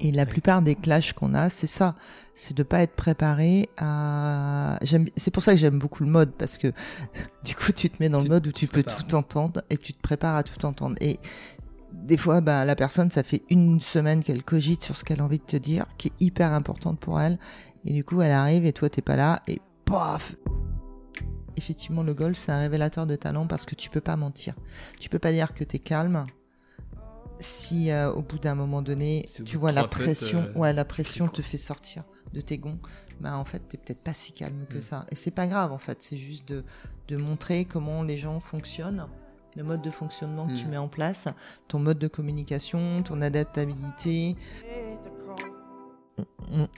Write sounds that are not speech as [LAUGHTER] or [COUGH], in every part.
Et la plupart des clashs qu'on a, c'est ça, c'est de pas être préparé à. C'est pour ça que j'aime beaucoup le mode parce que [LAUGHS] du coup tu te mets dans le mode où tu peux tout entendre et tu te prépares à tout entendre. Et des fois, bah, la personne, ça fait une semaine qu'elle cogite sur ce qu'elle a envie de te dire, qui est hyper importante pour elle. Et du coup, elle arrive et toi, t'es pas là et paf Effectivement, le golf, c'est un révélateur de talent parce que tu peux pas mentir. Tu peux pas dire que t'es calme si euh, au bout d'un moment donné, tu vois la pression, euh, ouais, la pression te fait sortir de tes gonds, bah en fait, t'es peut-être pas si calme que mm. ça. Et c'est pas grave en fait, c'est juste de, de montrer comment les gens fonctionnent le mode de fonctionnement que tu mm. mets en place, ton mode de communication, ton adaptabilité.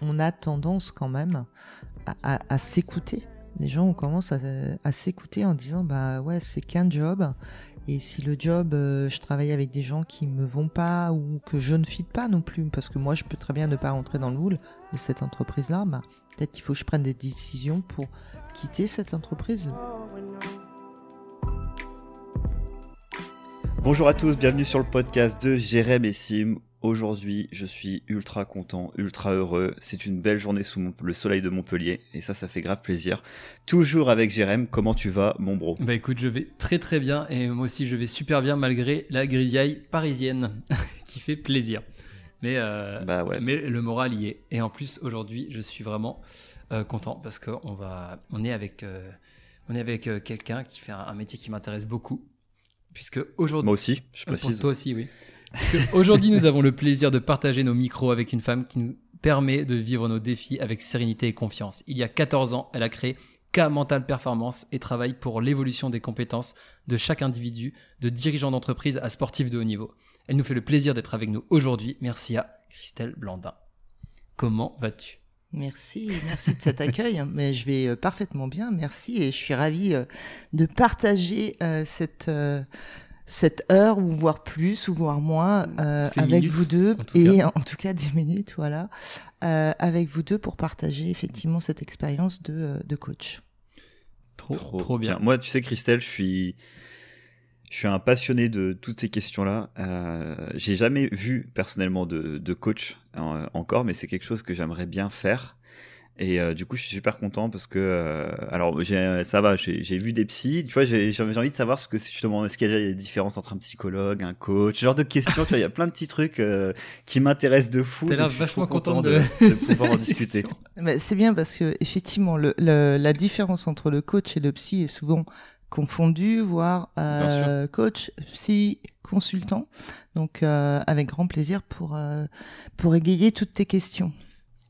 On, a tendance quand même à, s'écouter. Les gens, on commence à, s'écouter en disant bah ouais, c'est qu'un job. Et si le job, euh, je travaille avec des gens qui me vont pas ou que je ne fit pas non plus, parce que moi, je peux très bien ne pas rentrer dans le moule de cette entreprise-là, bah, peut-être qu'il faut que je prenne des décisions pour quitter cette entreprise. Bonjour à tous, bienvenue sur le podcast de Jérém et Sim. Aujourd'hui, je suis ultra content, ultra heureux. C'est une belle journée sous le soleil de Montpellier et ça, ça fait grave plaisir. Toujours avec Jérém, comment tu vas, mon bro? Bah écoute, je vais très très bien et moi aussi je vais super bien malgré la grisaille parisienne [LAUGHS] qui fait plaisir. Mais, euh, bah ouais. mais le moral y est. Et en plus, aujourd'hui, je suis vraiment euh, content parce qu'on va, on est avec, euh, on est avec quelqu'un qui fait un métier qui m'intéresse beaucoup puisque aujourd'hui. Moi aussi, je précise. toi aussi, oui. Aujourd'hui, nous avons le plaisir de partager nos micros avec une femme qui nous permet de vivre nos défis avec sérénité et confiance. Il y a 14 ans, elle a créé K Mental Performance et travaille pour l'évolution des compétences de chaque individu, de dirigeant d'entreprise à sportif de haut niveau. Elle nous fait le plaisir d'être avec nous aujourd'hui. Merci à Christelle Blandin. Comment vas-tu? Merci, merci de cet accueil. Mais je vais euh, parfaitement bien, merci, et je suis ravie euh, de partager euh, cette cette heure ou voire plus ou voire moins avec vous deux et en tout cas des minutes, voilà, avec vous deux pour partager effectivement cette expérience de, de coach. Trop, trop, bien. Moi, tu sais, Christelle, je suis je suis un passionné de toutes ces questions-là. Euh, j'ai jamais vu personnellement de, de coach euh, encore, mais c'est quelque chose que j'aimerais bien faire. Et euh, du coup, je suis super content parce que, euh, alors, ça va, j'ai vu des psys. Tu vois, j'ai envie de savoir ce que justement, est-ce qu'il y a des différences entre un psychologue, un coach, ce genre de questions. tu vois, il y a plein de petits trucs euh, qui m'intéressent de fou. T'as l'air vachement content de... de, pouvoir en [LAUGHS] discuter. C'est bien parce que effectivement, le, la différence entre le coach et le psy est souvent confondus, voire euh, coach, psy, consultant. Donc euh, avec grand plaisir pour, euh, pour égayer toutes tes questions.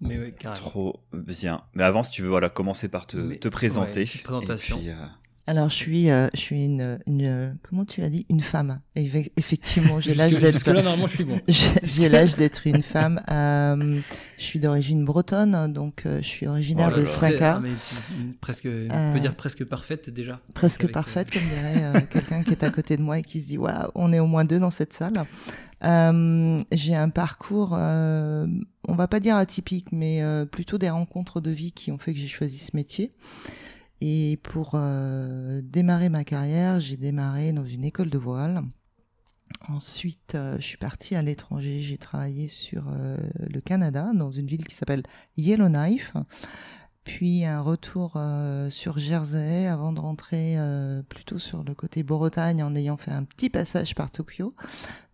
Mais oui, carrément. Trop bien. Mais avant, si tu veux voilà, commencer par te, te présenter. présentation. Alors, je suis, euh, je suis une, une, comment tu as dit, une femme. Et effectivement, j'ai l'âge d'être. là, normalement, je suis bon. [LAUGHS] j'ai l'âge d'être une femme. Euh, je suis d'origine bretonne, donc euh, je suis originaire oh de 5 a presque, on peut dire presque parfaite déjà. Presque parfaite, comme dirait quelqu'un qui est à côté de moi et qui se dit, waouh, on est au moins deux dans cette salle. j'ai un parcours, on va pas dire atypique, mais plutôt des rencontres de vie qui ont fait que j'ai choisi ce métier. Et pour euh, démarrer ma carrière, j'ai démarré dans une école de voile. Ensuite, euh, je suis partie à l'étranger. J'ai travaillé sur euh, le Canada, dans une ville qui s'appelle Yellowknife puis un retour euh, sur Jersey avant de rentrer euh, plutôt sur le côté Bretagne en ayant fait un petit passage par Tokyo.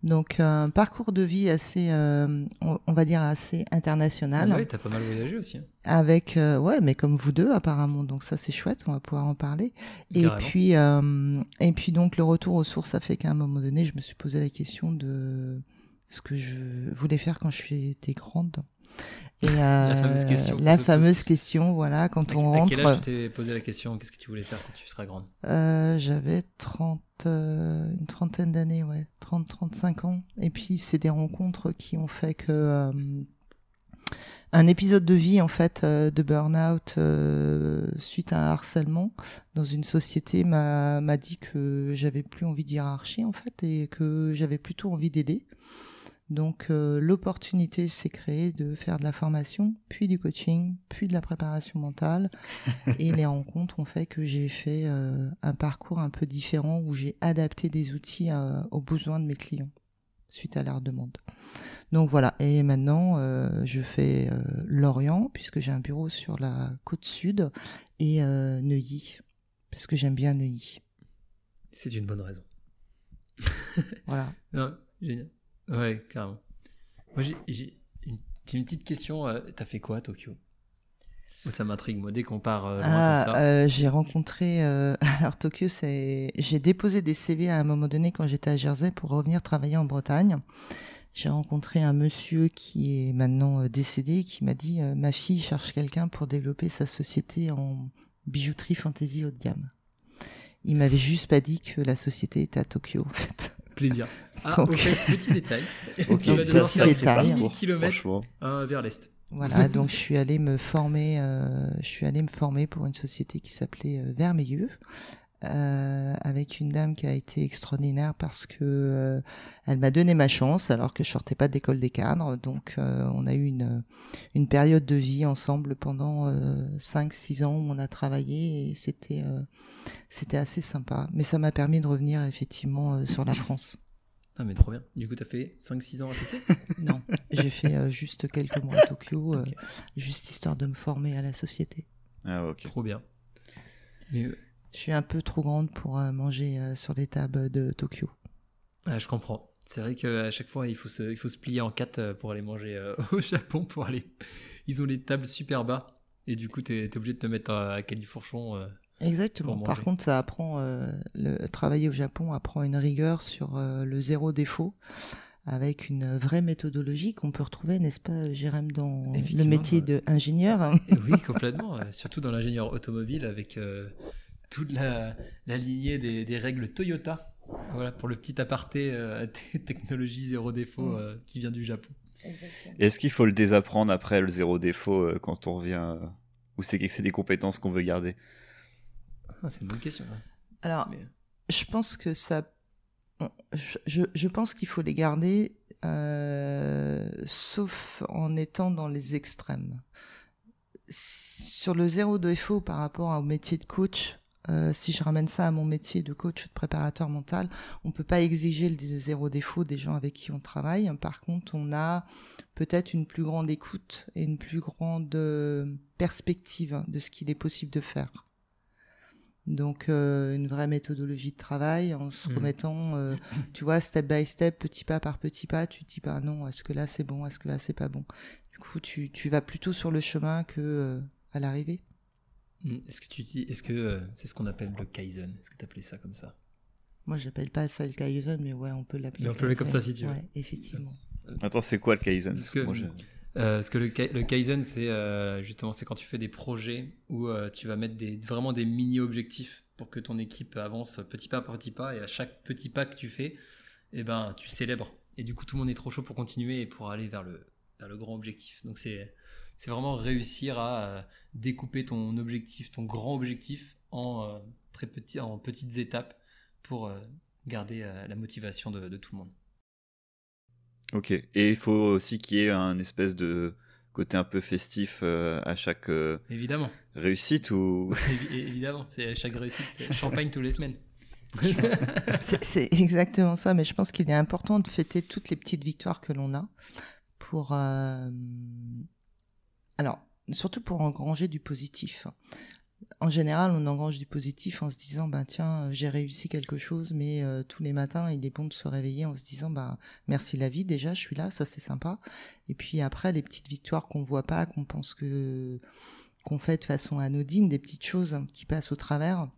Donc un parcours de vie assez, euh, on, va dire assez international. Ah oui, t'as pas mal voyagé aussi. Hein. Avec, ouais, mais comme vous deux apparemment, donc ça c'est chouette, on va pouvoir en parler. Et puis, et puis donc le retour aux sources a fait qu'à un moment donné, je me suis posé la question de ce que je voulais faire quand je suis grande. Et la fameuse question. La fameuse question, voilà, quand on rentre. À quel âge tu t'es posé la question? Qu'est-ce que tu voulais faire quand tu seras grande? Euh, J'avais 30, euh, une trentaine d'années, ouais, 30-35 ans. Et puis, c'est des rencontres qui ont fait que. Euh, un épisode de vie, en fait, de burn-out suite à un harcèlement dans une société m'a dit que j'avais plus envie d'hierarchie, en fait, et que j'avais plutôt envie d'aider. Donc euh, l'opportunité s'est créée de faire de la formation, puis du coaching, puis de la préparation mentale. [LAUGHS] et les rencontres ont fait que j'ai fait euh, un parcours un peu différent où j'ai adapté des outils euh, aux besoins de mes clients suite à leur demande. Donc voilà, et maintenant je fais Lorient, puisque j'ai un bureau sur la côte sud, et Neuilly, parce que j'aime bien Neuilly. C'est une bonne raison. voilà. [LAUGHS] génial. Ouais, carrément. Moi, j'ai une, petite question. Euh, t'as fait quoi à Tokyo Ça m'intrigue, moi, dès qu'on part euh, ah, ça. Euh, j'ai rencontré. [LAUGHS] alors, Tokyo, c'est. J'ai déposé des CV à un moment donné quand j'étais à Jersey pour revenir travailler en Bretagne. J'ai rencontré un monsieur qui est maintenant décédé qui m'a dit Ma fille cherche quelqu'un pour développer sa société en bijouterie fantasy haut de gamme. Il m'avait juste pas dit que la société était à Tokyo, en fait. Plaisir. Ah, Donc... [LAUGHS] petit détail. tu vas devoir faire 10 000 km vers l'est. Voilà, [LAUGHS] donc je suis allé me former, euh, je suis allé me former pour une société qui s'appelait euh, Vermeilleux, euh, avec une dame qui a été extraordinaire parce que euh, elle m'a donné ma chance alors que je sortais pas d'école des cadres. Donc euh, on a eu une, une période de vie ensemble pendant 5-6 ans où on a travaillé et c'était c'était assez sympa. Mais ça m'a permis de revenir effectivement sur la France. Ah mais trop bien. Du coup, tu as fait 5-6 ans à Tokyo? [LAUGHS] Non, j'ai fait juste quelques mois à Tokyo, juste histoire de me former à la société. Ah ok. Trop bien. Mais je suis un peu trop grande pour euh, manger euh, sur des tables de Tokyo. Ah, je comprends. C'est vrai qu'à chaque fois, il faut, se, il faut se plier en quatre euh, pour aller manger [LAUGHS] au Japon. Pour aller... Ils ont les tables super bas. Et du coup, tu es, obligé de te mettre à califourchon. Exactement. Par contre, ça apprend. le travailler au Japon apprend une rigueur sur le zéro défaut avec une vraie méthodologie qu'on peut retrouver, n'est-ce pas, Jérém, dans le métier d'ingénieur Oui, complètement. [LAUGHS] surtout dans l'ingénieur automobile avec toute la, lignée des, règles Toyota. Voilà pour le petit aparté euh, [LAUGHS] technologie zéro défaut mm. euh, qui vient du Japon. Est-ce qu'il faut le désapprendre après le zéro défaut euh, quand on revient Ou c'est que c'est des compétences qu'on veut garder? Ah, C'est une bonne question. Hein. Alors, je pense que ça. Je, je pense qu'il faut les garder, sauf en étant dans les extrêmes. Sur le zéro défaut par rapport au métier de coach, euh, si je ramène ça à mon métier de coach, de préparateur mental, on peut pas exiger le zéro défaut des gens avec qui on travaille. Par contre, on a peut-être une plus grande écoute et une plus grande euh, perspective de ce qu'il est possible de faire. Donc euh, une vraie méthodologie de travail en se mmh. remettant, tu vois, step by step, petit pas par petit pas, tu te dis bah non, est-ce que là c'est bon, est-ce que là c'est pas bon? Du coup, tu, tu vas plutôt sur le chemin que à l'arrivée. Mm. Est-ce que tu dis, est-ce que euh, c'est ce qu'on appelle le kaizen? Est-ce que tu appelais ça comme ça? Moi, je n'appelle pas ça le kaizen, mais ouais, on peut l'appeler. on peut l'appeler comme ça si tu veux. Ouais, effectivement. Attends, c'est quoi le kaizen? Parce que, euh, que le, le, kaizen, c'est euh, justement, c'est quand tu fais des projets où tu vas mettre des, vraiment des mini objectifs pour que ton équipe avance petit pas par petit pas, et à chaque petit pas que tu fais, eh ben, tu célèbres. Et du coup, tout le monde est trop chaud pour continuer et pour aller vers le, vers le grand objectif. Donc c'est c'est vraiment réussir à euh, découper ton objectif, ton grand objectif en euh, très petit, en petites étapes pour euh, garder la motivation de, tout le monde. Ok. Et il faut aussi qu'il y ait un espèce de côté un peu festif à chaque évidemment réussite ou [LAUGHS] évidemment c'est à chaque réussite champagne tous les semaines [LAUGHS] c'est exactement ça mais je pense qu'il est important de fêter toutes les petites victoires que l'on a pour alors, surtout pour engranger du positif. En général, on engrange du positif en se disant, ben tiens, j'ai réussi quelque chose, mais euh, tous les matins, il est bon de se réveiller en se disant, ben merci la vie, déjà, je suis là, ça c'est sympa. Et puis après, les petites victoires qu'on voit pas, qu'on pense que qu'on fait de façon anodine, des petites choses qui passent au travers.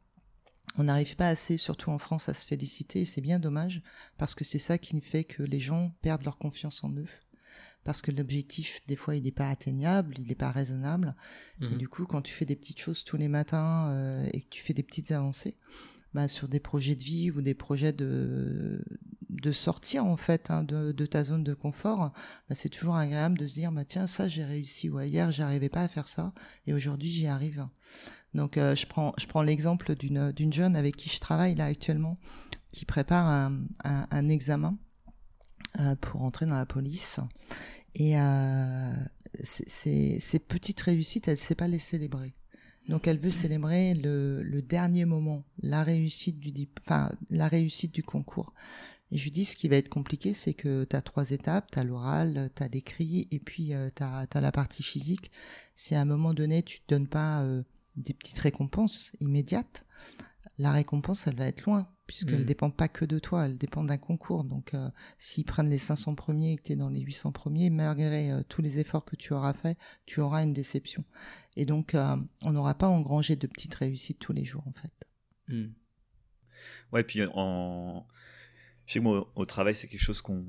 On n'arrive pas assez, surtout en France, à se féliciter, et c'est bien dommage, parce que c'est ça qui fait que les gens perdent leur confiance en eux parce que l'objectif, des fois, il n'est pas atteignable, il n'est pas raisonnable. Et mhm. du coup, quand tu fais des petites choses tous les matins euh, et que tu fais des petites avancées, bah, sur des projets de vie ou des projets de, de sortir, en fait, hein, de, de, ta zone de confort, bah, c'est toujours agréable de se dire, bah, tiens, ça, j'ai réussi, ou hier, j'arrivais pas à faire ça, et aujourd'hui, j'y arrive. Donc, euh, je prends, je prends l'exemple d'une, d'une jeune avec qui je travaille là actuellement, qui prépare un, un, un examen pour entrer dans la police. Et euh, ces petites réussites, elle ne sait pas les célébrer. Donc elle veut célébrer le, le dernier moment, la réussite du, enfin la réussite du concours. Et je lui dis, ce qui va être compliqué, c'est que tu as trois étapes, tu as l'oral, tu as l'écrit, et puis euh, tu as, la partie physique. Si à un moment donné, tu te donnes pas euh, des petites récompenses immédiates, la récompense, elle va être loin, puisqu'elle ne mm. dépend pas que de toi, elle dépend d'un concours. Donc, euh, s'ils prennent les 500 premiers et que tu es dans les 800 premiers, malgré euh, tous les efforts que tu auras fait, tu auras une déception. Et donc, euh, on n'aura pas engrangé de petites réussites tous les jours, en fait. Mm. Ouais, puis en... chez moi, au travail, c'est quelque chose qu'on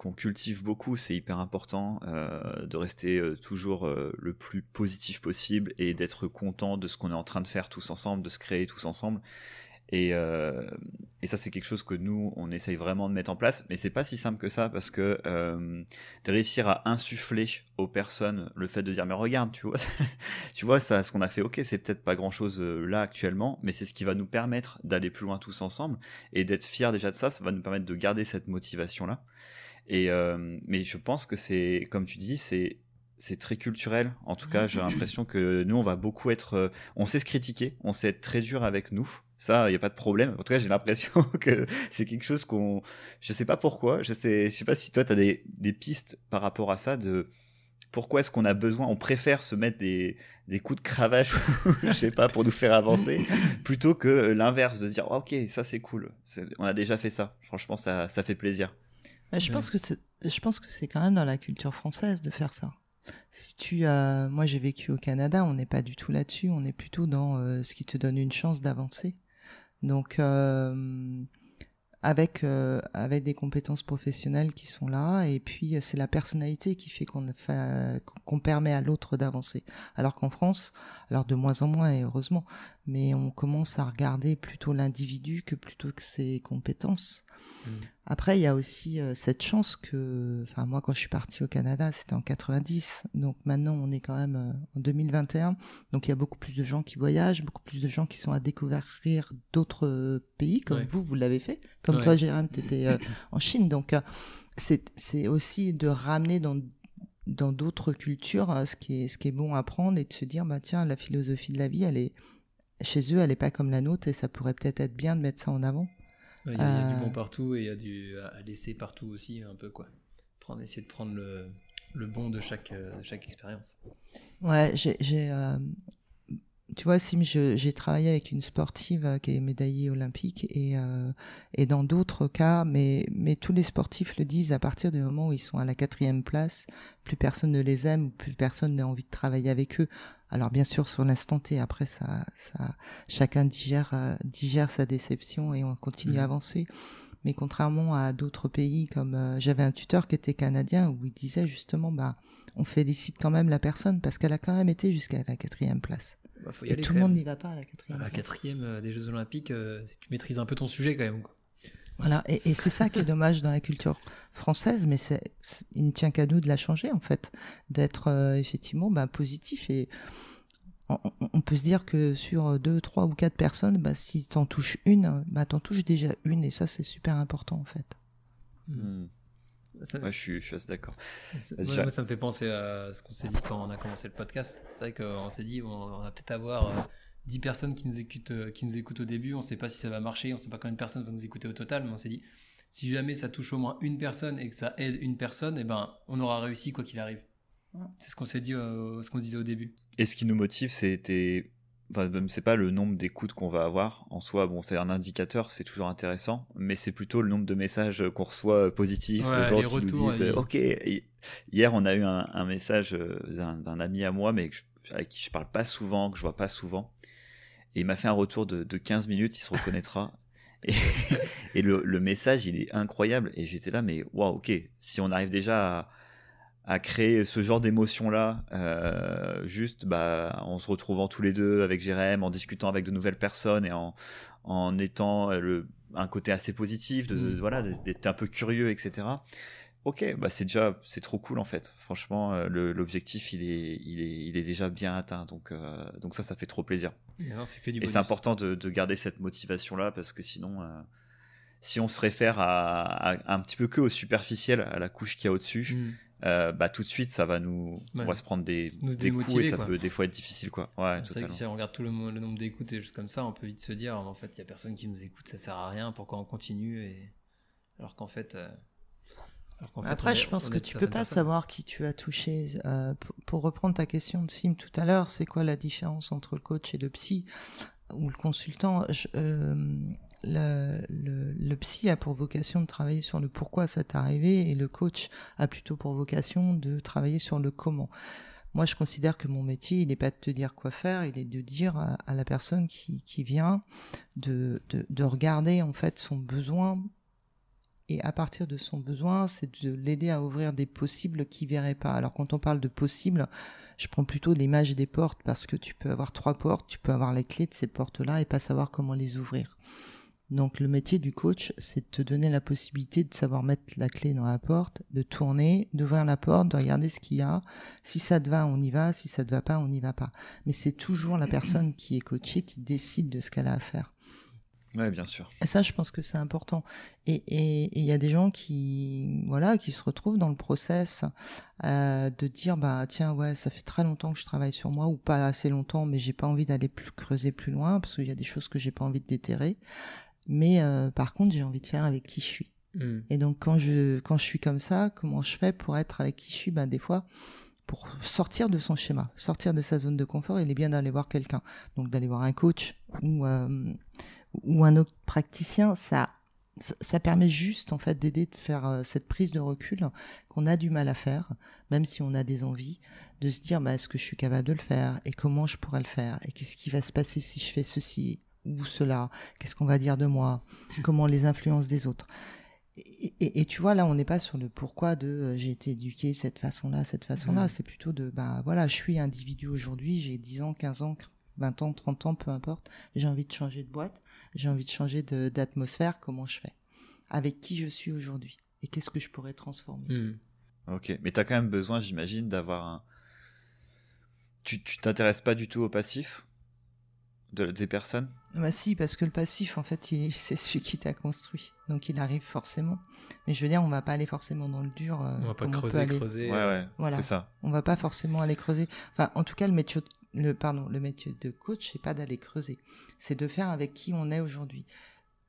qu'on cultive beaucoup, c'est hyper important euh, de rester euh, toujours euh, le plus positif possible et d'être content de ce qu'on est en train de faire tous ensemble, de se créer tous ensemble. Et, ça, c'est quelque chose que nous, on essaye vraiment de mettre en place, mais c'est pas si simple que ça parce que de réussir à insuffler aux personnes le fait de dire mais regarde, tu vois, [LAUGHS] tu vois ça, ce qu'on a fait, ok, c'est peut-être pas grand chose là actuellement, mais c'est ce qui va nous permettre d'aller plus loin tous ensemble et d'être fiers déjà de ça. Ça va nous permettre de garder cette motivation là. Euh, mais je pense que c'est, comme tu dis, c'est très culturel. En tout cas, j'ai l'impression que nous, on va beaucoup être, euh, on sait se critiquer, on sait être très dur avec nous. Ça, il n'y a pas de problème. En tout cas, j'ai l'impression [LAUGHS] que c'est quelque chose qu'on, je sais pas pourquoi, je sais, je sais pas si toi, tu as des, pistes par rapport à ça de, pourquoi est-ce qu'on a besoin, on préfère se mettre des, coups de cravache, [LAUGHS] je sais pas, pour nous faire avancer, plutôt que l'inverse, de se dire, ok, ça c'est cool, on a déjà fait ça. Franchement, ça fait plaisir je, pense que je pense que c'est quand même dans la culture française de faire ça. Si tu, euh, moi j'ai vécu au Canada, on n'est pas du tout là-dessus, on est plutôt dans euh, ce qui te donne une chance d'avancer. Donc euh, avec euh, avec des compétences professionnelles qui sont là et puis c'est la personnalité qui fait qu'on qu'on permet à l'autre d'avancer alors qu'en France alors de moins en moins et heureusement mais on commence à regarder plutôt l'individu que plutôt que ses compétences Mm. Après, il y a aussi euh, cette chance que, enfin moi quand je suis partie au Canada, c'était en 90, donc maintenant on est quand même euh, en 2021, donc il y a beaucoup plus de gens qui voyagent, beaucoup plus de gens qui sont à découvrir d'autres euh, pays, comme vous, vous l'avez fait, comme toi Jérôme, tu étais [COUGHS] en Chine, donc c'est aussi de ramener dans dans d'autres cultures ce qui est ce qui est bon à prendre et de se dire bah tiens la philosophie de la vie elle est chez eux elle est pas comme la nôtre et ça pourrait peut-être être bien de mettre ça en avant. Il y, a du euh. bon partout et il y a du à laisser partout aussi, un peu quoi. Prendre, essayer de prendre le, le bon de chaque, euh, chaque expérience. Ouais, j'ai. Euh, tu vois, Sim, j'ai travaillé avec une sportive qui est médaillée olympique et, et dans d'autres cas, mais, mais tous les sportifs le disent, à partir du moment où ils sont à la quatrième place, plus personne ne les aime, plus personne n'a envie de travailler avec eux. Alors bien sûr sur l'instant T, après ça, ça, chacun digère, euh, digère sa déception et on continue à mmh. avancer. Mais contrairement à d'autres pays, comme euh, j'avais un tuteur qui était canadien où il disait justement, bah, on félicite quand même la personne parce qu'elle a quand même été jusqu'à la quatrième place. Bah, et tout le monde n'y va pas à la quatrième. À la quatrième euh, des Jeux Olympiques, tu maîtrises un peu ton sujet quand même. Voilà, et, c'est ça qui est dommage dans la culture française, mais c'est, il ne tient qu'à nous de la changer en fait, d'être euh, effectivement ben, positif et on, peut se dire que sur deux, trois ou quatre personnes, bah, si t'en touches une, bah, t'en touches déjà une et ça c'est super important en fait. Hmm. je, suis, je suis assez d'accord. Moi, ça me fait penser à ce qu'on s'est dit quand on a commencé le podcast. C'est vrai qu'on s'est dit, on, va peut-être avoir euh, 10 personnes qui nous écoutent, euh, qui nous écoutent au début, on ne sait pas si ça va marcher, on ne sait pas combien de personnes vont nous écouter au total, mais on s'est dit, si jamais ça touche au moins une personne et que ça aide une personne, eh ben, on aura réussi quoi qu'il arrive. C'est ce qu'on s'est dit, euh, ce qu'on disait au début. Et ce qui nous motive, c'était, enfin, c'est pas le nombre d'écoutes qu'on va avoir en soi. Bon, c'est un indicateur, c'est toujours intéressant, mais c'est plutôt le nombre de messages qu'on reçoit euh, positifs, de gens qui nous disent, ok. Hier, on a eu un, message d'un ami à moi, mais avec qui je parle pas souvent, que je vois pas souvent, et il m'a fait un retour de, de 15 minutes, il se reconnaîtra. [LAUGHS] et, et le, le, message, il est incroyable. Et j'étais là, mais waouh, ok, si on arrive déjà à, à créer ce genre d'émotion-là, euh, juste bah, en se retrouvant tous les deux avec Jérém, en discutant avec de nouvelles personnes et en, en étant le, un côté assez positif, de, mm. voilà, d'être un peu curieux, etc. Ok, bah c'est déjà c'est trop cool en fait. Franchement, euh, l'objectif il est, il est il est déjà bien atteint, donc euh, donc ça ça fait trop plaisir. Et, c'est important de, de, garder cette motivation là parce que sinon, euh, si on se réfère à, un petit peu que au superficiel, à la couche qu'il y a au-dessus, hmm. bah tout de suite ça va nous on va se prendre des, des coups et ça peut des fois être difficile quoi. Ouais, c'est si on regarde tout le, le nombre d'écoutes et juste comme ça, on peut vite se dire en fait il y a personne qui nous écoute, ça sert à rien, pourquoi on continue et alors qu'en fait. Après, je pense que tu peux pas savoir qui tu as touché. pour, reprendre ta question de Sim tout à l'heure, c'est quoi la différence entre le coach et le psy ou le consultant? Le, le, psy a pour vocation de travailler sur le pourquoi ça t'est arrivé et le coach a plutôt pour vocation de travailler sur le comment. Moi, je considère que mon métier, il n'est pas de te dire quoi faire, il est de dire à, la personne qui, qui vient de, de, de, regarder en fait son besoin et à partir de son besoin, c'est de l'aider à ouvrir des possibles qu'il verrait pas. Alors quand on parle de possibles, je prends plutôt l'image des portes parce que tu peux avoir trois portes, tu peux avoir les clés de ces portes-là et pas savoir comment les ouvrir. Donc le métier du coach, c'est de te donner la possibilité de savoir mettre la clé dans la porte, de tourner, d'ouvrir la porte, de regarder ce qu'il y a. Si ça te va, on y va. Si ça te va pas, on n'y va pas. Mais c'est toujours la [CLEARS THROAT] personne qui est coachée qui décide de ce qu'elle a à faire. Ouais, bien sûr. Et ça, je pense que c'est important. Et il y a des gens qui, voilà, qui se retrouvent dans le process euh, de dire, bah tiens, ouais, ça fait très longtemps que je travaille sur moi ou pas assez longtemps, mais j'ai pas envie d'aller plus creuser plus loin parce qu'il y a des choses que j'ai pas envie de déterrer. Mais euh, par contre, j'ai envie de faire avec qui je suis. Hmm. Et donc, quand je, quand je suis comme ça, comment je fais pour être avec qui je suis? Ben, Des fois, pour sortir de son schéma, sortir de sa zone de confort, il est bien d'aller voir quelqu'un. Donc, d'aller voir un coach ou, euh, ou un autre praticien, ça, ça permet juste en fait d'aider de faire euh, cette prise de recul qu'on a du mal à faire, même si on a des envies, de se dire bah, est-ce que je suis capable de le faire et comment je pourrais le faire et qu'est-ce qui va se passer si je fais ceci ou cela Qu'est-ce qu'on va dire de moi Comment les influences des autres et, tu vois, là, on n'est pas sur le pourquoi de euh, j'ai été éduqué cette façon-là, cette façon-là. Mmh. C'est plutôt de, bah voilà, je suis individu aujourd'hui, j'ai 10 ans, 15 ans, 20 ans, 30 ans, peu importe. J'ai envie de changer de boîte, j'ai envie de changer d'atmosphère. Comment je fais Avec qui je suis aujourd'hui Et qu'est-ce que je pourrais transformer mmh. Ok, mais tu as quand même besoin, j'imagine, d'avoir un. Tu t'intéresses pas du tout au passif des personnes? Bah si, parce que le passif, en fait, [LAUGHS] c'est celui qui t'a construit. Donc il arrive forcément. Mais je veux dire, on va pas aller forcément dans le dur. Euh, on va pas creuser, creuser. Ouais, ouais, voilà. c'est ça. On va pas forcément aller creuser. Enfin, en tout cas, le métier, le, pardon, le métier de coach, c'est pas d'aller creuser. C'est de faire avec qui on est aujourd'hui.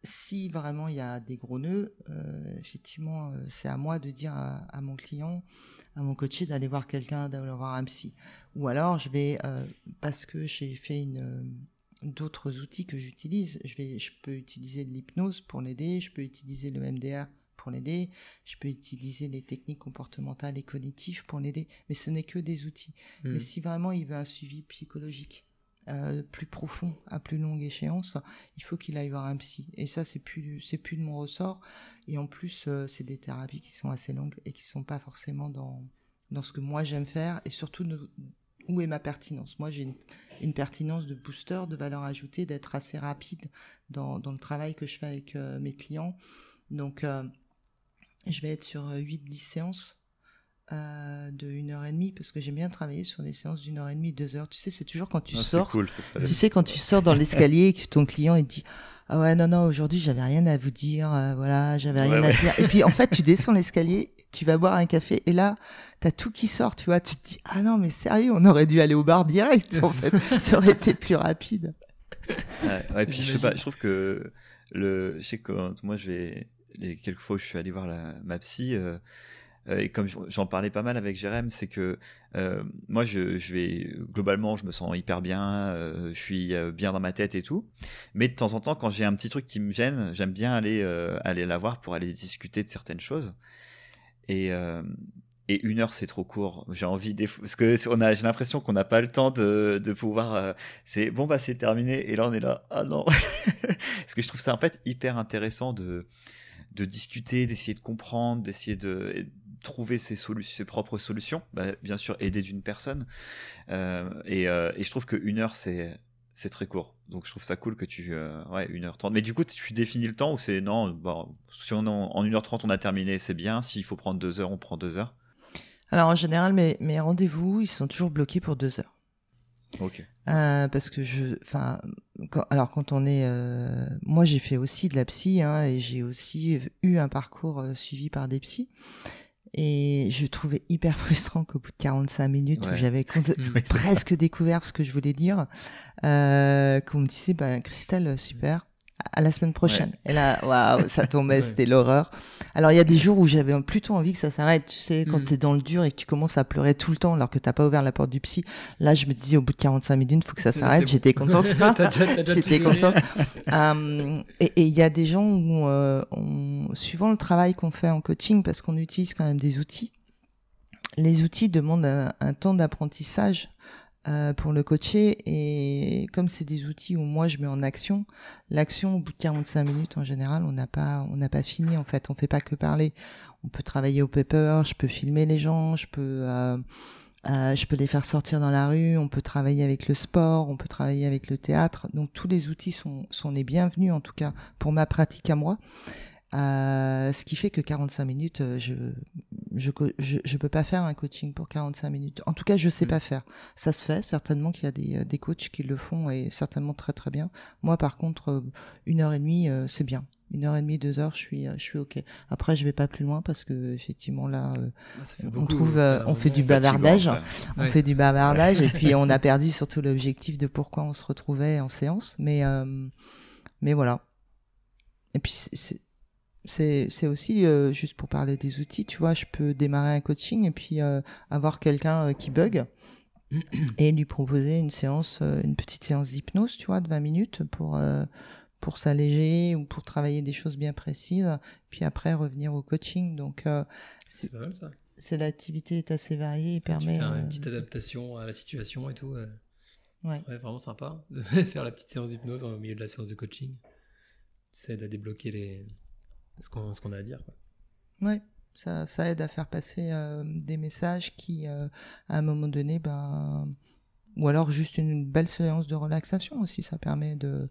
Si vraiment il y a des gros nœuds, euh, effectivement, euh, c'est à moi de dire à, mon client, à mon coaché d'aller voir quelqu'un, d'aller voir un psy. Ou alors je vais, parce que j'ai fait une, d'autres outils que j'utilise. Je, vais, je peux utiliser de l'hypnose pour l'aider, je peux utiliser le MDR pour l'aider, je peux utiliser les techniques comportementales et cognitives pour l'aider, mais ce n'est que des outils. Hmm. Mais si vraiment il veut un suivi psychologique euh, plus profond, à plus longue échéance, il faut qu'il aille voir un psy. Et ça, c'est plus, c'est plus de mon ressort. Et en plus, euh, c'est des thérapies qui sont assez longues et qui sont pas forcément dans dans ce que moi j'aime faire et surtout où est ma pertinence. Moi, j'ai une, une pertinence de booster, de valeur ajoutée, d'être assez rapide dans, dans, le travail que je fais avec euh, mes clients. Donc, je vais être sur 8-10 euh, séances euh, de 1 heure et demie parce que j'aime bien travailler sur des séances d'une heure et demie, deux heures. Tu sais, c'est toujours quand tu ah, sors. Cool, tu sais, quand tu sors dans l'escalier et que ton client il dit Ah ouais, non, non, aujourd'hui j'avais rien à vous dire, voilà, j'avais rien à dire. Et puis en fait, tu descends l'escalier tu vas boire un café et là, t'as tout qui sort, tu vois. Tu te dis, ah non, mais sérieux, on aurait dû aller au bar direct, en fait. [LAUGHS] Ça aurait été plus rapide. Ouais, puis je sais pas, je trouve que le, je sais que moi, je vais, les quelques fois je suis allé voir la, ma psy, euh, euh, et comme j'en parlais pas mal avec Jérém, c'est que euh, moi je, je, vais globalement je me sens hyper bien, je suis bien dans ma tête et tout. Mais de temps en temps quand j'ai un petit truc qui me gêne, j'aime bien aller aller la voir pour aller discuter de certaines choses. Et, et une heure c'est trop court. J'ai envie des parce que on a j'ai l'impression qu'on n'a pas le temps de, de pouvoir. C'est bon bah c'est terminé et là on est là ah non [LAUGHS] parce que je trouve ça en fait hyper intéressant de de discuter, d'essayer de comprendre, d'essayer de trouver ses, propres solutions, bah, bien sûr aider d'une personne. Euh, et, euh, et, je trouve qu'une heure, c'est très court. Donc je trouve ça cool que tu. Euh, ouais, 1h30. Mais du coup, tu définis le temps ou c'est non, bon, si on en, 1h30 on a terminé, c'est bien. S'il faut prendre 2 heures, on prend 2 heures. Alors en général, mes, mes rendez-vous, ils sont toujours bloqués pour 2 heures. Ok. Euh, parce que je. Enfin. alors quand on est. Euh, moi j'ai fait aussi de la psy hein, et j'ai aussi eu un parcours euh, suivi par des psys. Et je trouvais hyper [LAUGHS] frustrant qu'au bout de 45 minutes où j'avais [LAUGHS] presque découvert ce que je voulais dire, euh, qu'on me disait, bah, Christelle, super, à la semaine prochaine. Et là, waouh, ça tombait, [LAUGHS] c'était l'horreur. Alors, il y a des jours où j'avais plutôt envie que ça s'arrête. Tu sais, quand mm. tu es dans le dur et que tu commences à pleurer tout le temps alors que t'as pas ouvert la porte du psy. Là, je me disais, au bout de 45 minutes, faut que ça [LAUGHS] s'arrête. J'étais contente. [LAUGHS] J'étais contente. Et il y a des gens où, euh, on, suivant le travail qu'on fait en coaching, parce qu'on utilise quand même des outils, les outils demandent un temps d'apprentissage euh, pour le coacher. Et comme c'est des outils où moi je mets en action, l'action au bout de 45 minutes en général, on n'a pas, on n'a pas fini en fait. On fait pas que parler. On peut travailler au paper, je peux filmer les gens, je peux, euh, euh, je peux les faire sortir dans la rue. On peut travailler avec le sport, on peut travailler avec le théâtre. Donc tous les outils sont, sont les bienvenus en tout cas pour ma pratique à moi. Euh, ce qui fait que 45 minutes, euh, je, je, je, peux pas faire un coaching pour 45 minutes. En tout cas, je sais mm. pas faire. Ça se fait, certainement qu'il y a des, euh, des coachs qui le font et certainement très très bien. Moi, par contre, une heure et demie, c'est bien. Une heure et demie, deux heures, je suis, je suis ok. Après, je vais pas plus loin parce que effectivement là, ah, on trouve, on fait du bavardage, on fait du bavardage et puis [LAUGHS] on a perdu surtout l'objectif de pourquoi on se retrouvait en séance. Mais, mais voilà. Et puis c'est c'est aussi euh, juste pour parler des outils, tu vois, je peux démarrer un coaching et puis euh, avoir quelqu'un euh, qui bug [CLEARS THROAT] et lui proposer une séance, une petite séance d'hypnose, tu vois, de 20 minutes pour pour s'alléger ou pour travailler des choses bien précises, puis après revenir au coaching. Donc c'est C'est l'activité est assez variée, et permet une petite adaptation à la situation et tout. Ouais. ouais. vraiment sympa de [LAUGHS] faire la petite séance d'hypnose au milieu de la séance de coaching. Ça aide à débloquer les ce qu'on a à dire. Quoi. Ouais, ça, ça, aide à faire passer euh, des messages qui, euh, à un moment donné, ben, ou alors juste une belle séance de relaxation aussi, ça permet de,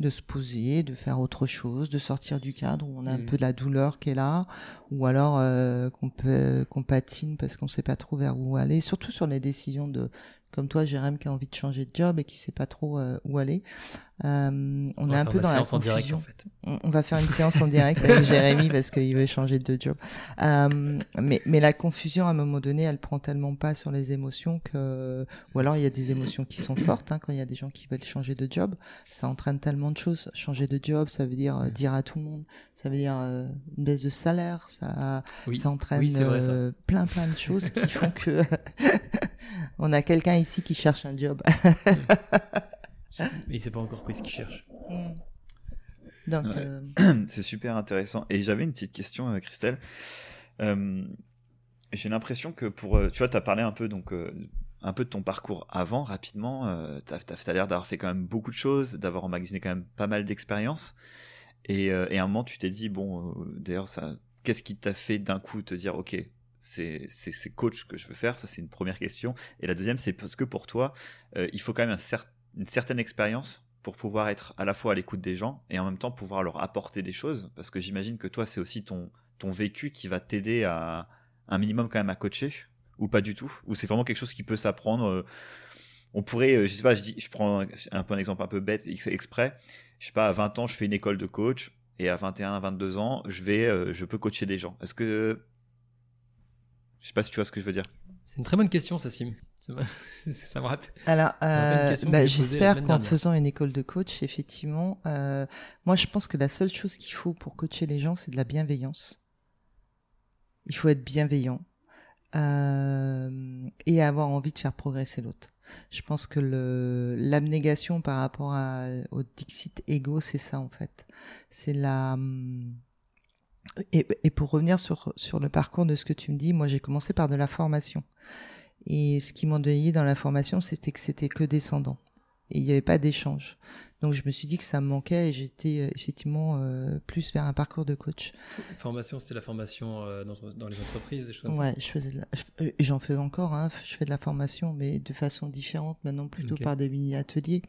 de se poser, de faire autre chose, de sortir du cadre où on a un mmh. peu de la douleur qui est là, ou alors euh, qu'on peut qu'on patine parce qu'on sait pas trop vers où aller, surtout sur les décisions de comme toi, Jérém, qui a envie de changer de job et qui sait pas trop euh, où aller. Euh, on, est un peu dans la confusion. Direct, en fait. on, va faire une séance en direct avec Jérémy [LAUGHS] parce qu'il veut changer de job. Euh, mais, mais la confusion, à un moment donné, elle prend tellement pas sur les émotions que, ou alors il y a des émotions qui sont fortes hein, quand il y a des gens qui veulent changer de job. Ça entraîne tellement de choses. Changer de job, ça veut dire euh, dire à tout le monde, ça veut dire euh, une baisse de salaire, ça, ça entraîne euh, plein plein de choses qui font que [LAUGHS] [LAUGHS] on a quelqu'un ici qui cherche un job. Mais il sait pas encore quoi ce qu'il cherche. [LAUGHS] Donc, euh, [CLEARS THROAT] c'est super intéressant. Et j'avais une petite question, Christelle. J'ai l'impression que pour, tu vois, tu as parlé un peu donc un peu de ton parcours avant rapidement. tu as, as l'air d'avoir fait quand même beaucoup de choses, d'avoir emmagasiné quand même pas mal d'expériences. Et, euh, et, à un moment, tu t'es dit, bon, euh, d'ailleurs, ça, qu'est-ce qui t'a fait d'un coup te dire, ok, c'est, c'est, coach que je veux faire Ça, c'est une première question. Et la deuxième, c'est parce que pour toi, euh, il faut quand même un une certaine expérience pour pouvoir être à la fois à l'écoute des gens et en même temps pouvoir leur apporter des choses. Parce que j'imagine que toi, c'est aussi ton, ton vécu qui va t'aider à un minimum quand même à coacher ou pas du tout? Ou c'est vraiment quelque chose qui peut s'apprendre On pourrait, je sais pas, je, dis, je prends un peu un exemple un peu bête exprès je sais pas, à 20 ans, je fais une école de coach et à 21, 22 ans, je vais, euh, je peux coacher des gens. Est-ce que, je sais pas si tu vois ce que je veux dire. C'est une très bonne question, Sassim. [LAUGHS] Ça me rappelle. Alors, euh, bah, j'espère qu'en faisant une école de coach, effectivement, euh, moi, je pense que la seule chose qu'il faut pour coacher les gens, c'est de la bienveillance. Il faut être bienveillant et avoir envie de faire progresser l'autre. Je pense que l'abnégation par rapport à, au Dixit ego, c'est ça en fait. C'est la et, et, pour revenir sur sur le parcours de ce que tu me dis, moi j'ai commencé par de la formation. Et ce qui m'endeuillait dans la formation, c'était que c'était que descendant et il n'y avait pas d'échange. Donc je me suis dit que ça me manquait et j'étais euh, effectivement euh, plus vers un parcours de coach. Formation, c'était la formation euh, dans, dans, les entreprises, des choses Ouais, j'en fais encore, hein, je fais de la formation, mais de façon différente maintenant, plutôt par des mini-ateliers.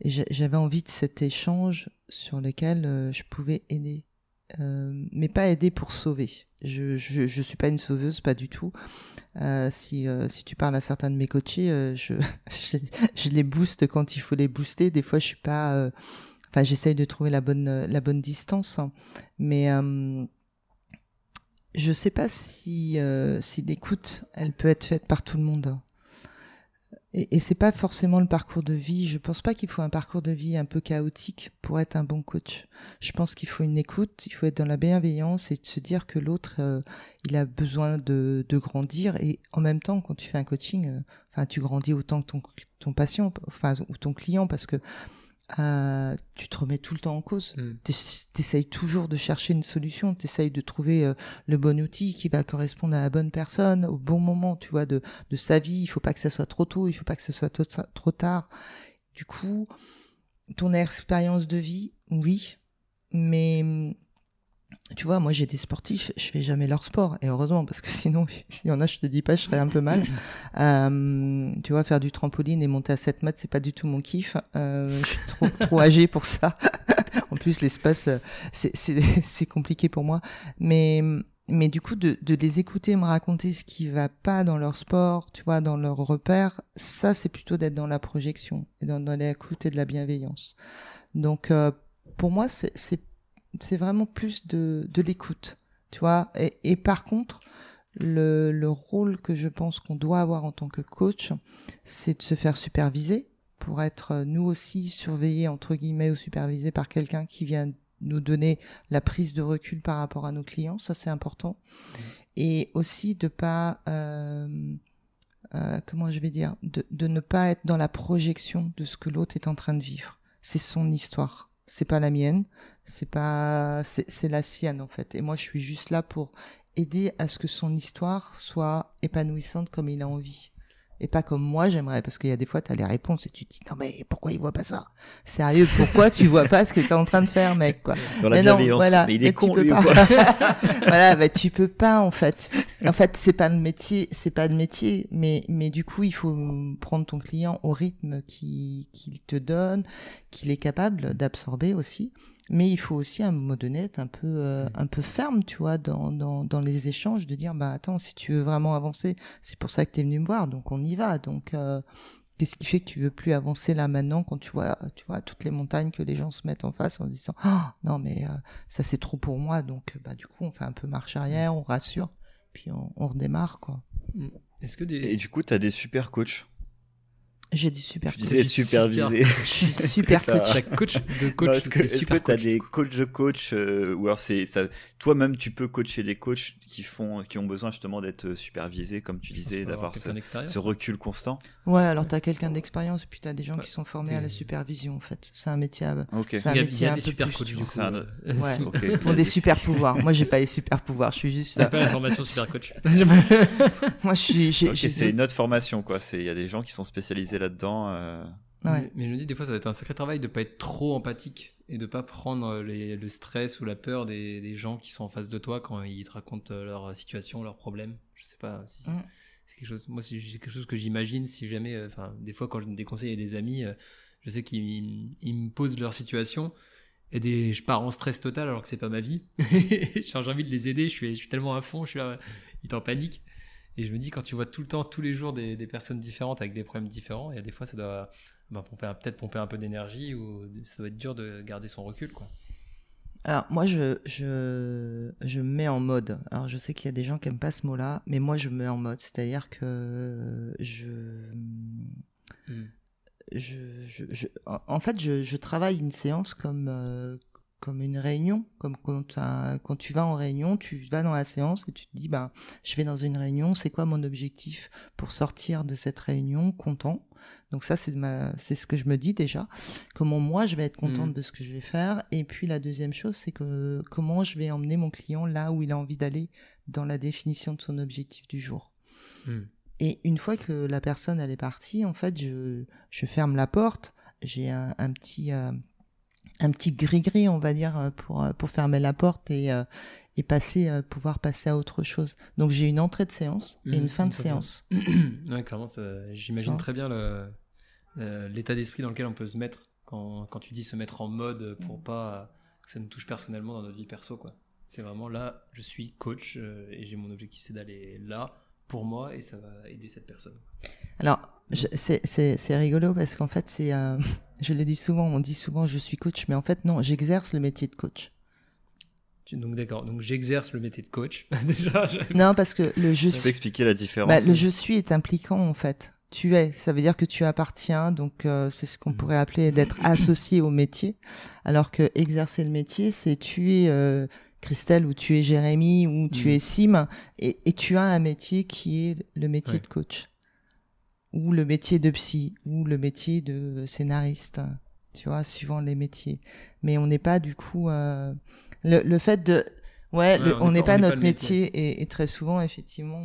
Et j'avais envie de cet échange sur lequel je pouvais aider, mais pas aider pour sauver. Je, je, suis pas une sauveuse, pas du tout. Euh, si, euh, si tu parles à certains de mes coachés, euh, je, [LAUGHS] je, les booste quand il faut les booster. Des fois, je suis pas. Enfin, j'essaye de trouver la bonne, la bonne distance. Hein. Mais je sais pas si, si l'écoute, elle peut être faite par tout le monde. Et, c'est pas forcément le parcours de vie. Je pense pas qu'il faut un parcours de vie un peu chaotique pour être un bon coach. Je pense qu'il faut une écoute, il faut être dans la bienveillance et de se dire que l'autre, euh, il a besoin de, de, grandir. Et en même temps, quand tu fais un coaching, euh, enfin, tu grandis autant que ton, ton patient, enfin, ou ton client, parce que euh, tu te remets tout le temps en cause. Mm. Tu essayes toujours de chercher une solution, tu essayes de trouver euh, le bon outil qui va correspondre à la bonne personne au bon moment, tu vois, de, de sa vie. Il faut pas que ça soit trop tôt, il faut pas que ça soit trop tard. Du coup, ton expérience de vie, oui, mais tu vois, moi j'ai des sportifs, je fais jamais leur sport, et heureusement, parce que [LAUGHS] sinon, il y en a, je te dis pas, je serais un peu mal. [LAUGHS] Euh, tu vois, faire du trampoline et monter à 7 mètres, c'est pas du tout mon kiff. Euh, je suis trop, trop âgé pour ça. [LAUGHS] en plus, l'espace, c'est compliqué pour moi. Mais, mais du coup, de, de les écouter me raconter ce qui va pas dans leur sport, tu vois, dans leur repère, ça, c'est plutôt d'être dans la projection et dans, dans l'écoute et de la bienveillance. Donc, euh, pour moi, c'est c'est vraiment plus de, de l'écoute, tu vois. Et, et, par contre, le, le rôle que je pense qu'on doit avoir en tant que coach, c'est de se faire superviser pour être euh, nous aussi surveillés entre guillemets ou supervisés par quelqu'un qui vient nous donner la prise de recul par rapport à nos clients, ça c'est important. Mmh. Et aussi de pas euh, euh, comment je vais dire, de, de ne pas être dans la projection de ce que l'autre est en train de vivre. C'est son histoire c'est pas la mienne, c'est pas, c'est la sienne en fait. Et moi, je suis juste là pour aider à ce que son histoire soit épanouissante comme il a envie et pas comme moi j'aimerais parce qu'il y a des fois tu as les réponses et tu te dis non mais pourquoi il voit pas ça? Sérieux pourquoi tu vois pas ce que tu es en train de faire mec quoi? [LAUGHS] Dans la mais non voilà. Mais il est con lui [LAUGHS] voilà bah tu peux pas en fait. En fait c'est pas le métier c'est pas le métier mais mais du coup il faut prendre ton client au rythme qu'il qu'il te donne qu'il est capable d'absorber aussi mais il faut aussi à un moment donné être un peu euh, un peu ferme tu vois dans, dans, dans les échanges de dire bah attends si tu veux vraiment avancer c'est pour ça que tu es venu me voir donc on y va. Donc euh, qu'est-ce qui fait que tu veux plus avancer là maintenant quand tu vois tu vois toutes les montagnes que les gens se mettent en face en disant oh, non mais euh, ça c'est trop pour moi. Donc bah du coup on fait un peu marche arrière on rassure puis on, on redémarre quoi. Mmh. est-ce que des... et du coup tu as des super coachs? J'ai du super coach. disais supervisé. Je suis super coach. coach de coach. Est-ce que tu as des coachs de coach euh, ou alors c'est ça toi-même tu peux coacher des coachs qui font qui ont besoin justement d'être supervisés comme tu disais d'avoir ce, ce, recul constant? Ouais, alors tu as quelqu'un d'expérience et puis tu as des gens qui sont formés à la supervision en fait. C'est un métier à... c'est un métier un peu super coach du coup. Ouais. [LAUGHS] Pour des super pouvoirs. Moi j'ai pas les super pouvoirs, je suis juste pas la [LAUGHS] formation super coach. Moi je suis c'est une autre formation quoi, c'est il y a des gens qui sont spécialisés là-dedans. Euh. Mais, je me dis, des fois, ça va être un sacré travail de pas être trop empathique et de pas prendre le stress ou la peur des, gens qui sont en face de toi quand ils te racontent leur situation, leurs problèmes. Je sais pas si mm. c'est quelque chose. Moi, c'est quelque chose que j'imagine si jamais. Euh, enfin, des fois, quand je des conseils à des amis, euh, je sais qu'ils me posent leur situation et des, je pars en stress total alors que c'est pas ma vie. [LAUGHS] J'ai envie de les aider. Je suis, je suis tellement à fond. Je suis là, ils en panique. Et je me dis, quand tu vois tout le temps, tous les jours, des, personnes différentes avec des problèmes différents, il y a des fois, ça doit bah, pomper, peut-être pomper un peu d'énergie ou ça doit être dur de garder son recul, quoi. Alors moi je, je, je mets en mode. Alors je sais qu'il y a des gens qui aiment pas ce mot-là, mais moi je mets en mode, c'est-à-dire que je, hmm. je, je, en fait je, je travaille une séance comme euh, comme une réunion, comme quand, quand tu vas en réunion, tu vas dans la séance et tu te dis, bah, je vais dans une réunion, c'est quoi mon objectif pour sortir de cette réunion content? Donc ça, c'est c'est ce que je me dis déjà. Comment moi, je vais être contente mmh. de ce que je vais faire. Et puis la deuxième chose, c'est que comment je vais emmener mon client là où il a envie d'aller dans la définition de son objectif du jour. Mmh. Et une fois que la personne elle est partie, en fait, je, je ferme la porte. J'ai un, un, petit euh, un petit gris-gris, on va dire, euh, pour, euh, pour fermer la porte et, euh, et passer, pouvoir passer à autre chose. Donc j'ai une entrée de séance et une mmh, fin de séance. [CLEARS THROAT] ouais, clairement, j'imagine très bien l'état d'esprit dans lequel on peut se mettre quand, quand, tu dis se mettre en mode pour pas que ça nous touche personnellement dans notre vie perso. quoi. C'est vraiment là, je suis coach et j'ai mon objectif, c'est d'aller là pour moi et ça va aider cette personne. Alors, c'est rigolo parce qu'en fait, c'est, euh, [LAUGHS] je le dis souvent, on dit souvent je suis coach, mais en fait, non, j'exerce le métier de coach. Donc d'accord, donc j'exerce le métier de coach. [LAUGHS] [LAUGHS] non, parce que le je suis. expliquer la différence. Bah, le je suis est impliquant en fait. tu es. Ça veut dire que tu appartiens. Donc, euh, c'est ce qu'on mm. pourrait appeler d'être associé au métier. Alors que exercer le métier, c'est tu es euh, Christelle ou tu es Jérémy ou tu mm. es Sim et, tu as un métier qui est le métier de coach ou le métier de psy ou le métier de scénariste. Tu vois, suivant les métiers. Mais on n'est pas du coup euh, le, le fait de Ouais, on n'est pas, notre métier, Et, très souvent, effectivement,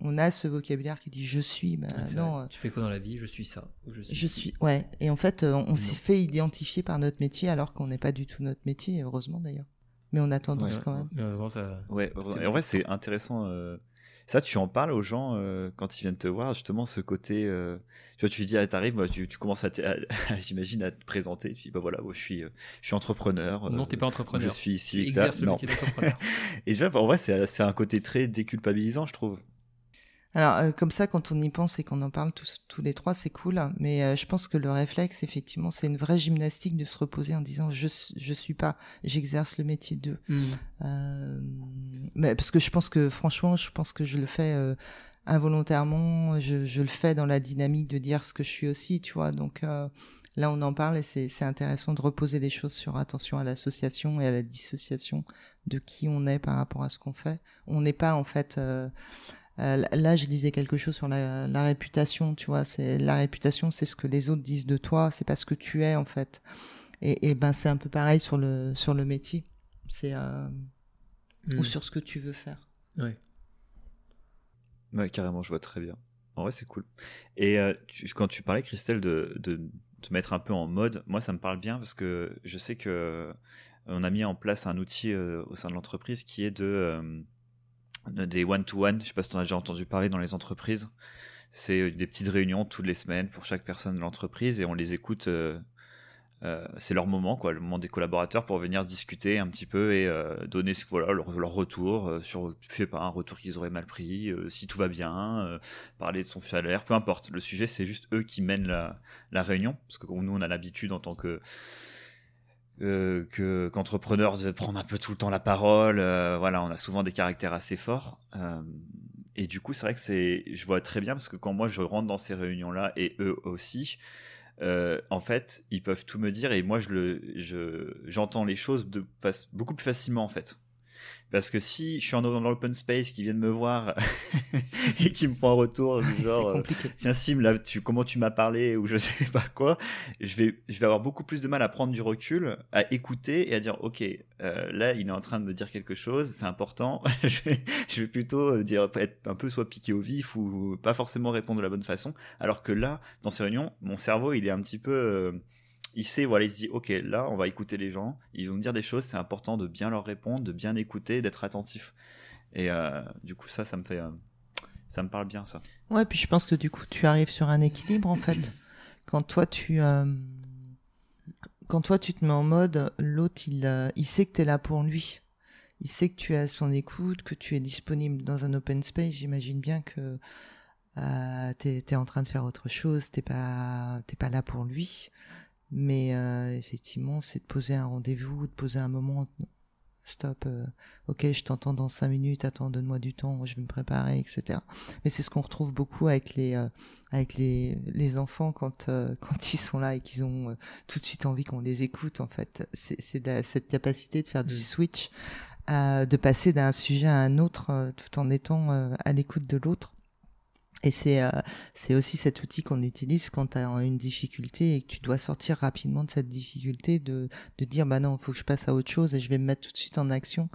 on, a ce vocabulaire qui dit je suis. Bah, non, euh, tu fais quoi dans la vie? Je suis ça. je suis. Je suis. Ouais. Et en fait, euh, on s'est fait identifier par notre métier alors qu'on n'est pas du tout notre métier. Heureusement d'ailleurs. Mais on a tendance quand même. Ouais. En vrai, c'est intéressant. Euh, ça, tu en parles aux gens quand ils viennent te voir, justement, ce côté tu vois, tu dis, ah, t'arrives, moi, tu, tu commences à, [LAUGHS] j'imagine, à te présenter. Tu dis, bah voilà, je suis, je suis entrepreneur. Non, t'es pas entrepreneur. Je suis ici. Tu exerces le métier d'entrepreneur. [LAUGHS] et tu vois, en vrai, c'est un côté très déculpabilisant, je trouve. Alors, euh, comme ça, quand on y pense et qu'on en parle tous, tous les trois, c'est cool. Mais euh, je pense que le réflexe, effectivement, c'est une vraie gymnastique de se reposer en disant je je suis pas, j'exerce le métier d'eux. Mmh. Euh, mais parce que je pense que, franchement, je pense que je le fais involontairement, je, je, le fais dans la dynamique de dire ce que je suis aussi, tu vois. Donc euh, là, on en parle et c'est intéressant de reposer les choses sur attention à l'association et à la dissociation de qui on est par rapport à ce qu'on fait. On n'est pas en fait. Euh, là, je disais quelque chose sur la, la réputation, tu vois. C'est la réputation, c'est ce que les autres disent de toi, c'est pas ce que tu es en fait. Et, et ben, c'est un peu pareil sur le sur le métier. C'est euh, ou hmm. sur ce que tu veux faire. Oui. Ouais, carrément, je vois très bien. En vrai, c'est cool. Et euh, quand tu parlais, Christelle, de, de, te mettre un peu en mode, moi, ça me parle bien parce que je sais que on a mis en place un outil euh, au sein de l'entreprise qui est de, des one-to-one. Je sais pas si tu en as déjà entendu parler dans les entreprises. C'est des petites réunions toutes les semaines pour chaque personne de l'entreprise et on les écoute euh, c'est leur moment, quoi, le moment des collaborateurs pour venir discuter un petit peu et euh, donner voilà, leur, leur retour euh, sur, je sais pas, un retour qu'ils auraient mal pris, si tout va bien, parler de son salaire, peu importe. Le sujet, c'est juste eux qui mènent la, la réunion, parce que nous, on a l'habitude en tant que que qu'entrepreneur de prendre un peu tout le temps la parole. voilà, on a souvent des caractères assez forts. et du coup, c'est vrai que c'est, je vois très bien parce que quand moi je rentre dans ces réunions-là et eux aussi, euh, en fait, ils peuvent tout me dire et moi, je le, je, j'entends les choses de beaucoup plus facilement en fait. Parce que si je suis dans l'open space qui viennent me voir [LAUGHS] et qui me font un retour genre euh, tiens Sim là tu comment tu m'as parlé ou je [LAUGHS] sais pas quoi, je vais je vais avoir beaucoup plus de mal à prendre du recul, à écouter et à dire OK, euh, là il est en train de me dire quelque chose, c'est important. [LAUGHS] je, vais, je vais plutôt euh, dire être un peu soit piqué au vif ou pas forcément répondre de la bonne façon alors que là dans ces réunions, mon cerveau, il est un petit peu il sait, voilà, il se dit, ok, là, on va écouter les gens, ils vont me dire des choses, c'est important de bien leur répondre, de bien écouter, d'être attentif. Et euh, du coup, ça, ça me fait, euh, ça me parle bien, ça. Ouais, puis je pense que du coup, tu arrives sur un équilibre, en fait. [CLEARS THROAT] Quand toi, tu, euh, quand toi, tu te mets en mode, l'autre, il, il sait que tu es là pour lui. Il sait que tu es à son écoute, que tu es disponible dans un open space. J'imagine bien que euh, tu es, en train de faire autre chose, t'es pas, t'es pas là pour lui. Mais euh, effectivement, c'est de poser un rendez-vous, de poser un moment. Stop, euh, ok, je t'entends dans cinq minutes, attends, donne-moi du temps, je vais me préparer, etc. Mais c'est ce qu'on retrouve beaucoup avec les euh, avec les, les enfants quand [LAUGHS] quand ils sont là et qu'ils ont tout de suite envie qu'on les écoute. En fait, c'est cette capacité de faire du mmh. switch, de passer d'un sujet à un autre, tout en étant à l'écoute de l'autre. Et c'est euh, c'est aussi cet outil qu'on utilise quand tu as une difficulté et que tu dois sortir rapidement de cette difficulté, de, de dire bah non, il faut que je passe à autre chose et je vais me mettre tout de suite en action.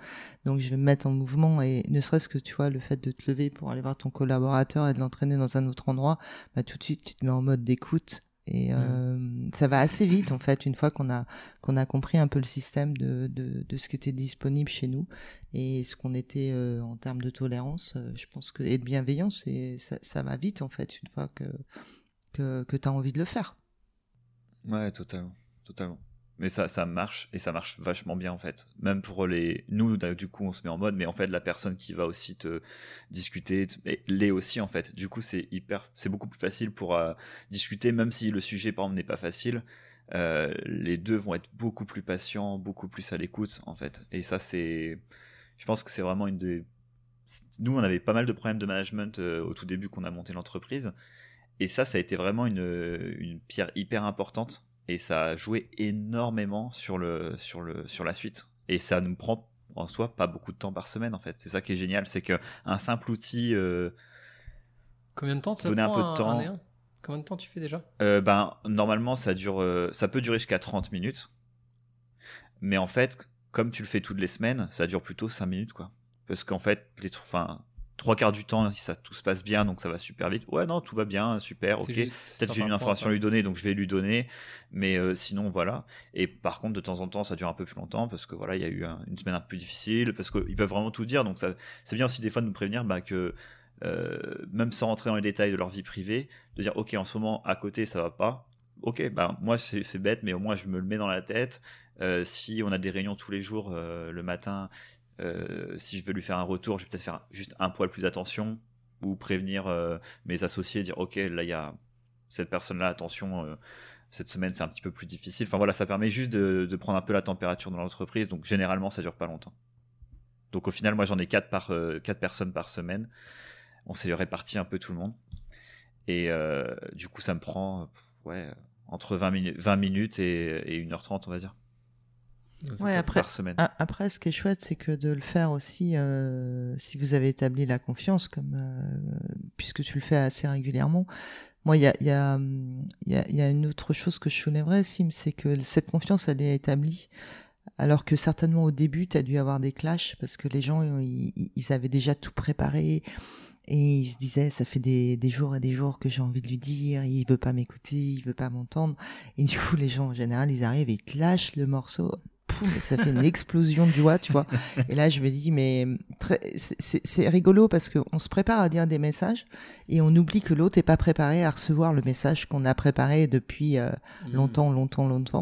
Donc je vais me mettre en mouvement et ne serait-ce que tu vois le fait de te lever pour aller voir ton collaborateur et de l'entraîner dans un autre endroit, bah tout de suite tu te mets en mode d'écoute et euh, ça va assez vite en fait une fois qu'on a qu'on a compris un peu le système de, de, de ce qui était disponible chez nous et ce qu'on était euh, en termes de tolérance. Euh, je pense que et de bienveillance et ça, ça va vite en fait une fois que que, que tu as envie de le faire. Ouais, totalement, totalement mais ça, ça marche et ça marche vachement bien en fait. Même pour les, nous du coup on se met en mode, mais en fait la personne qui va aussi te discuter, l'est aussi en fait. Du coup c'est hyper, c'est beaucoup plus facile pour euh, discuter, même si le sujet par exemple n'est pas facile. Euh, les deux vont être beaucoup plus patients, beaucoup plus à l'écoute en fait. Et ça c'est, je pense que c'est vraiment une des, nous on avait pas mal de problèmes de management euh, au tout début qu'on a monté l'entreprise et ça, ça a été vraiment une, une pierre hyper importante et ça a joué énormément sur, le, sur, le, sur la suite. Et ça nous prend en soi pas beaucoup de temps par semaine en fait. C'est ça qui est génial, c'est qu'un simple outil. Euh, Combien de temps ça donner un peu de temps Combien de temps tu fais déjà euh, Ben normalement ça dure, euh, ça peut durer jusqu'à 30 minutes, mais en fait comme tu le fais toutes les semaines, ça dure plutôt 5 minutes quoi. Parce qu'en fait les, enfin trois quarts du temps, si ça tout se passe bien, donc ça va super vite. Ouais, non, tout va bien, super, ok. Peut-être j'ai une information à lui donner, donc je vais lui donner. Mais euh, sinon, voilà. Et par contre, de temps en temps, ça dure un peu plus longtemps parce que voilà, il y a eu une semaine un peu plus difficile, parce qu'ils peuvent vraiment tout dire. Donc ça, c'est bien aussi des fois de nous prévenir bah, que euh, même sans rentrer dans les détails de leur vie privée, de dire ok, en ce moment à côté ça va pas. Ok, bah moi c'est bête, mais au moins je me le mets dans la tête. Euh, si on a des réunions tous les jours le matin, euh, si je veux lui faire un retour, je vais peut-être faire juste un poil plus attention ou prévenir euh, mes associés, dire ok, là il y a cette personne-là, attention, euh, cette semaine c'est un petit peu plus difficile. Enfin voilà, ça permet juste de, prendre un peu la température dans l'entreprise. Donc généralement ça dure pas longtemps. Donc au final, moi j'en ai 4 par quatre personnes par semaine. On s'est réparti un peu tout le monde. Et du coup, ça me prend ouais, entre 20, 20 minutes et, et 1h30, on va dire ouais, après, Après, ce qui est chouette, c'est que de le faire aussi, euh, si vous avez établi la confiance, comme euh, puisque tu le fais assez régulièrement. Moi, il y a, y, a, y, a, y a une autre chose que je soulèverais, Sim, c'est que cette confiance, elle est établie. Alors que certainement au début, tu as dû avoir des clashs parce que les gens, ils, ils avaient déjà tout préparé et ils se disaient, ça fait des, des jours et des jours que j'ai envie de lui dire, il veut pas m'écouter, il veut pas m'entendre. Et du coup, les gens, en général, ils arrivent et ils te lâchent le morceau ça fait une explosion de joie, tu vois. Et là, je me dis, mais c'est rigolo parce qu'on se prépare à dire des messages et on oublie que l'autre n'est pas préparé à recevoir le message qu'on a préparé depuis euh, mmh. longtemps, longtemps, longtemps.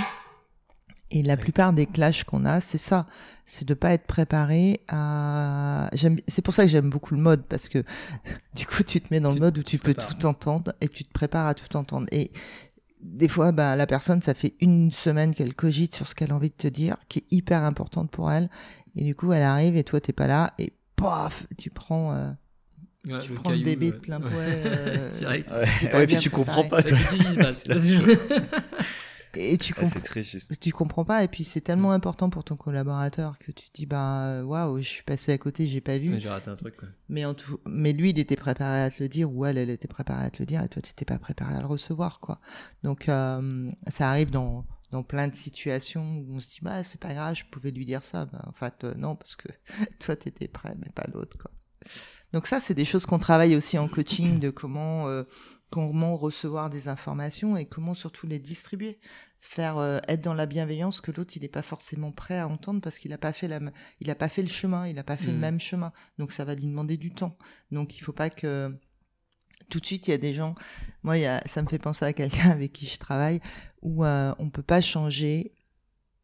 Et la plupart des clashs qu'on a, c'est ça, c'est de pas être préparé à. C'est pour ça que j'aime beaucoup le mode parce que [LAUGHS] du coup, tu te mets dans le mode où tu peux tout entendre et tu te prépares à tout entendre. Et des fois, bah, la personne, ça fait une semaine qu'elle cogite sur ce qu'elle a envie de te dire, qui est hyper importante pour elle. Et du coup, elle arrive et toi, t'es pas là. Et paf, tu prends, euh, tu prends le bébé de plein poil. Euh, [LAUGHS] Direct. Ouais. et puis tu comprends pas. Toi. [LAUGHS] [LAUGHS] Et tu, ah, tu comprends pas. Et puis c'est tellement important pour ton collaborateur que tu te dis bah waouh, je suis passé à côté, j'ai pas vu. J'ai raté un truc quoi. Mais en tout, mais lui il était préparé à te le dire ou elle elle était préparée à te le dire et toi tu n'étais pas préparé à le recevoir quoi. Donc euh, ça arrive dans dans plein de situations où on se dit bah c'est pas grave, je pouvais lui dire ça. Bah, en fait euh, non parce que [LAUGHS] toi tu étais prêt mais pas l'autre quoi. Donc ça c'est des choses qu'on travaille aussi en coaching de comment euh, comment recevoir des informations et comment surtout les distribuer. Faire euh, être dans la bienveillance que l'autre il n'est pas forcément prêt à entendre parce qu'il n'a pas fait la il a pas fait le chemin il n'a pas fait le mmh. même chemin. Donc ça va lui demander du temps. Donc il faut pas que tout de suite il y a des gens moi il y a, ça me fait penser à quelqu'un [LAUGHS] avec qui je travaille où euh, on peut pas changer.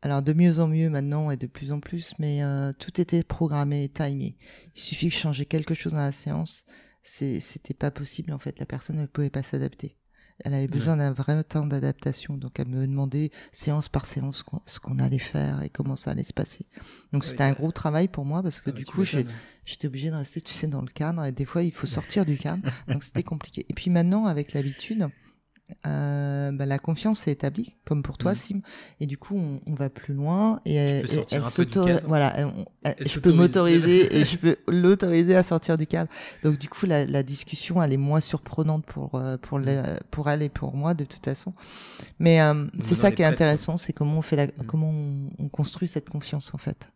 Alors de mieux en mieux maintenant et de plus en plus mais euh, tout était programmé timé. Il suffit de changer quelque chose dans la séance c'était pas possible en fait. La personne ne pouvait pas s'adapter. Elle avait besoin d'un vrai temps d'adaptation. Donc elle me demandait séance par séance ce qu'on allait faire et comment ça allait se passer. Donc c'était un gros travail pour moi parce que ah du coup j'étais obligée de rester tu sais dans le cadre et des fois il faut [LAUGHS] sortir du cadre. Donc c'était compliqué. Et puis maintenant avec l'habitude euh, bah, la confiance est établie, comme pour toi, mm. Sim. Et du coup, on, va plus loin et, elle, Voilà, je peux m'autoriser [LAUGHS] et je peux l'autoriser à sortir du cadre. Donc du coup, la, discussion, elle est moins surprenante pour euh, pour mm. pour elle et pour moi de toute façon. Mais euh, c'est ça qui est intéressant, c'est comment on fait la, mm. comment on construit cette confiance en fait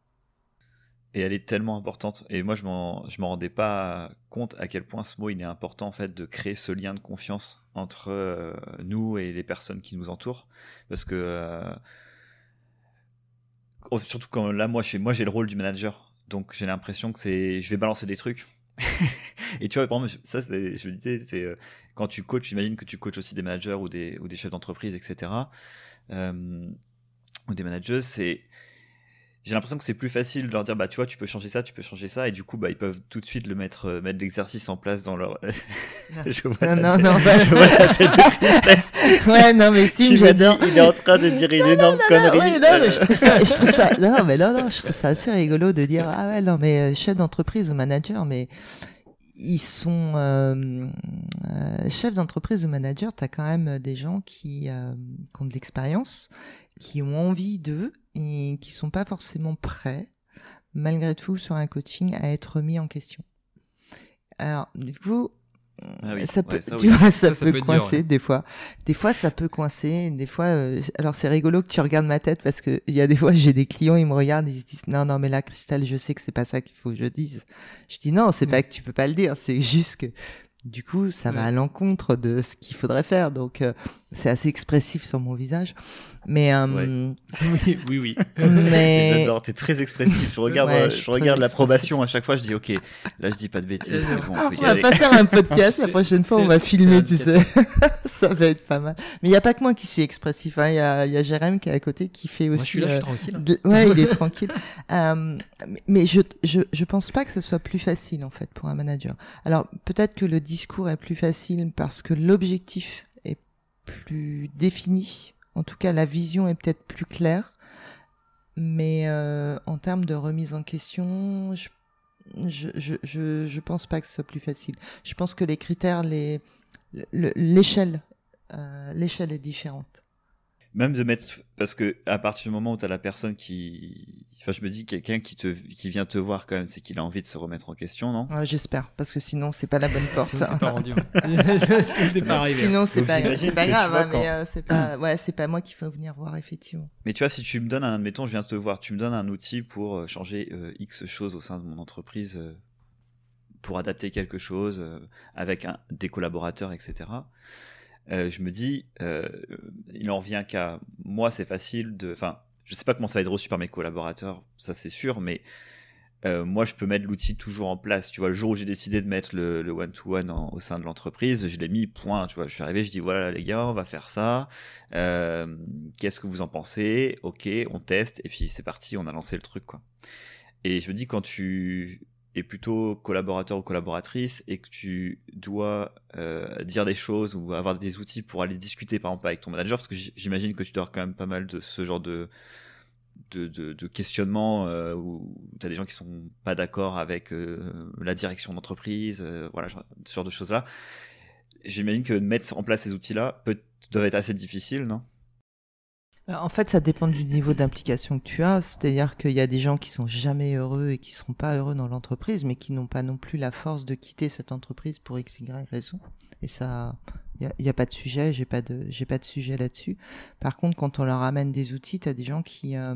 et elle est tellement importante. Et moi, je m'en, je m'en rendais pas compte à quel point ce mot il est important en fait de créer ce lien de confiance entre euh, nous et les personnes qui nous entourent, parce que euh, surtout quand là, moi, moi, j'ai le rôle du manager, donc j'ai l'impression que c'est, je vais balancer des trucs. [LAUGHS] et tu vois, par exemple, ça, je me disais, c'est euh, quand tu coaches, j'imagine que tu coaches aussi des managers ou des, ou des chefs d'entreprise, etc. ou des managers, c'est j'ai l'impression que c'est plus facile de leur dire bah tu vois tu peux changer ça tu peux changer ça et du coup bah ils peuvent tout de suite le mettre euh, mettre l'exercice en place dans leur [LAUGHS] je vois non non non [LAUGHS] je vois la tête. De [LAUGHS] ouais non mais si j'adore. il est en train de dire une énorme connerie. ouais, non, je trouve ça je trouve ça non mais non non je trouve ça assez rigolo de dire ah ouais non mais euh, chef d'entreprise ou manager mais ils sont euh, chefs d'entreprise ou managers, tu as quand même des gens qui, qui ont de l'expérience, qui ont envie d'eux et qui sont pas forcément prêts, malgré tout, sur un coaching à être mis en question. Alors, du coup, ah ça peut, tu vois, ça, peut, coincer des fois. Des fois, ça peut coincer. Des fois, euh, alors c'est rigolo que tu regardes ma tête parce que il y a des fois, j'ai des clients, ils me regardent, ils se disent non, non, mais là, Cristal, je sais que c'est pas ça qu'il faut que je dise. Je dis non, c'est pas que tu peux pas le dire, c'est juste que du coup, ça va à l'encontre de ce qu'il faudrait faire. Donc, euh, c'est assez expressif sur mon visage. Mais euh, [LAUGHS] oui, oui, oui. Mais [LAUGHS] j'adore. T'es très expressif. Je regarde, je regarde l'approbation à chaque fois. Je dis, ok, là, je dis pas de bêtises. Bon, on, va pas faire un podcast. La prochaine fois, on va filmer, tu sais. [LAUGHS] ça va être pas mal. Mais il y a pas que moi qui suis expressif. Hein. Il y a, y a Jérém qui est à côté qui fait aussi. Moi, je suis là, je suis tranquille. Euh, ouais, il est tranquille. Euh, mais je, je, je pense pas que ce soit plus facile en fait pour un manager. Alors peut-être que le discours est plus facile parce que l'objectif est plus défini en tout cas, la vision est peut-être plus claire. Mais euh, en termes de remise en question, je, je, pense pas que ce soit plus facile. Je pense que les critères, euh, l'échelle est différente. Même de mettre, parce que à partir du moment où tu as la personne qui, enfin, je me dis quelqu'un qui te, qui vient te voir quand même, c'est qu'il a envie de se remettre en question, non? J'espère, parce que sinon c'est pas la bonne [LAUGHS] porte. sinon [LAUGHS] [LAUGHS] pas rendu. Sinon c'est pas, pas grave, hein, mais euh, c'est pas, [COUGHS] ouais, c'est pas moi qu'il faut venir voir effectivement. Mais tu vois, si tu me donnes un, admettons, je viens te voir, tu me donnes un outil pour euh, changer euh, X choses au sein de mon entreprise, pour adapter quelque chose avec un, des collaborateurs, etc. Euh, je me dis, euh, il en vient qu'à moi, c'est facile de. Enfin, je sais pas comment ça va être reçu par mes collaborateurs, ça c'est sûr, mais euh, moi, je peux mettre l'outil toujours en place. Tu vois, le jour où j'ai décidé de mettre le one-to-one au sein de l'entreprise, je l'ai mis, point. Tu vois, je suis arrivé, je dis, voilà les gars, on va faire ça. Qu'est-ce que vous en pensez? Ok, on teste, et puis c'est parti, on a lancé le truc, quoi. Et je me dis, quand tu est plutôt collaborateur ou collaboratrice et que tu dois euh, dire des choses ou avoir des outils pour aller discuter par exemple avec ton manager, parce que j'imagine que tu dois avoir quand même pas mal de ce genre de de, de, questionnement euh, où tu as des gens qui sont pas d'accord avec euh, la direction d'entreprise, voilà, ce genre de choses-là. J'imagine que mettre en place ces outils-là peut être assez difficile, non? En fait, ça dépend du niveau d'implication que tu as. C'est-à-dire qu'il y a des gens qui sont jamais heureux et qui seront pas heureux dans l'entreprise, mais qui n'ont pas non plus la force de quitter cette entreprise pour x, y raison. Et ça, il n'y a, pas de sujet, j'ai pas de, j'ai pas de sujet là-dessus. Par contre, quand on leur amène des outils, tu as des gens qui, euh,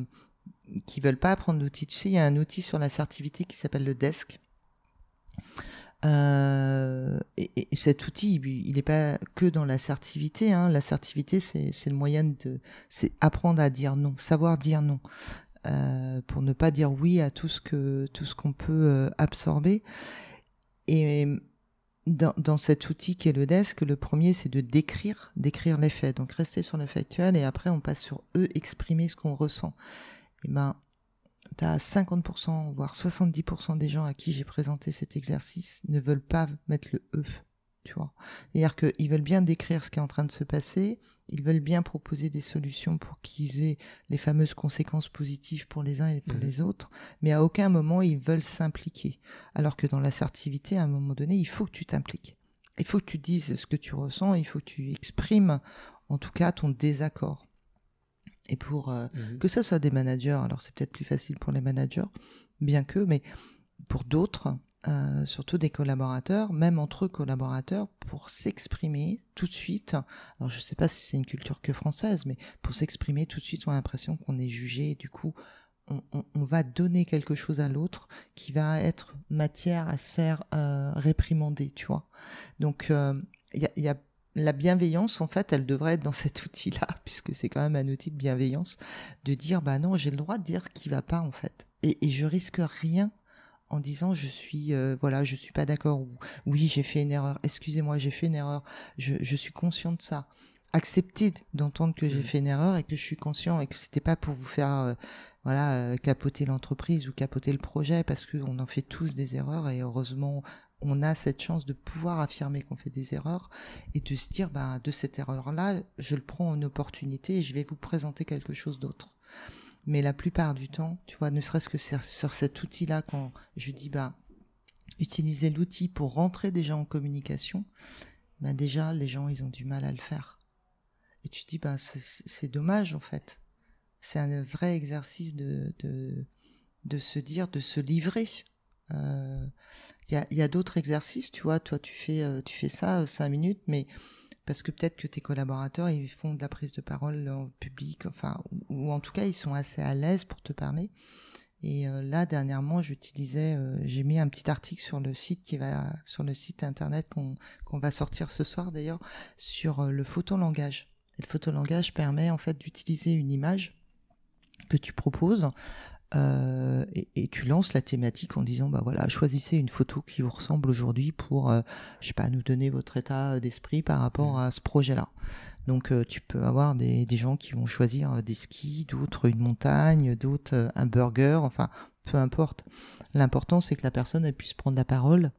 qui veulent pas apprendre l'outil. Tu sais, il y a un outil sur l'assertivité qui s'appelle le desk. Euh, et, cet outil, il n'est pas que dans l'assertivité. Hein. L'assertivité, c'est le moyen de, c'est apprendre à dire non, savoir dire non, euh, pour ne pas dire oui à tout ce que tout ce qu'on peut euh, absorber. Et dans, dans, cet outil qui est le desk, le premier, c'est de décrire, décrire les faits. Donc rester sur le factuel et après on passe sur eux, exprimer ce qu'on ressent. Et ben tu as 50%, voire 70% des gens à qui j'ai présenté cet exercice ne veulent pas mettre le E. Tu vois. C'est-à-dire qu'ils veulent bien décrire ce qui est en train de se passer, ils veulent bien proposer des solutions pour qu'ils aient les fameuses conséquences positives pour les uns et pour mmh. les autres, mais à aucun moment ils veulent s'impliquer. Alors que dans l'assertivité, à un moment donné, il faut que tu t'impliques. Il faut que tu dises ce que tu ressens, il faut que tu exprimes en tout cas ton désaccord. Et pour euh, mmh que ça soit des managers, alors c'est peut-être plus facile pour les managers, bien que, mais pour d'autres, euh, surtout des collaborateurs, même entre collaborateurs, pour s'exprimer tout de suite. Alors je ne sais pas si c'est une culture que française, mais pour s'exprimer tout de suite, on a l'impression qu'on est jugé et du coup, on, on, on, va donner quelque chose à l'autre qui va être matière à se faire euh, réprimander, tu vois. Donc il y a, y a la bienveillance, en fait, elle devrait être dans cet outil-là, [LAUGHS] puisque c'est quand même un outil de bienveillance, de dire, bah non, j'ai le droit de dire qui va pas, en fait. Et, et je risque rien en disant je suis euh, voilà je suis pas d'accord ou oui j'ai fait une erreur excusez-moi j'ai fait une erreur je, je suis conscient de ça accepter d'entendre que j'ai mmh. fait une erreur et que je suis conscient et que c'était pas pour vous faire euh, voilà euh, capoter l'entreprise ou capoter le projet parce qu'on en fait tous des erreurs et heureusement on a cette chance de pouvoir affirmer qu'on fait des erreurs et de se dire, bah, de cette erreur-là, je le prends en opportunité et je vais vous présenter quelque chose d'autre. Mais la plupart du temps, tu vois, ne serait-ce que sur, cet outil-là, quand je dis, bah, utiliser l'outil pour rentrer déjà en communication, ben déjà les gens ils ont du mal à le faire. Et tu dis ben c'est dommage en fait. C'est un vrai exercice de, de se dire, de se livrer. Il euh, y a, d'autres exercices, tu vois, toi tu fais, euh, tu fais ça euh, cinq minutes, mais parce que peut-être que tes collaborateurs ils font de la prise de parole en public, enfin, ou, en tout cas ils sont assez à l'aise pour te parler. Et là dernièrement, j'utilisais, j'ai mis un petit article sur le site qui va sur le site internet qu'on qu'on va sortir ce soir d'ailleurs sur le photolangage. Et le photolangage permet en fait d'utiliser une image que tu proposes euh, et, tu lances la thématique en disant bah voilà choisissez une photo qui vous ressemble aujourd'hui pour euh, je sais pas nous donner votre état d'esprit par rapport mmh. à ce projet là donc euh, tu peux avoir des, des, gens qui vont choisir des skis d'autres une montagne d'autres un burger enfin peu importe l'important c'est que la personne elle puisse prendre la parole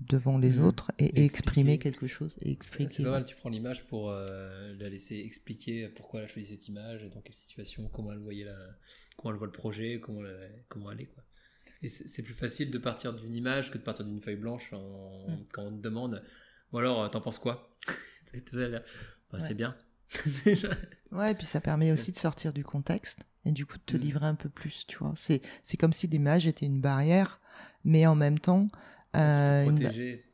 devant les mmh. autres et, exprimer quelque chose et expliquer. C'est pas mal, tu prends l'image pour euh, la laisser expliquer pourquoi elle a choisi cette image, dans quelle situation, comment elle voyait la, comment elle voit le projet, comment, comment elle est quoi. Et c'est plus facile de partir d'une image que de partir d'une feuille blanche mmh. quand on te demande. Ou alors, euh, t'en penses quoi? [LAUGHS] Bah, C'est bien. [LAUGHS] ouais, et puis ça permet aussi de sortir du contexte et du coup de te mmh. livrer un peu plus, tu vois. C'est comme si l'image était une barrière, mais en même temps, euh,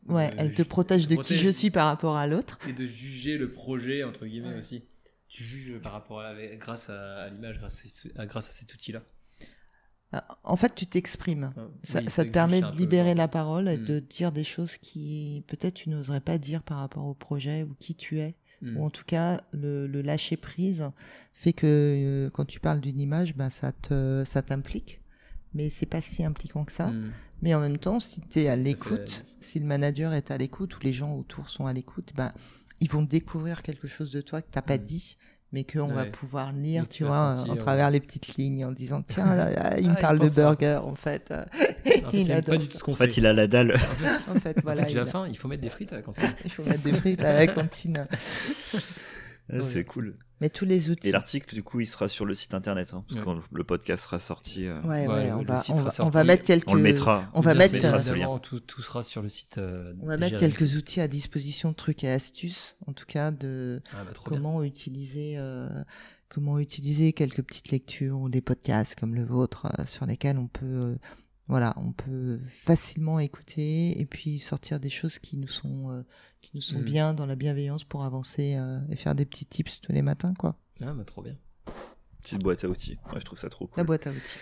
ouais, elle te protège de qui je suis par rapport à l'autre. Et de juger le projet, entre guillemets aussi. Tu juges par rapport à la... grâce à, l'image, grâce, à... grâce à cet outil-là. Ah, en fait, tu t'exprimes. Ah, ça, te permet de libérer la parole et hmm. de dire des choses qui peut-être tu n'oserais pas dire par rapport au projet ou qui tu es. Hmm. Ou en tout cas, le, lâcher prise fait que euh, quand tu parles d'une image, ben, ça t'implique mais c'est pas si impliquant que ça. Hmm. Mais en même temps, si tu es à l'écoute, si le manager est à l'écoute ou les gens autour sont à l'écoute, ben, ils vont découvrir quelque chose de toi que tu n'as pas hmm. dit, mais qu'on va pouvoir lire, tu, vois, en travers les petites lignes, en disant [LAUGHS] tiens, il me ah, parle de burger, en fait. il, a pas du tout ce qu'on fait. En fait, il a la dalle. en fait, [LAUGHS] voilà. il, a faim, il faut mettre des frites à la cantine. [LAUGHS] il faut mettre des frites à la cantine. c'est cool. Mais tous les outils. Et l'article, du coup, il sera sur le site internet, hein, parce que quand le podcast sera sorti. Euh, ouais, ouais, on, va, on, va, mettre quelques. On le mettra. On va mettre. tout, tout, sera sur le site. Euh, on va mettre quelques outils à disposition, trucs et astuces, en tout cas, de ah, bah, comment utiliser. Euh, comment utiliser quelques petites lectures ou des podcasts comme le vôtre sur lesquels on peut voilà, on peut facilement écouter et puis sortir des choses qui nous sont qui nous sont mm. bien dans la bienveillance pour avancer euh, et faire des petits tips tous les matins, quoi. Ah, bah trop bien. Petite boîte à outils. Ouais, je trouve ça trop cool. La boîte à outils.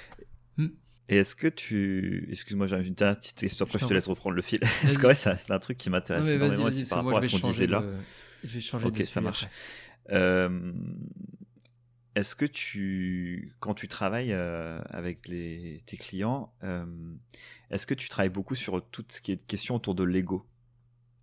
Mm. Et est-ce que tu. Excuse-moi, j'ai une petite histoire, après je te laisse reprendre le fil. Parce que ouais, c'est un truc qui m'intéresse énormément aussi par rapport à ce qu'on disait là. Je vais changer Ok, ça marche. Euh... Est-ce que tu, quand tu travailles euh, avec les, tes clients, euh, est-ce que tu travailles beaucoup sur tout ce qui est question autour de l'ego?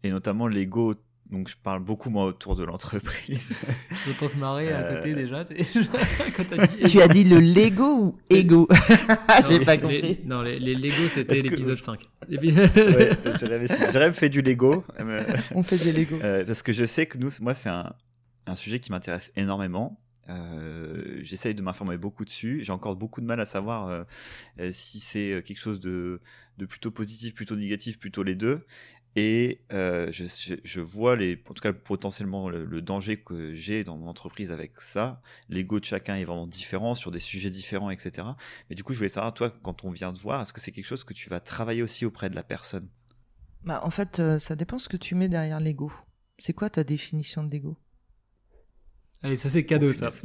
Et notamment l'ego. Donc je parle beaucoup moi autour de l'entreprise. [LAUGHS] J'entends se marrer à côté euh, déjà. [LAUGHS] tu as dit le Lego ou ego? [LAUGHS] J'ai pas compris. non, les, Lego c'était l'épisode 5. ouais, J'aurais fait du Lego. On fait des Lego. Euh, parce que je sais que nous, moi c'est un, un sujet qui m'intéresse énormément. Euh, J'essaye de m'informer beaucoup dessus. J'ai encore beaucoup de mal à savoir euh, si c'est quelque chose de, de, plutôt positif, plutôt négatif, plutôt les deux. Et euh, je, vois en tout cas potentiellement le, danger que j'ai dans mon entreprise avec ça. L'ego de chacun est vraiment différent sur des sujets différents, etc. Mais du coup, je voulais savoir, toi, quand on vient te voir, est-ce que c'est quelque chose que tu vas travailler aussi auprès de la personne? Bah, En fait, euh, ça dépend ce que tu mets derrière l'ego. C'est quoi ta définition de l'ego? Allez, ça c'est cadeau, ça. [LAUGHS] ça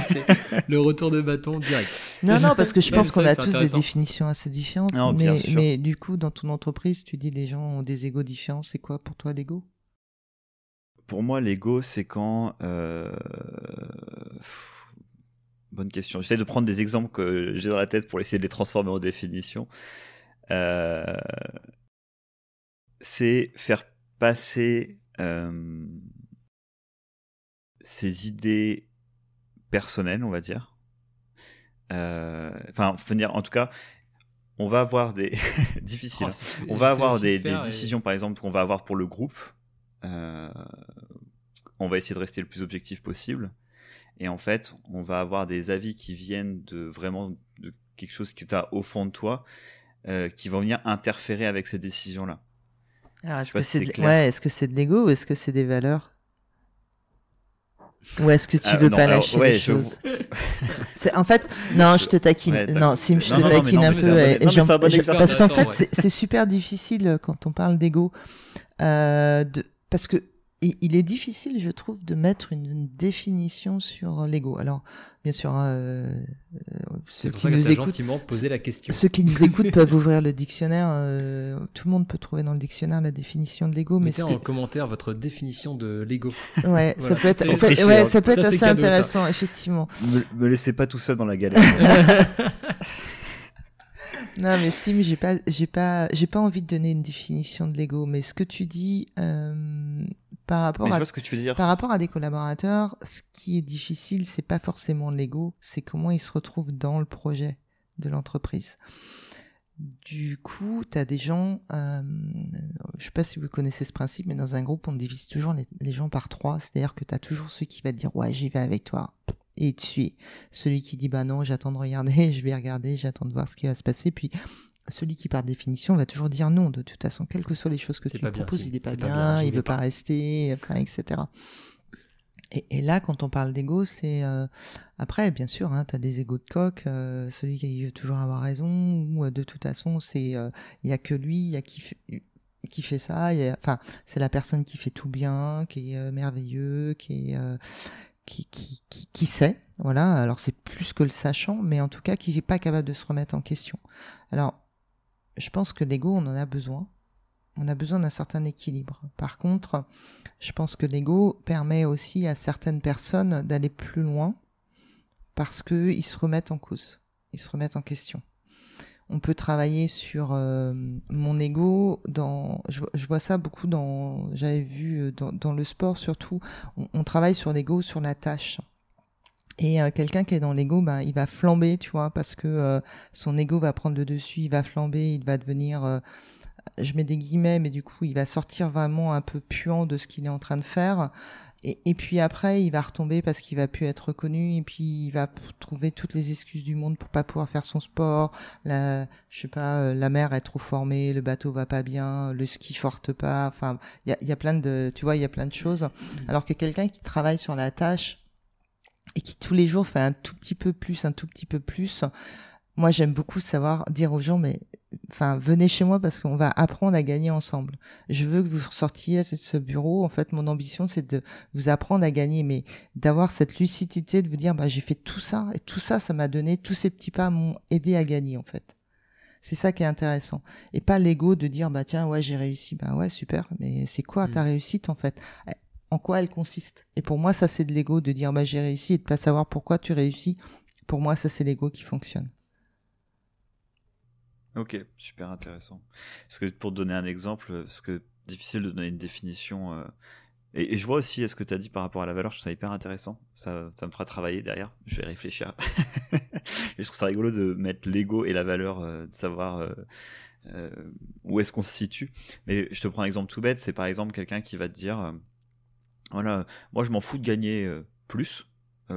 c'est le retour de bâton direct. Non, non, parce que je pense qu'on a tous des définitions assez différentes. mais, mais, du coup, dans ton entreprise, tu dis les gens ont des égos différents. C'est quoi pour toi l'ego? Pour moi, l'ego, c'est quand. Euh... Bonne question. J'essaie de prendre des exemples que j'ai dans la tête pour essayer de les transformer en définition. Euh... C'est faire passer. Euh ses idées personnelles, on va dire. Euh, enfin, venir, en tout cas, on va avoir des [LAUGHS] difficiles. Oh, on va avoir des, décisions, par exemple, qu'on va avoir pour le groupe. Euh, on va essayer de rester le plus objectif possible. Et en fait, on va avoir des avis qui viennent de vraiment de quelque chose que tu as au fond de toi, qui vont venir interférer avec ces décisions-là. Alors, est-ce que c'est de... ouais, est-ce que c'est de l'ego ou est-ce que c'est des valeurs? Ou est-ce que tu ah, veux pas lâcher les choses En fait, non, je te taquine. non, Sim, je te taquine un peu. parce qu'en fait, c'est super difficile quand on parle d'ego, euh, de... parce que il est difficile, je trouve, de mettre une, définition sur l'ego. Alors, bien sûr, hein, euh, ceux qui nous écoutent, gentiment poser la question. Ceux qui nous [LAUGHS] écoutent peuvent ouvrir le dictionnaire. Euh, tout le monde peut trouver dans le dictionnaire la définition de l'ego. Mettez mais en commentaire votre définition de l'ego. Ouais, ça peut être, ouais, ça peut être assez intéressant, effectivement. Me, me laissez pas tout seul dans la galère. [LAUGHS] non, mais Sim, j'ai pas, j'ai pas, j'ai pas envie de donner une définition de l'ego, mais ce que tu dis euh, par rapport à, ce que tu veux dire. par rapport à des collaborateurs, ce qui est difficile, c'est pas forcément l'ego, c'est comment ils se retrouvent dans le projet de l'entreprise. Du coup, tu as des gens, euh, je sais pas si vous connaissez ce principe, mais dans un groupe, on divise toujours les, les gens par trois. C'est-à-dire que tu as toujours ceux qui vont te dire, ouais, j'y vais avec toi et tu es celui qui dit bah non, j'attends de regarder, [LAUGHS] je vais regarder, j'attends de voir ce qui va se passer. Puis celui qui par définition va toujours dire non de toute façon, quelles que soient les choses que tu proposes, il n'est pas, bien, il veut pas, rester, enfin, etc. Et, là, quand on parle d'ego, c'est euh, après, bien sûr, hein, tu as des égos de coq, euh, celui qui veut toujours avoir raison, ou euh, de toute façon, c'est il y a que lui, il y a qui fait, qui fait ça, enfin, c'est la personne qui fait tout bien, qui est merveilleux, qui est qui, qui, qui, sait, voilà, alors c'est plus que le sachant, mais en tout cas qui n'est pas capable de se remettre en question. Alors, je pense que l'ego, on en a besoin. On a besoin d'un certain équilibre. Par contre, je pense que l'ego permet aussi à certaines personnes d'aller plus loin parce qu'ils se remettent en cause, ils se remettent en question on peut travailler sur euh, mon ego dans je, vois ça beaucoup dans j'avais vu euh, dans, le sport surtout on, travaille sur l'ego sur la tâche et euh, quelqu'un qui est dans l'ego ben il va flamber tu vois parce que son ego va prendre le dessus il va flamber il va devenir je mets des guillemets mais du coup il va sortir vraiment un peu puant de ce qu'il est en train de faire et, puis après, il va retomber parce qu'il va plus être reconnu. Et puis il va trouver toutes les excuses du monde pour pas pouvoir faire son sport. La, je sais pas, euh, la mer est trop formée, le bateau va pas bien, le ski forte pas. Enfin, il y a, y a plein de, tu vois, il y a plein de choses. Alors que quelqu'un qui travaille sur la tâche et qui tous les jours fait un tout petit peu plus, un tout petit peu plus. Moi, j'aime beaucoup savoir dire aux gens, mais enfin, venez chez moi parce qu'on va apprendre à gagner ensemble. Je veux que vous sortiez de ce bureau. En fait, mon ambition, c'est de vous apprendre à gagner, mais d'avoir cette lucidité de vous dire, bah, j'ai fait tout ça et tout ça, ça m'a donné, tous ces petits pas m'ont aidé à gagner, en fait. C'est ça qui est intéressant. Et pas l'ego de dire, bah, tiens, ouais, j'ai réussi. Bah, ouais, super. Mais c'est quoi ta mm. réussite, en fait? En quoi elle consiste? Et pour moi, ça, c'est de l'ego de dire, bah, j'ai réussi et de pas savoir pourquoi tu réussis. Pour moi, ça, c'est l'ego qui fonctionne. Ok, super intéressant. Parce que pour donner un exemple, parce que difficile de donner une définition. Euh, et, je vois aussi ce que tu as dit par rapport à la valeur, je trouve ça hyper intéressant. Ça, ça me fera travailler derrière. Je vais réfléchir. [LAUGHS] et je trouve ça rigolo de mettre l'ego et la valeur, euh, de savoir euh, où est-ce qu'on se situe. Mais je te prends un exemple tout bête, c'est par exemple quelqu'un qui va te dire, voilà, moi je m'en fous de gagner plus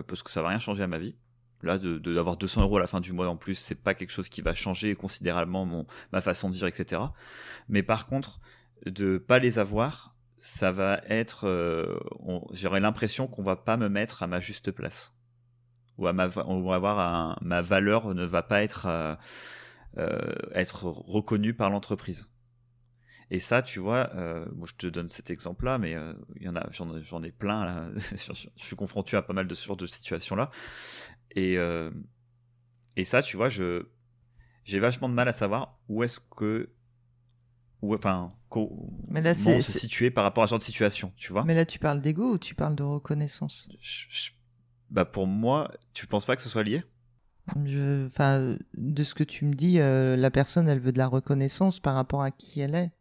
parce que ça va rien changer à ma vie. Là, d'avoir de, 200 euros à la fin du mois en plus, c'est pas quelque chose qui va changer considérablement mon, ma façon de vivre, etc. Mais par contre, de pas les avoir, ça va être, euh, j'aurais l'impression qu'on va pas me mettre à ma juste place, ou à ma, on va avoir un, ma valeur ne va pas être euh, euh, être reconnue par l'entreprise. Et ça, tu vois, euh, je te donne cet exemple-là, mais il y en a, j'en ai plein. Là. [LAUGHS] je suis confronté à pas mal de ce genre de situations-là. Et, euh, et ça, tu vois, je, j'ai vachement de mal à savoir où est-ce que. Où, enfin, mais là, se situer par rapport à ce genre de situation, tu vois. Mais là, tu parles d'ego ou tu parles de reconnaissance? Bah, pour moi, tu penses pas que ce soit lié? Je, de ce que tu me dis, euh, la personne, elle veut de la reconnaissance par rapport à qui elle est.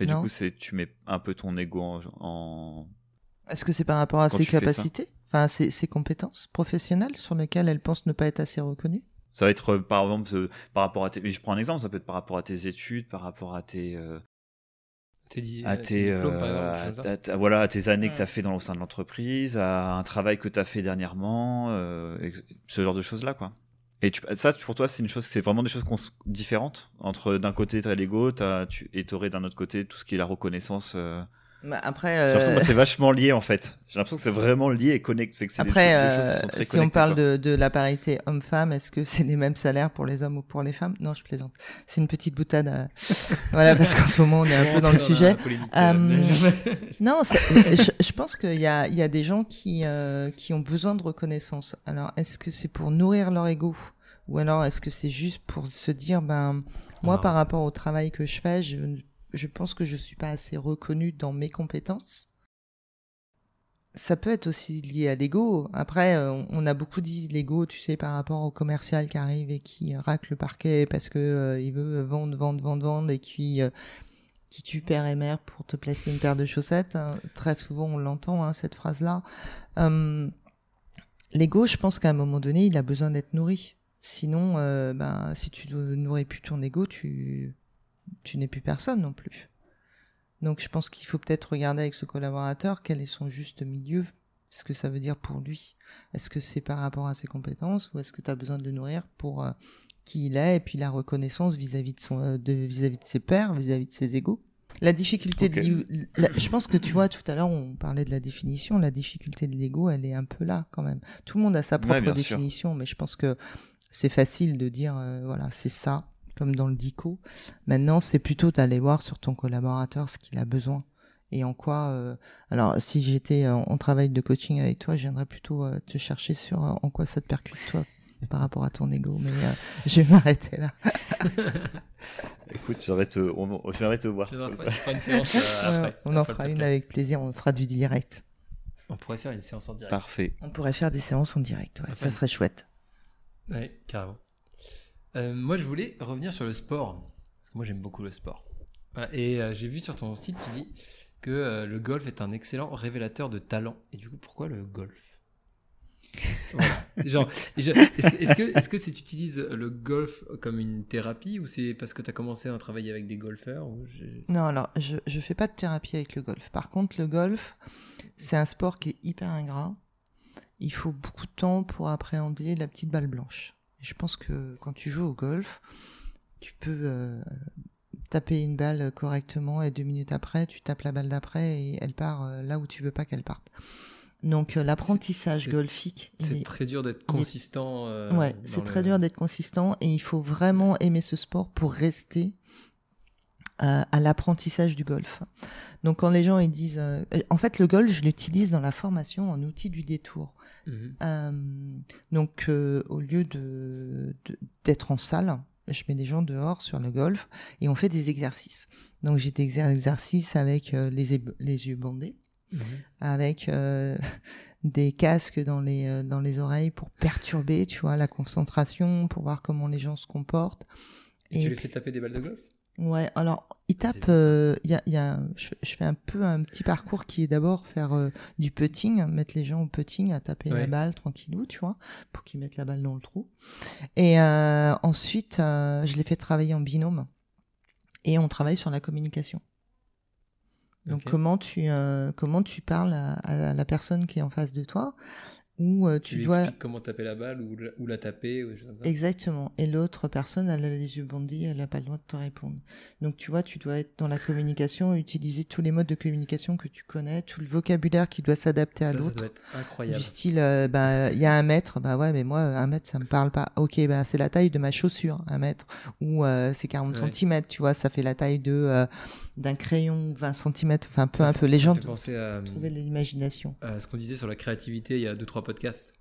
Et du coup, c'est tu mets un peu ton ego en. Est-ce que c'est par rapport à ses capacités? Enfin, ses, compétences professionnelles sur lesquelles elle pense ne pas être assez reconnue? Ça va être, euh, par exemple, euh, par rapport à tes... Je prends un exemple, ça peut être par rapport à tes études, par rapport à tes... Euh, à tes, voilà, à tes années que tu as fait dans, au sein de l'entreprise, à un travail que tu as fait dernièrement, ce genre de choses-là, quoi. Et ça, pour toi, c'est une chose, c'est vraiment des choses différentes entre d'un côté tu as l'ego, tu et aurais d'un autre côté tout ce qui est la reconnaissance. Euh, bah, après, euh... c'est vachement lié en fait. J'ai l'impression que c'est vraiment lié et connecté. Après, euh, si on parle de, de, la parité homme-femme, est-ce que c'est les mêmes salaires pour les hommes ou pour les femmes? Non, je plaisante. C'est une petite boutade. Euh, [LAUGHS] voilà, parce qu'en ce moment on est un peu dans le sujet. Euh, [LAUGHS] non, je, je, pense qu'il y a, il y a des gens qui qui ont besoin de reconnaissance. Alors, est-ce que c'est pour nourrir leur ego? Ou alors est-ce que c'est juste pour se dire ben moi par rapport au travail que je fais, je je pense que je suis pas assez reconnue dans mes compétences. Ça peut être aussi lié à l'ego. Après, euh, on a beaucoup dit l'ego, tu sais, par rapport au commercial qui arrive et qui racle le parquet parce que euh, il veut vendre, vendre, vendre, vendre et qui euh, qui tue père et mère pour te placer une paire de chaussettes. Hein. Très souvent, on l'entend hein, cette phrase-là. l'ego, je pense qu'à un moment donné, il a besoin d'être nourri. Sinon, ben, si tu ne nourris plus ton ego, tu tu n'es plus personne non plus. Donc je pense qu'il faut peut-être regarder avec ce collaborateur quel est son juste milieu, ce que ça veut dire pour lui? Est-ce que c'est par rapport à ses compétences ou est-ce que tu as besoin de le nourrir pour euh, qui il est et puis la reconnaissance vis-à-vis de son euh, de vis-à-vis de ses pairs, vis-à-vis de ses égaux? La difficulté de je pense que tu vois tout à l'heure on parlait de la définition, la difficulté de l'ego, elle est un peu là quand même. Tout le monde a sa propre définition, mais je pense que c'est facile de dire euh, voilà, c'est ça comme dans le DICO. Maintenant, c'est plutôt d'aller voir sur ton collaborateur ce qu'il a besoin et en quoi. Euh, alors, si j'étais en, travail de coaching avec toi, je viendrais plutôt euh, te chercher sur euh, en quoi ça te percute toi [LAUGHS] par rapport à ton ego. Mais je vais m'arrêter là. [LAUGHS] Écoute, j'aimerais te, on, te voir. Une séance, on en fera une avec plaisir. On fera du direct. On pourrait faire une séance en direct. Parfait. On pourrait faire des séances en direct. Ouais. Ça serait chouette. Oui, carrément. Euh, moi, je voulais revenir sur le sport. Parce que moi, j'aime beaucoup le sport. Et euh, j'ai vu sur ton site, tu dis que euh, le golf est un excellent révélateur de talent. Et du coup, pourquoi le golf? [LAUGHS] Genre, est-ce que est-ce que tu utilises le golf comme une thérapie ou c'est parce que tu as commencé à travailler avec des golfeurs Non, alors je je fais pas de thérapie avec le golf. Par contre, le golf, c'est un sport qui est hyper ingrat. Il faut beaucoup de temps pour appréhender la petite balle blanche je pense que quand tu joues au golf, tu peux euh, taper une balle correctement et deux minutes après, tu tapes la balle d'après et elle part euh, là où tu veux pas qu'elle parte. Donc euh, l'apprentissage golfique. C'est très dur d'être consistant. ouais, c'est très dur d'être consistant et il faut vraiment aimer ce sport pour rester à l'apprentissage du golf. Donc quand les gens ils disent, euh, en fait le golf je l'utilise dans la formation en outil du détour. Mhm. Euh, donc euh, au lieu de d'être en salle, je mets des gens dehors sur le golf et on fait des exercices. Donc j'ai des exercices avec les, les yeux bandés, mhm. avec [LAUGHS] des casques dans les dans les oreilles pour perturber, tu vois, la concentration, pour voir comment les gens se comportent. Et, tu les fais taper des balles de golf? Ouais, alors il tape, il euh, y a, y a, je, fais un peu un petit parcours qui est d'abord faire euh, du putting, mettre les gens au putting, à taper la balle tranquillou, tu vois, pour qu'ils mettent la balle dans le trou. Et euh, ensuite, je les fais travailler en binôme et on travaille sur la communication. Donc comment tu comment tu parles à, la personne qui est en face de toi où euh, tu, dois comment taper la balle ou, ou la taper ou exactement. Et l'autre personne elle a les yeux bandés elle n'a pas le droit de te répondre. Donc tu vois tu dois être dans la communication utiliser tous les modes de communication que tu connais tout le vocabulaire qui doit s'adapter à l'autre. incroyable. Du style euh, bah il y a un mètre bah ouais mais moi un mètre ça me parle pas. Ok bah c'est la taille de ma chaussure un mètre. Ou euh, c'est 40 cm tu vois ça fait la taille de d'un crayon 20 cm enfin peu un peu les gens trouver l'imagination. ce qu'on disait sur la créativité il y a deux trois podcasts.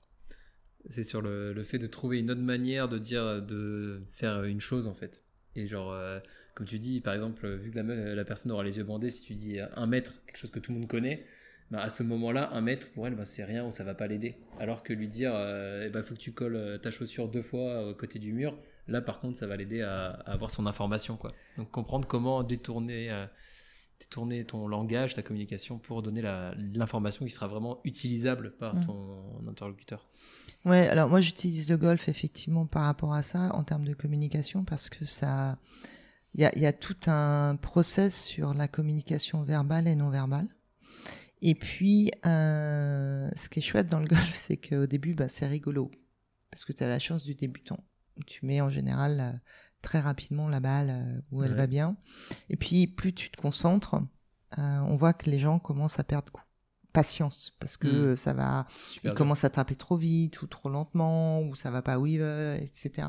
C'est sur le, le, fait de trouver une autre manière de dire de faire une chose en fait. Et genre euh, comme tu dis par exemple vu que la, la, personne aura les yeux bandés si tu dis un mètre quelque chose que tout le monde connaît bah, à ce moment-là, un mètre pour elle, bah, c'est rien ou ça va pas l'aider. Alors que lui dire, euh, eh ben, faut que tu colles euh, ta chaussure deux fois au côté du mur, là par contre, ça va l'aider à, avoir son information. Quoi. Donc comprendre comment détourner, euh, détourner ton langage, ta communication pour donner l'information qui sera vraiment utilisable par mmh. ton interlocuteur. Ouais, alors moi j'utilise le golf effectivement par rapport à ça en termes de communication parce que ça. Il y a, y a tout un process sur la communication verbale et non verbale. Et puis, euh, ce qui est chouette dans le [LAUGHS] golf, c'est qu'au début, bah, c'est rigolo. parce que tu as la chance du débutant. Tu mets en général très rapidement la balle où elle va bien. Et puis, plus tu te concentres, on voit que les gens commencent à perdre patience parce que mmh. ça va ils commencent à taper trop vite ou trop lentement ou ça va pas où ils veulent etc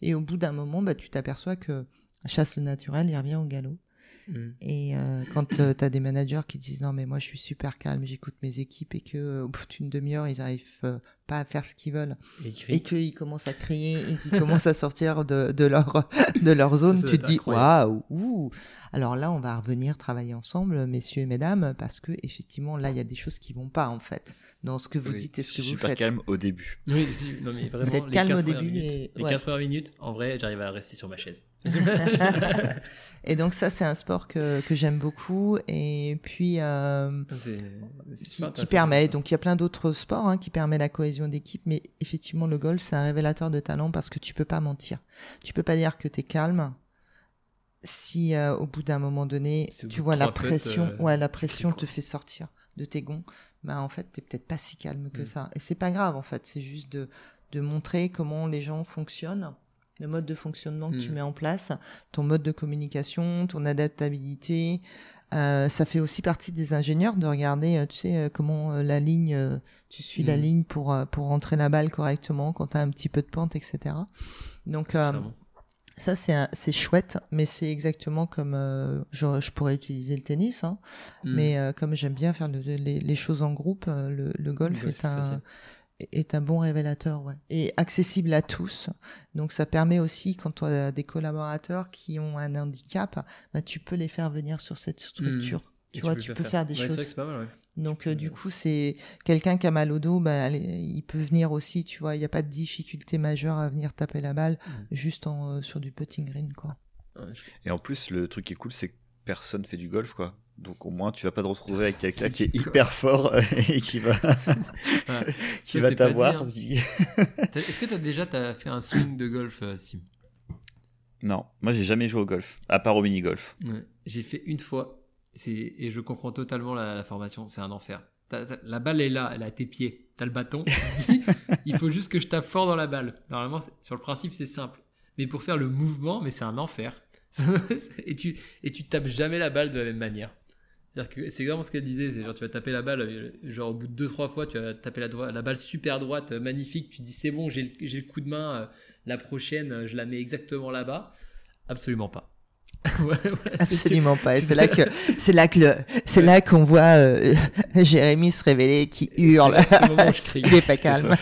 et au bout d'un moment bah, tu t'aperçois que chasse le naturel il revient au galop Mm. Et euh, quand euh, tu as des managers qui disent non mais moi je suis super calme, j'écoute mes équipes et que euh, au bout d'une demi-heure ils arrivent pas à faire ce qu'ils veulent et, qu'ils commencent à crier et qu'ils commencent à sortir de, de leur [LAUGHS] de leur zone, tu te dis waouh. Alors là on va revenir travailler ensemble messieurs et mesdames parce que effectivement là il y a des choses qui vont pas en fait dans ce que vous dites et ce que vous faites. Super calme au début. Oui, non mais vraiment. Vous êtes calme au début. les 4 premières minutes, en vrai, j'arrive à rester sur ma chaise. Et donc ça, c'est un sport que, que j'aime beaucoup et puis euh, qui, permet. Donc il y a plein d'autres sports hein, qui permettent la cohésion d'équipe, mais effectivement le golf, c'est un révélateur de talent parce que tu peux pas mentir. Tu peux pas dire que tu es calme si euh, au bout d'un moment donné, tu vois la pression, euh, ouais, la pression te fait sortir de tes gonds, bah en fait, t'es peut-être pas si calme que mm. ça. Et c'est pas grave en fait, c'est juste de de montrer comment les gens fonctionnent le mode de fonctionnement que tu mm. mets en place, ton mode de communication, ton adaptabilité. Euh, ça fait aussi partie des ingénieurs de regarder, euh, tu sais, euh, comment la ligne, tu suis la mm. ligne pour pour rentrer la balle correctement quand tu as un petit peu de pente, etc. Donc ça c'est chouette, mais c'est exactement comme je, je, pourrais utiliser le tennis, hein, mm. mais comme j'aime bien faire les, choses en groupe, le, le golf est un est un bon révélateur, ouais. Et accessible à tous. Donc ça permet aussi, quand tu as des collaborateurs qui ont un handicap, bah, tu peux les faire venir sur cette structure. Mmh. Tu vois, tu peux faire, des choses. Pas mal, ouais. Donc euh, du coup, c'est quelqu'un qui a mal au dos, bah, il peut venir aussi, tu vois, il n'y a pas de difficulté majeure à venir taper la balle mmh. juste en, euh, sur du putting green, quoi. Et en plus, le truc qui est cool, c'est que personne fait du golf, quoi. Donc au moins tu vas pas te retrouver avec [LAUGHS] quelqu'un qui est hyper fort [LAUGHS] et qui va [LAUGHS] qui va t'avoir. Est-ce que tu as déjà as fait un swing de golf euh, Sim? Non, moi j'ai jamais joué au golf, à part au mini golf. J'ai fait une fois et je comprends totalement la, formation, c'est un enfer. la balle est là, elle est à tes pieds, tu as le bâton, il faut juste que je tape fort dans la balle. Normalement sur le principe c'est simple, mais pour faire le mouvement, mais c'est un enfer. et tu et tu tapes jamais la balle de la même manière c'est exactement ce qu'elle disait, c'est genre tu vas taper la balle, euh, genre au bout de 2-3 fois, tu vas taper la, la balle super droite, euh, magnifique, tu dis c'est bon, j'ai le, coup de main, euh, la prochaine, je la mets exactement là-bas. Absolument pas. [LAUGHS] Absolument pas. Et c'est là que c'est là que c'est là qu'on voit [LAUGHS] Jérémy se révéler qui hurle. [LAUGHS] il est pas calme.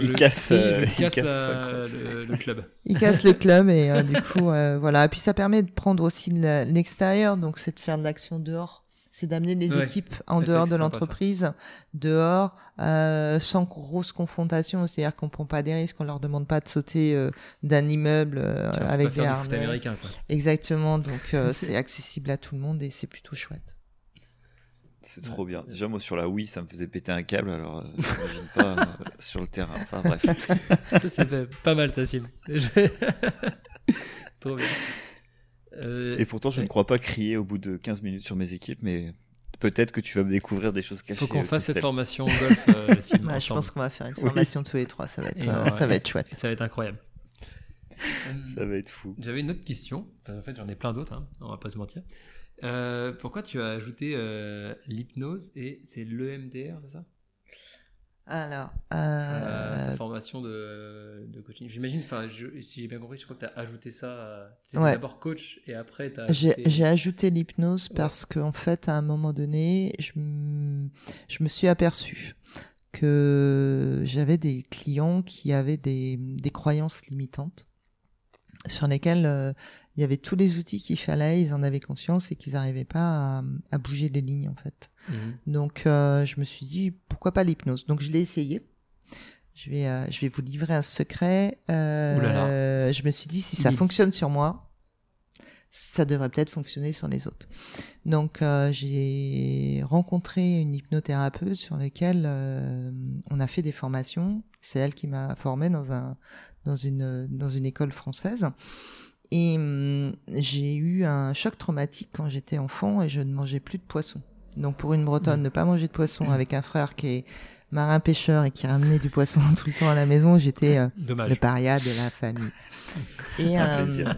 il, casse, il casse, le, club. Il casse le club et du coup voilà. Et puis ça permet de prendre aussi l'extérieur, donc c'est de faire de l'action dehors c'est d'amener les équipes en dehors de l'entreprise, dehors, euh, sans grosse confrontation. C'est-à-dire qu'on prend pas des risques, on leur demande pas de sauter euh, d'un immeuble euh, avec des harnais. Exactement. Donc [LAUGHS] c'est accessible à tout le monde et c'est plutôt chouette. C'est trop bien. Déjà, moi, sur la Wii, ça me faisait péter un câble, alors j'imagine pas [LAUGHS] sur le terrain. Enfin, bref. [LAUGHS] ça fait pas mal, ça, Sim. trop bien. Euh, et pourtant, je ne crois pas crier au bout de 15 minutes sur mes équipes, mais peut-être que tu vas me découvrir des choses cachées. Faut qu'on fasse cette formation golf. Euh, [LAUGHS] je pense qu'on va faire une formation tous les trois. Ça va être, euh, ça va être chouette. Ça va être incroyable. [LAUGHS] ça va être fou. J'avais une autre question. en fait, j'en ai plein d'autres. Hein. On va pas se mentir. pourquoi tu as ajouté l'hypnose et c'est l'EMDR, c'est ça? Alors, euh... formation de, de coaching. J'imagine, enfin, si j'ai bien compris, je crois que tu as ajouté ça. Tu d'abord coach et après tu as. J'ai ajouté l'hypnose parce qu'en fait, à un moment donné, je, je me suis aperçu que j'avais des clients qui avaient des, des croyances limitantes sur lesquelles euh, il y avait tous les outils qu'il fallait, ils en avaient conscience et qu'ils n'arrivaient pas à, bouger les lignes en fait. Mhm. Donc euh, je me suis dit pourquoi pas l'hypnose? Donc je l'ai essayé. Je vais, euh, je vais vous livrer un secret. Euh, je me suis dit si ça fonctionne sur moi, ça devrait peut-être fonctionner sur les autres. Donc j'ai rencontré une hypnothérapeute sur laquelle on a fait des formations. C'est elle qui m'a formé dans un dans une dans une école française. Et hum, j'ai eu un choc traumatique quand j'étais enfant et je ne mangeais plus de poisson. Donc pour une Bretonne, ne pas manger de poisson avec un frère qui est marin pêcheur et qui ramenait du poisson [LAUGHS] tout le temps à la maison, j'étais euh, le paria de la famille. [LAUGHS] Et, euh,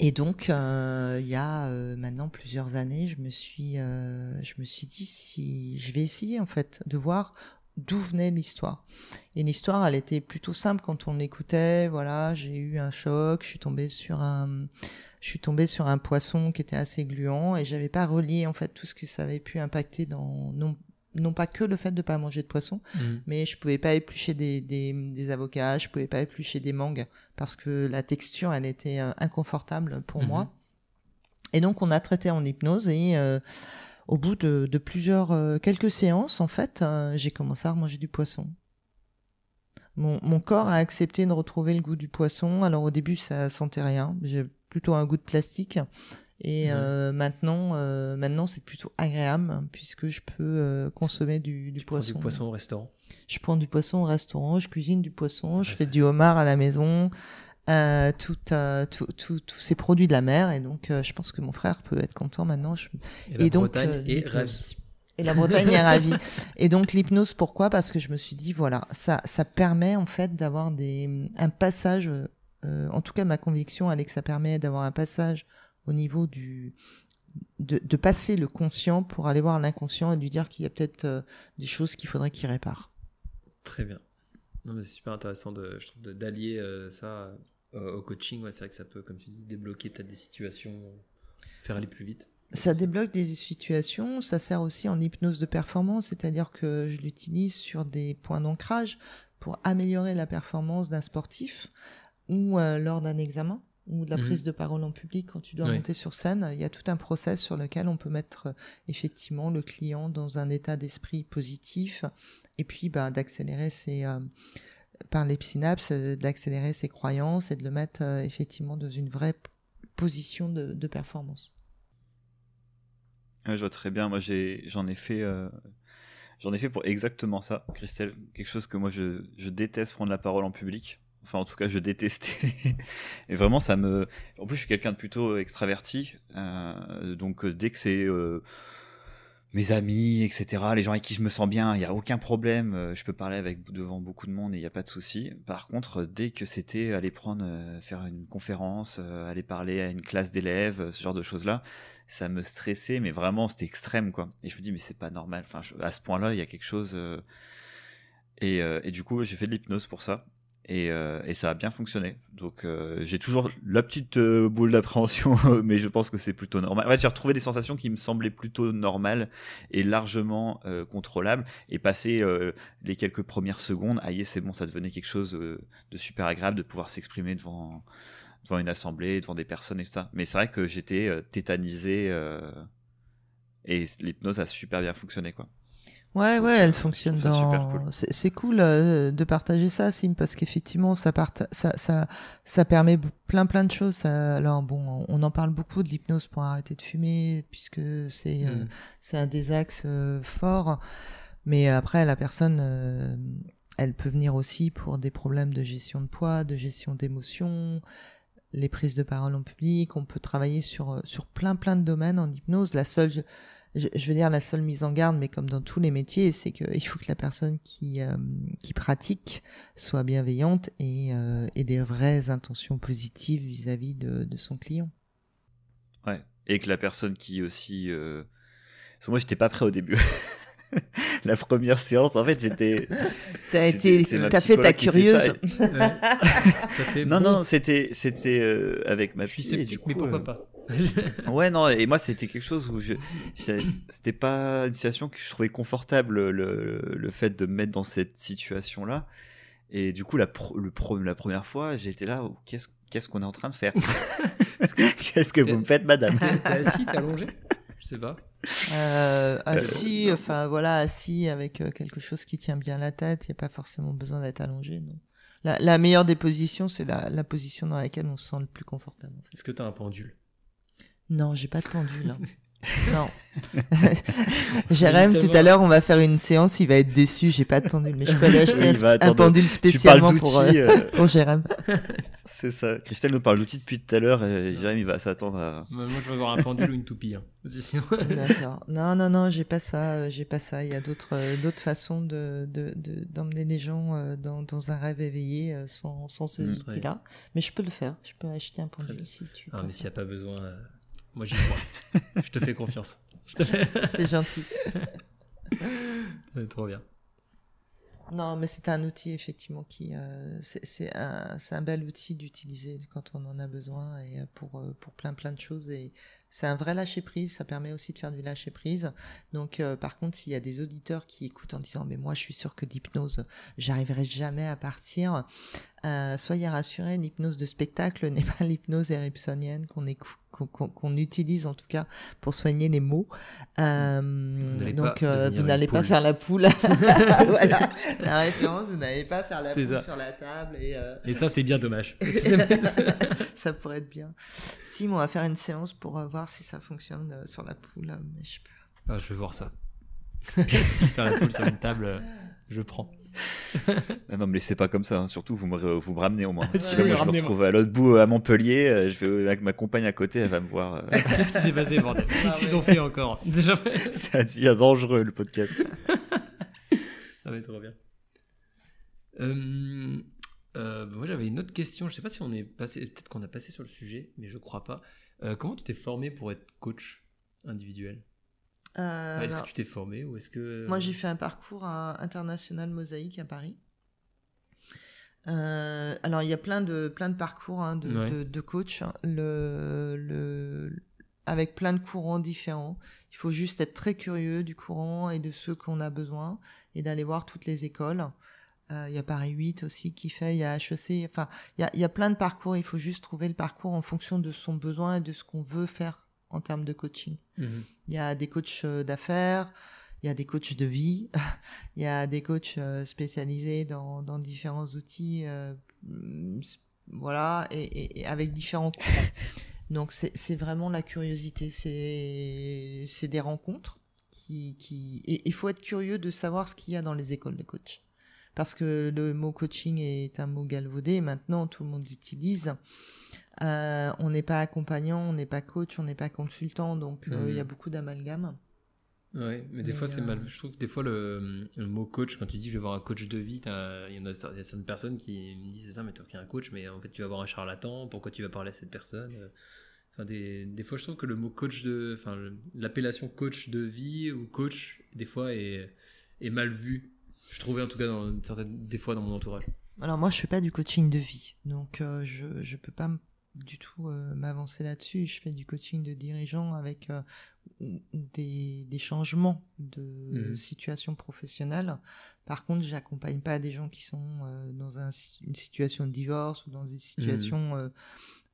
et donc, euh, il y a maintenant plusieurs années, je me suis, je me suis dit si je vais essayer en fait de voir d'où venait l'histoire. Et l'histoire, elle était plutôt simple quand on écoutait. Voilà, j'ai eu un choc, je suis tombée sur un, je suis tombée sur un poisson qui était assez gluant et j'avais pas relié en fait tout ce que ça avait pu impacter dans non, non pas que le fait de pas manger de poisson, mmh. mais je pouvais pas éplucher des, des, des, avocats, je pouvais pas éplucher des mangues parce que la texture elle était euh, inconfortable pour mmh. moi. Et donc on a traité en hypnose et euh, au bout de, de plusieurs euh, quelques séances en fait, j'ai commencé à manger du poisson. Mon, mon, corps a accepté de retrouver le goût du poisson. Alors au début ça sentait rien, j'ai plutôt un goût de plastique. Et euh, maintenant, euh, maintenant c'est plutôt agréable puisque je peux euh, consommer du, du poisson. du poisson au restaurant? Je prends du poisson au restaurant, je cuisine du poisson, je fais du homard à la maison, tout, tous ces produits de la mer. Et donc, je pense que mon frère peut être content maintenant. Je... Et, la donc, Bretagne est ravie. Et la Bretagne est ravie. [LAUGHS] Et donc l'hypnose, pourquoi? Parce que je me suis dit, voilà, ça, ça permet en fait d'avoir des un passage euh, en tout cas, ma conviction, elle est que ça permet d'avoir un passage au niveau du, de, passer le conscient pour aller voir l'inconscient et lui dire qu'il y a peut-être euh, des choses qu'il faudrait qu'il répare. Très bien. c'est super intéressant de, je trouve, d'allier euh, ça au coaching. c'est vrai que ça peut, comme tu dis, débloquer peut-être des situations, faire aller plus vite. Ça débloque des situations, ça sert aussi en hypnose de performance, c'est-à-dire que je l'utilise sur des points d'ancrage pour améliorer la performance d'un sportif ou euh, lors d'un examen ou de la mhm. prise de parole en public quand tu dois monter sur scène, il y a tout un process sur lequel on peut mettre euh, effectivement le client dans un état d'esprit positif et puis bah, d'accélérer ses euh, par les synapses, d'accélérer ses croyances et de le mettre effectivement dans une vraie position de, performance. je vois très bien. Moi, j'en ai, fait, j'en ai fait pour exactement ça, Christelle. Quelque chose que moi je, déteste prendre la parole en public. Enfin, en tout cas, je détestais. [LAUGHS] et vraiment, ça me. En plus, je suis quelqu'un de plutôt extraverti. Euh, donc, euh, dès que c'est euh, mes amis, etc., les gens avec qui je me sens bien, il n'y a aucun problème. Je peux parler avec devant beaucoup de monde et il n'y a pas de souci. Par contre, dès que c'était aller prendre, faire une conférence, aller parler à une classe d'élèves, ce genre de choses-là, ça me stressait, mais vraiment, c'était extrême, quoi. Et je me dis, mais c'est pas normal. À ce point-là, il y a quelque chose. Et, et, du coup, j'ai fait de l'hypnose pour ça. Euh, et, ça a bien fonctionné. Donc euh, j'ai toujours la petite euh, boule d'appréhension, [LAUGHS] mais je pense que c'est plutôt normal. En fait, j'ai retrouvé des sensations qui me semblaient plutôt normales et largement contrôlables. Et passer les quelques premières secondes, aïe, c'est bon, ça devenait quelque chose de super agréable de pouvoir s'exprimer devant devant une assemblée, devant des personnes et tout ça. Mais c'est vrai que j'étais tétanisé et l'hypnose a super bien fonctionné, quoi. Ouais, ouais, elle fonctionne dans. C'est cool euh, de partager ça, Sim, parce qu'effectivement, ça, ça, ça, ça permet plein, plein de choses. Alors bon, on en parle beaucoup de l'hypnose pour arrêter de fumer, puisque c'est euh, mm. c'est un des axes euh, forts. Mais après, la personne, elle peut venir aussi pour des problèmes de gestion de poids, de gestion d'émotions, les prises de parole en public. On peut travailler sur sur plein, plein de domaines en hypnose. La seule je, veux dire la seule mise en garde, mais comme dans tous les métiers, c'est qu'il faut que la personne qui, euh, qui pratique soit bienveillante et euh, ait des vraies intentions positives vis-à-vis de, de, son client. Ouais, et que la personne qui aussi... Euh... Parce que moi, j'étais pas prêt au début. [LAUGHS] la première séance, en fait, c'était. [LAUGHS] T'as été, t'as fait ta curieuse. [LAUGHS] non, non, c'était, c'était euh, avec ma fille. Je suis sceptique, mais pourquoi pas? [LAUGHS] ouais, non, et moi, c'était quelque chose où je, c'était pas une situation que je trouvais confortable, le, le fait de me mettre dans cette situation-là. Et du coup, la, le la première fois, j'ai été là, oh, qu'est-ce qu'est-ce qu'on est en train de faire? [LAUGHS] [LAUGHS] Qu'est-ce que vous me faites, madame? T'es assis, t'es allongé? Je sais pas. Euh, assis, enfin voilà, assis avec euh, quelque chose qui tient bien la tête, il n'y a pas forcément besoin d'être allongé. Non. La, la, meilleure des positions, c'est la, la, position dans laquelle on se sent le plus confortable. Est-ce que tu as un pendule? Non, j'ai pas de pendule. Hein. [LAUGHS] Non. [LAUGHS] Jérém, tout à l'heure, on va faire une séance, il va être déçu, j'ai pas de pendule, mais je peux aller acheter un, pendule spécialement pour, euh, euh, [LAUGHS] pour Jérém. C'est ça. Christelle nous parle d'outils depuis tout à l'heure et Jérém, il va s'attendre à... Moi, je vais avoir un pendule ou une toupie. Hein. D'accord. Non, non, non, j'ai pas ça, euh, j'ai pas ça. Il y a d'autres, d'autres façons de, de, d'emmener des gens dans, dans un rêve éveillé sans, sans ces mmh, outils-là. Mais je peux le faire. Je peux acheter un pendule si tu Ah, mais s'il n'y a pas besoin, moi, j'y crois. [LAUGHS] je te fais confiance. C'est gentil. [LAUGHS] trop bien. Non, mais c'est un outil effectivement qui euh, c'est un, un bel outil d'utiliser quand on en a besoin et euh, pour euh, pour plein plein de choses et c'est un vrai lâcher prise. Ça permet aussi de faire du lâcher prise. Donc par contre, s'il y a des auditeurs qui écoutent en disant mais moi je suis sûr que l'hypnose j'arriverai jamais à partir, euh, soyez rassurés, l'hypnose de spectacle [LAUGHS] n'est pas l'hypnose érypsonienne qu'on qu'on utilise en tout cas pour soigner les mots. Euh, donc euh, vous n'allez pas faire la poule. [LAUGHS] [LAUGHS] voilà la référence, vous n'allez pas faire la poule sur la table. Et, et ça c'est bien dommage. [LAUGHS] ça pourrait être bien. Si, on va faire une séance pour voir si ça fonctionne sur la poule. Mais je, peux... ah, je vais voir ça. si faire la poule sur une table, je prends. [LAUGHS] non, mais c'est pas comme ça. Hein. Surtout, vous me, vous me ramenez au moins. [LAUGHS] si moi, je me retrouve à l'autre bout, à Montpellier, euh, je vais avec ma compagne à côté, elle va me voir. Euh. [LAUGHS] Qu'est-ce qui s'est passé, bordel? Qu'est-ce qu'ils ont fait encore? Déjà Ça devient dangereux, le podcast. ça va être trop bien. Euh, moi, j'avais une autre question. Je sais pas si on est passé, peut-être qu'on a passé sur le sujet, mais je crois pas. comment tu t'es formé pour être coach individuel? Euh, est-ce que tu t'es formé ou est-ce que Moi, j'ai fait un parcours international mosaïque à Paris. Euh, alors, il y a plein de plein de parcours hein, de, de, coach, le, le, avec plein de courants différents. Il faut juste être très curieux du courant et de ceux qu'on a besoin et d'aller voir toutes les écoles. Euh, il y a Paris 8 aussi qui fait, il y a HEC, enfin, il y a, y a plein de parcours. Il faut juste trouver le parcours en fonction de son besoin et de ce qu'on veut faire en termes de coaching. Mhm. Il y a des coachs euh, d'affaires, il y a des coachs de vie, [LAUGHS] il y a des coachs euh, spécialisés dans, dans différents outils, euh, voilà, et, et, avec différents. [LAUGHS] Donc c'est vraiment la curiosité, c'est des rencontres qui, qui... et il faut être curieux de savoir ce qu'il y a dans les écoles de coach. Parce que le mot coaching est un mot galvaudé, maintenant tout le monde l'utilise. Euh, on n'est pas accompagnant, on n'est pas coach, on n'est pas consultant, donc euh, il y a mhm. beaucoup d'amalgames. Oui, mais des fois c'est mal. Euh, je trouve que des fois le, mot coach, quand tu dis je vais voir un coach de vie, il y en a, certaines personnes qui me disent ça, mais tu un coach, mais en fait tu vas voir un charlatan, pourquoi tu vas parler à cette personne Enfin, des, des fois je trouve que le mot coach de. Enfin, l'appellation coach de vie ou coach, des fois est, est mal vu. Je trouvais en tout cas dans certaines, des fois dans mon entourage. Alors moi je fais pas du coaching de vie, donc je je peux pas du tout euh, m'avancer là-dessus. Je fais du coaching de dirigeants avec euh, des, des, changements de mmh. situation professionnelle. Par contre, j'accompagne pas des gens qui sont euh, dans une situation de divorce ou dans des situations mmh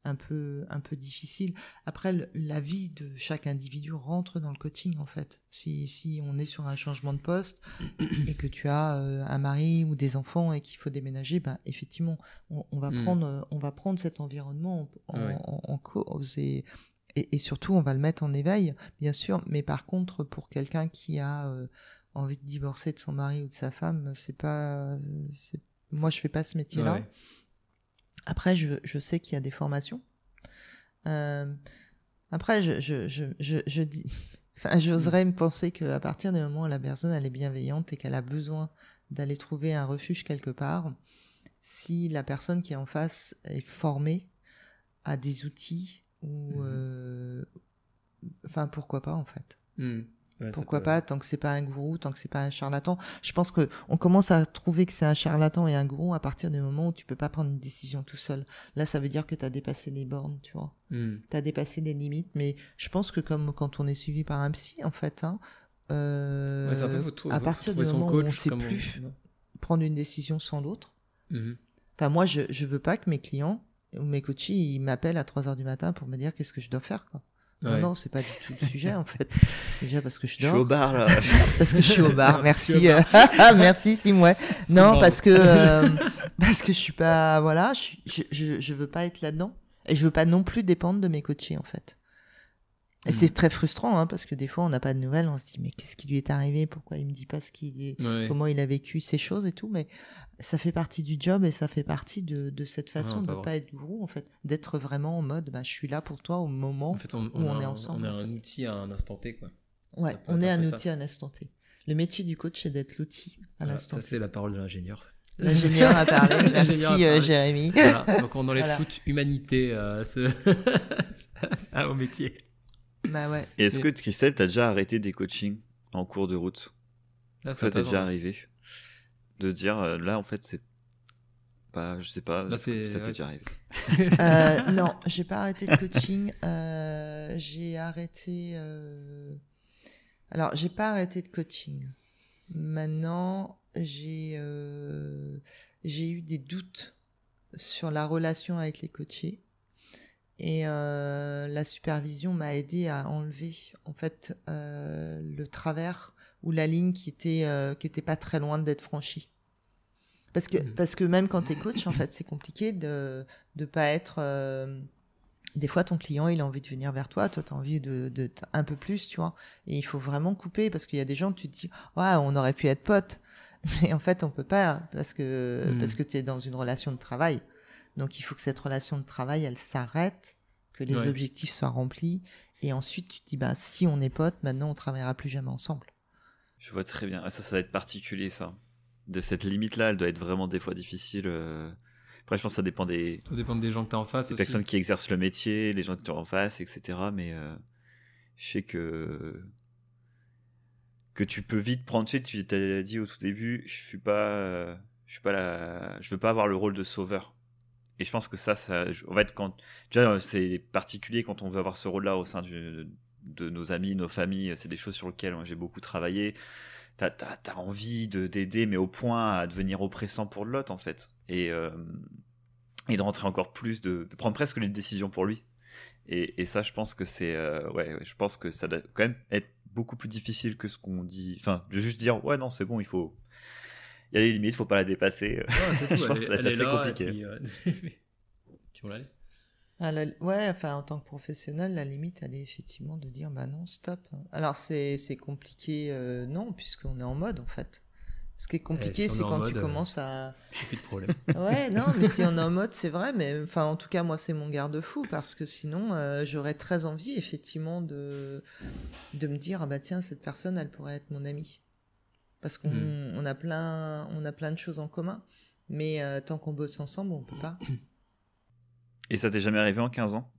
un peu un peu difficile. Après, la vie de chaque individu rentre dans le coaching en fait. Si, si on est sur un changement de poste [COUGHS] et que tu as euh, un mari ou des enfants et qu'il faut déménager, ben effectivement, on, va hmm. prendre on va prendre cet environnement en, cause et, et, surtout on va le mettre en éveil, bien sûr. Mais par contre, pour quelqu'un qui a euh, envie de divorcer de son mari ou de sa femme, c'est pas moi je fais pas ce métier-là. Après, je, je sais qu'il y a des formations. Euh, après, je, je, je, je, dis, [LAUGHS] enfin, j'oserais me penser qu'à partir du moment où la personne elle est bienveillante et qu'elle a besoin d'aller trouver un refuge quelque part, si la personne qui est en face est formée à des outils ou, mmh. euh, enfin, pourquoi pas en fait. Mmh. Pourquoi pas tant que c'est pas un gourou, tant que c'est pas un charlatan. Je pense que on commence à trouver que c'est un charlatan et un gourou à partir du moment où tu peux pas prendre une décision tout seul. Là, ça veut dire que tu as dépassé les bornes, tu vois. Hmm. Tu as dépassé des limites, mais je pense que comme quand on est suivi par un psy, en fait, hein, euh, à partir du moment où on sait plus prendre une décision sans l'autre. Hmm. Enfin, moi, je je veux pas que mes clients ou mes coachs ils m'appellent à 3 heures du matin pour me dire qu'est-ce que je dois faire, quoi. Non, non, c'est pas du tout le sujet en fait. [LAUGHS] Déjà parce que je dors. Je suis au bar là. [LAUGHS] parce que je suis au bar, merci. [LAUGHS] merci Simoué. Non, parce que euh, parce que je suis pas voilà, je, je, je veux pas être là-dedans et je veux pas non plus dépendre de mes coachés en fait. Et c'est très frustrant, hein, parce que des fois, on n'a pas de nouvelles, on se dit, mais qu'est-ce qui lui est arrivé? Pourquoi il me dit pas ce qu'il est, comment il a vécu ces choses et tout? Mais ça fait partie du job et ça fait partie de, de cette façon de ne pas être gourou, en fait, d'être vraiment en mode, bah, je suis là pour toi au moment où on, est ensemble. On est un outil à un instant T, quoi. Ouais, on est un outil à un instant T. Le métier du coach, c'est d'être l'outil à l'instant T. Ça, c'est la parole de l'ingénieur. [LAUGHS] L'ingénieur a parlé. [LAUGHS] Merci, euh, Jérémy. Donc, on enlève [LAUGHS] toute humanité à ce... au métier. Bah ouais. Et est-ce que Christelle, t'as déjà arrêté des coachings en cours de route? Là, ça t'est déjà arrivé de dire euh, là en fait c'est pas je sais pas là, ça t'est déjà arrivé? [LAUGHS] euh, non j'ai pas arrêté de coaching euh, j'ai arrêté alors j'ai pas arrêté de coaching. Maintenant j'ai j'ai eu des doutes sur la relation avec les coachés et euh, la supervision m'a aidé à enlever en fait euh, le travers ou la ligne qui était euh, qui était pas très loin d'être franchie. Parce que mmh. parce que même quand tu es coach en fait c'est compliqué de de pas être des fois ton client il a envie de venir vers toi, toi tu as envie de, de, un peu plus, tu vois. Et il faut vraiment couper parce qu'il y a des gens tu te dis "Ouais, on aurait pu être potes." Mais en fait, on peut pas parce que mmh. parce que tu es dans une relation de travail. Donc il faut que cette relation de travail, elle s'arrête, que les objectifs soient remplis. Et ensuite, tu te dis, bah, si on est potes, maintenant on travaillera plus jamais ensemble. Je vois très bien. Ah, ça, ça va être particulier, ça. De cette limite-là, elle doit être vraiment des fois difficile. Euh. Après, je pense que ça dépend des. Ça dépend des gens que tu as en face. Des personnes qui exercent le métier, les gens que tu as en face, etc. Mais euh, je sais que. Que tu peux vite prendre. Tu sais, tu t'as dit au tout début, je suis pas. Je suis pas là. Je veux pas avoir le rôle de sauveur. Et je pense que ça, ça en fait, quand, déjà, c'est particulier quand on veut avoir ce rôle-là au sein de nos amis, nos familles. C'est des choses sur lesquelles j'ai beaucoup travaillé. T'as as, envie d'aider, mais au point à devenir oppressant pour l'autre, en fait. Et, euh, et de rentrer encore plus, de, prendre presque les décisions pour lui. Et, et ça, je pense que c'est. Euh, ouais, je pense que ça doit quand même être beaucoup plus difficile que ce qu'on dit. Enfin, de juste dire, ouais, non, c'est bon, il faut y a des limites, faut pas la dépasser. [LAUGHS] je pense que c'est assez compliqué. Euh, [LAUGHS] tu vois ah, ouais, enfin, en tant que professionnel, la limite, elle est effectivement de dire, bah non, stop. Alors, c'est compliqué, euh, non, puisqu'on est en mode, en fait. Ce qui est compliqué, eh, c'est quand tu euh, commences à. Plus de problème. [LAUGHS] ouais, non, mais si on est en mode, c'est vrai, mais enfin, en tout cas, moi, c'est mon garde-fou, parce que sinon, j'aurais très envie, effectivement, de, de me dire, ah bah tiens, cette personne, elle pourrait être mon amie parce qu'on mmh. a plein on a plein de choses en commun mais euh, tant qu'on bosse ensemble on peut pas et ça t'est jamais arrivé en 15 ans?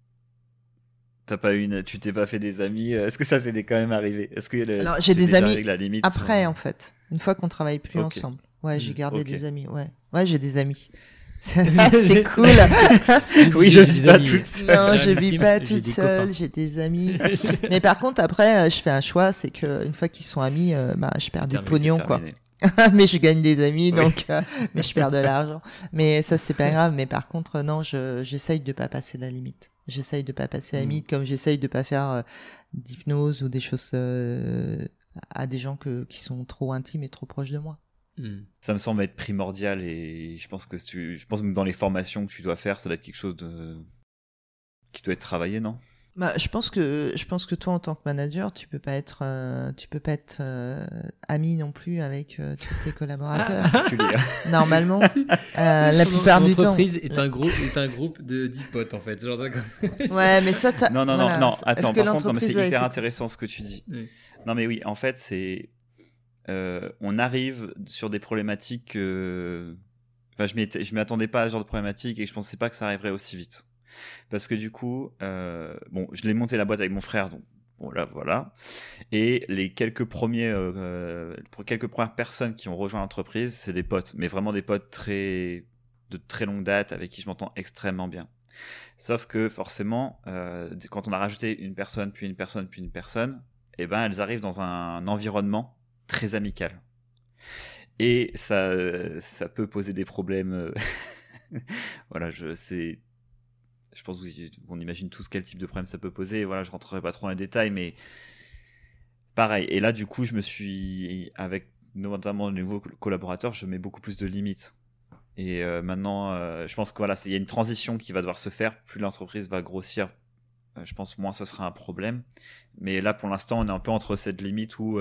T'as pas une, tu t'es pas fait des amis euh, Est-ce que ça s'est quand même arrivé? Est-ce que alors j'ai des amis la limite après en fait, une fois qu'on travaille plus ensemble. Ouais, j'ai mmh, gardé des amis. Ouais, ouais, j'ai des amis. C'est [LAUGHS] cool. [LAUGHS] oui, je vis pas toute seule. Non, je vis pas toute seule, j'ai des amis. [LAUGHS] Mais par contre, après, euh, je fais un choix, c'est qu'une fois qu'ils sont amis, euh, bah, je perds du pognon, quoi. mais je gagne des amis, donc, euh, mais je perds de l'argent. Mais ça, c'est pas grave. Mais par contre, non, j'essaye de pas passer la limite. J'essaye de pas passer la mm. limite, comme j'essaye de pas faire d'hypnose ou des choses à des gens que, qui sont trop intimes et trop proches de moi. Hmm. Ça me semble être primordial et je pense que je pense que dans les formations que tu dois faire, ça doit être quelque chose de qui doit être travaillé, non? Bah, je pense que je pense que toi en tant que manager, tu peux pas être euh, tu peux pas être euh, ami non plus avec euh, tous tes [LAUGHS] collaborateurs. Normalement, [LAUGHS] la plupart du temps. L'entreprise est un groupe est un groupe de 10 potes en fait. [LAUGHS] ouais, mais ça Non non non non, attends, par contre, c'est hyper intéressant ce que tu dis. Non mais oui, en fait, c'est euh, on arrive sur des problématiques. Enfin, je m'y attendais pas à ce genre de problématique et je pensais pas que ça arriverait aussi vite. Parce que du coup, euh, bon, je l'ai monté la boîte avec mon frère, donc voilà, voilà. Et les quelques premiers, euh, quelques premières personnes qui ont rejoint l'entreprise, c'est des potes, mais vraiment des potes très de très longue date avec qui je m'entends extrêmement bien. Sauf que forcément, quand on a rajouté une personne, puis une personne, puis une personne, eh ben elles arrivent dans un environnement très amical. Et ça, ça peut poser des problèmes. Euh, [LAUGHS] voilà, je sais. Je pense qu'on imagine tous quel type de problème ça peut poser. Voilà, je rentrerai pas trop dans les détails, mais pareil. Et là, du coup, je me suis, avec notamment de nouveaux collaborateurs, je mets beaucoup plus de limites. Et euh, maintenant, euh, je pense qu'il voilà, y a une transition qui va devoir se faire. Plus l'entreprise va grossir, je pense moins ce sera un problème. Mais là, pour l'instant, on est un peu entre cette limite où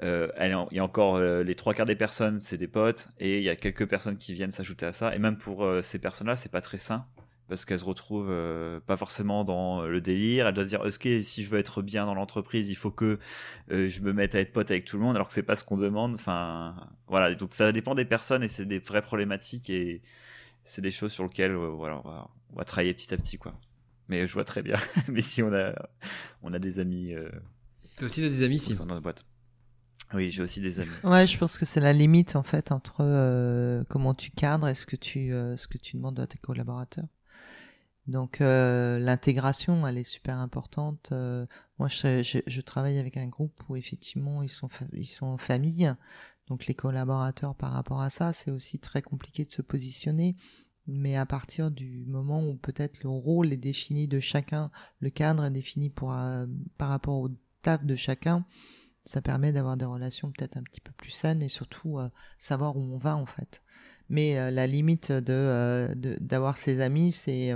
il y a encore les trois quarts des personnes, c'est des potes, et il y a quelques personnes qui viennent s'ajouter à ça. Et même pour ces personnes-là, c'est pas très sain parce qu'elle se retrouve euh, pas forcément dans le délire. Elle doit se dire, ok, si je veux être bien dans l'entreprise, il faut que euh, je me mette à être pote avec tout le monde, alors que c'est pas ce qu'on demande. Enfin, voilà. Donc ça dépend des personnes et c'est des vraies problématiques et c'est des choses sur lesquelles, euh, voilà, on va, travailler petit à petit, quoi. Mais je vois très bien. [LAUGHS] Mais si on a, on a des amis. T'as aussi des amis, si. Dans notre boîte. Oui, j'ai aussi des amis. Ouais, je pense que c'est la limite en fait entre comment tu cadres et ce que tu, ce que tu demandes à tes collaborateurs. Donc euh, l'intégration, elle est super importante. Euh, moi, je, je, travaille avec un groupe où effectivement ils sont ils sont en famille. Donc les collaborateurs par rapport à ça, c'est aussi très compliqué de se positionner. Mais à partir du moment où peut-être le rôle est défini de chacun, le cadre est défini pour euh, par rapport au taf de chacun, ça permet d'avoir des relations peut-être un petit peu plus saines et surtout savoir où on va en fait. Mais la limite de d'avoir ses amis, c'est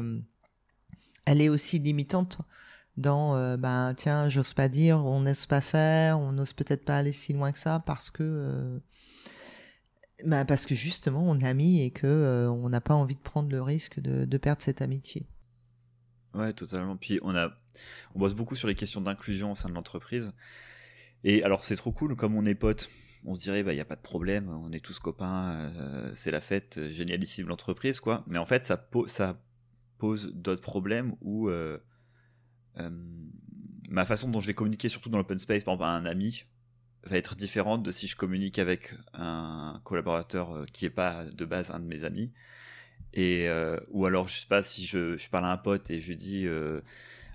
elle est aussi limitante dans euh, ben tiens j'ose pas dire on n'ose pas faire on n'ose peut-être pas aller si loin que ça parce que euh, ben, parce que justement on est amis et que euh, on n'a pas envie de prendre le risque de, de, perdre cette amitié. Ouais totalement. Puis on a on bosse beaucoup sur les questions d'inclusion au sein de l'entreprise et alors c'est trop cool comme on est potes on se dirait bah il y a pas de problème on est tous copains c'est la fête génialissime l'entreprise quoi mais en fait ça pose d'autres problèmes où euh, euh, ma façon dont je vais communiquer, surtout dans l'open space, par exemple à un ami, va être différente de si je communique avec un collaborateur euh, qui n'est pas de base un de mes amis. Et, ou alors, je sais pas, si je, je, parle à un pote et je lui dis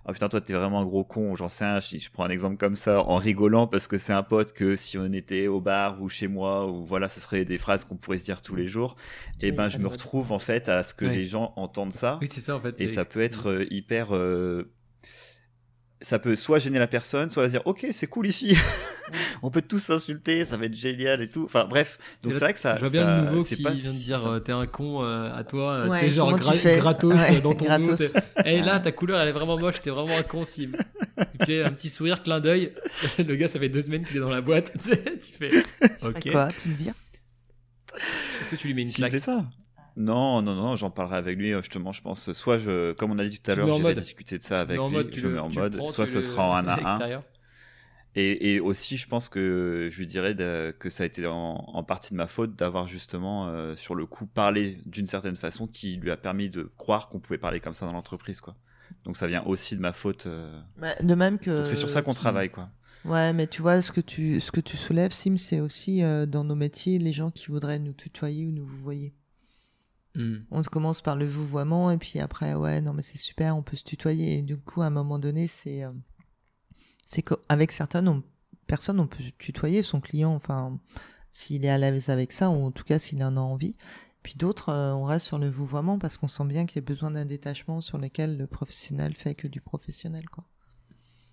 oh putain toi t'es vraiment un gros con j'en sais un je, je, prends un exemple comme ça en rigolant parce que c'est un pote que si on était au bar ou chez moi ou voilà ce serait des phrases qu'on pourrait se dire tous les jours et ben je me retrouve en fait à ce que les gens entendent ça. Oui c'est ça en fait et ça peut être euh, hyper euh, ça peut soit gêner la personne, soit dire ok c'est cool ici, [LAUGHS] on peut tous s'insulter, ça va être génial et tout. Enfin bref, donc c'est vrai que ça. Je vois bien le nouveau qui pas vient de dire euh, t'es un con euh, à toi, tu sais genre gratos dans ton gratos. Et là ta couleur elle est vraiment moche, t'es vraiment un con cible. [LAUGHS] Et un petit sourire, clin d'œil. [LAUGHS] le gars ça fait deux semaines qu'il est dans la boîte, tu fais. Ok. Quoi, tu le vires? Est-ce que tu lui mets une claque? ça non, non, non, j'en parlerai avec lui euh, justement. Je pense, soit je, comme on a dit tout à l'heure, je vais discuter de ça avec lui. Mode, je le mets en mode, soit ce sera en 1 à 1. Et, et, aussi, je pense que je lui dirais que ça a été en, partie de ma faute d'avoir justement euh, sur le coup parlé d'une certaine façon qui lui a permis de croire qu'on pouvait parler comme ça dans l'entreprise, quoi. Donc ça vient aussi de ma faute. Euh. Bah, de même que. C'est sur ça qu'on travaille, quoi. Ouais, mais tu vois, ce que tu, ce que tu soulèves, Sim, c'est aussi dans nos métiers les gens qui voudraient nous tutoyer ou nous vous voyez. Hmm. On commence par le vouvoiement et puis après, ouais, non mais c'est super, on peut se tutoyer. Et du coup, à un moment donné, c'est euh, c'est qu'avec certaines personnes, on peut tutoyer son client, enfin, s'il est à l'aise avec ça, ou en tout cas s'il en a envie. Puis d'autres, euh, on reste sur le vouvoiement parce qu'on sent bien qu'il y a besoin d'un détachement sur lequel le professionnel fait que du professionnel, quoi.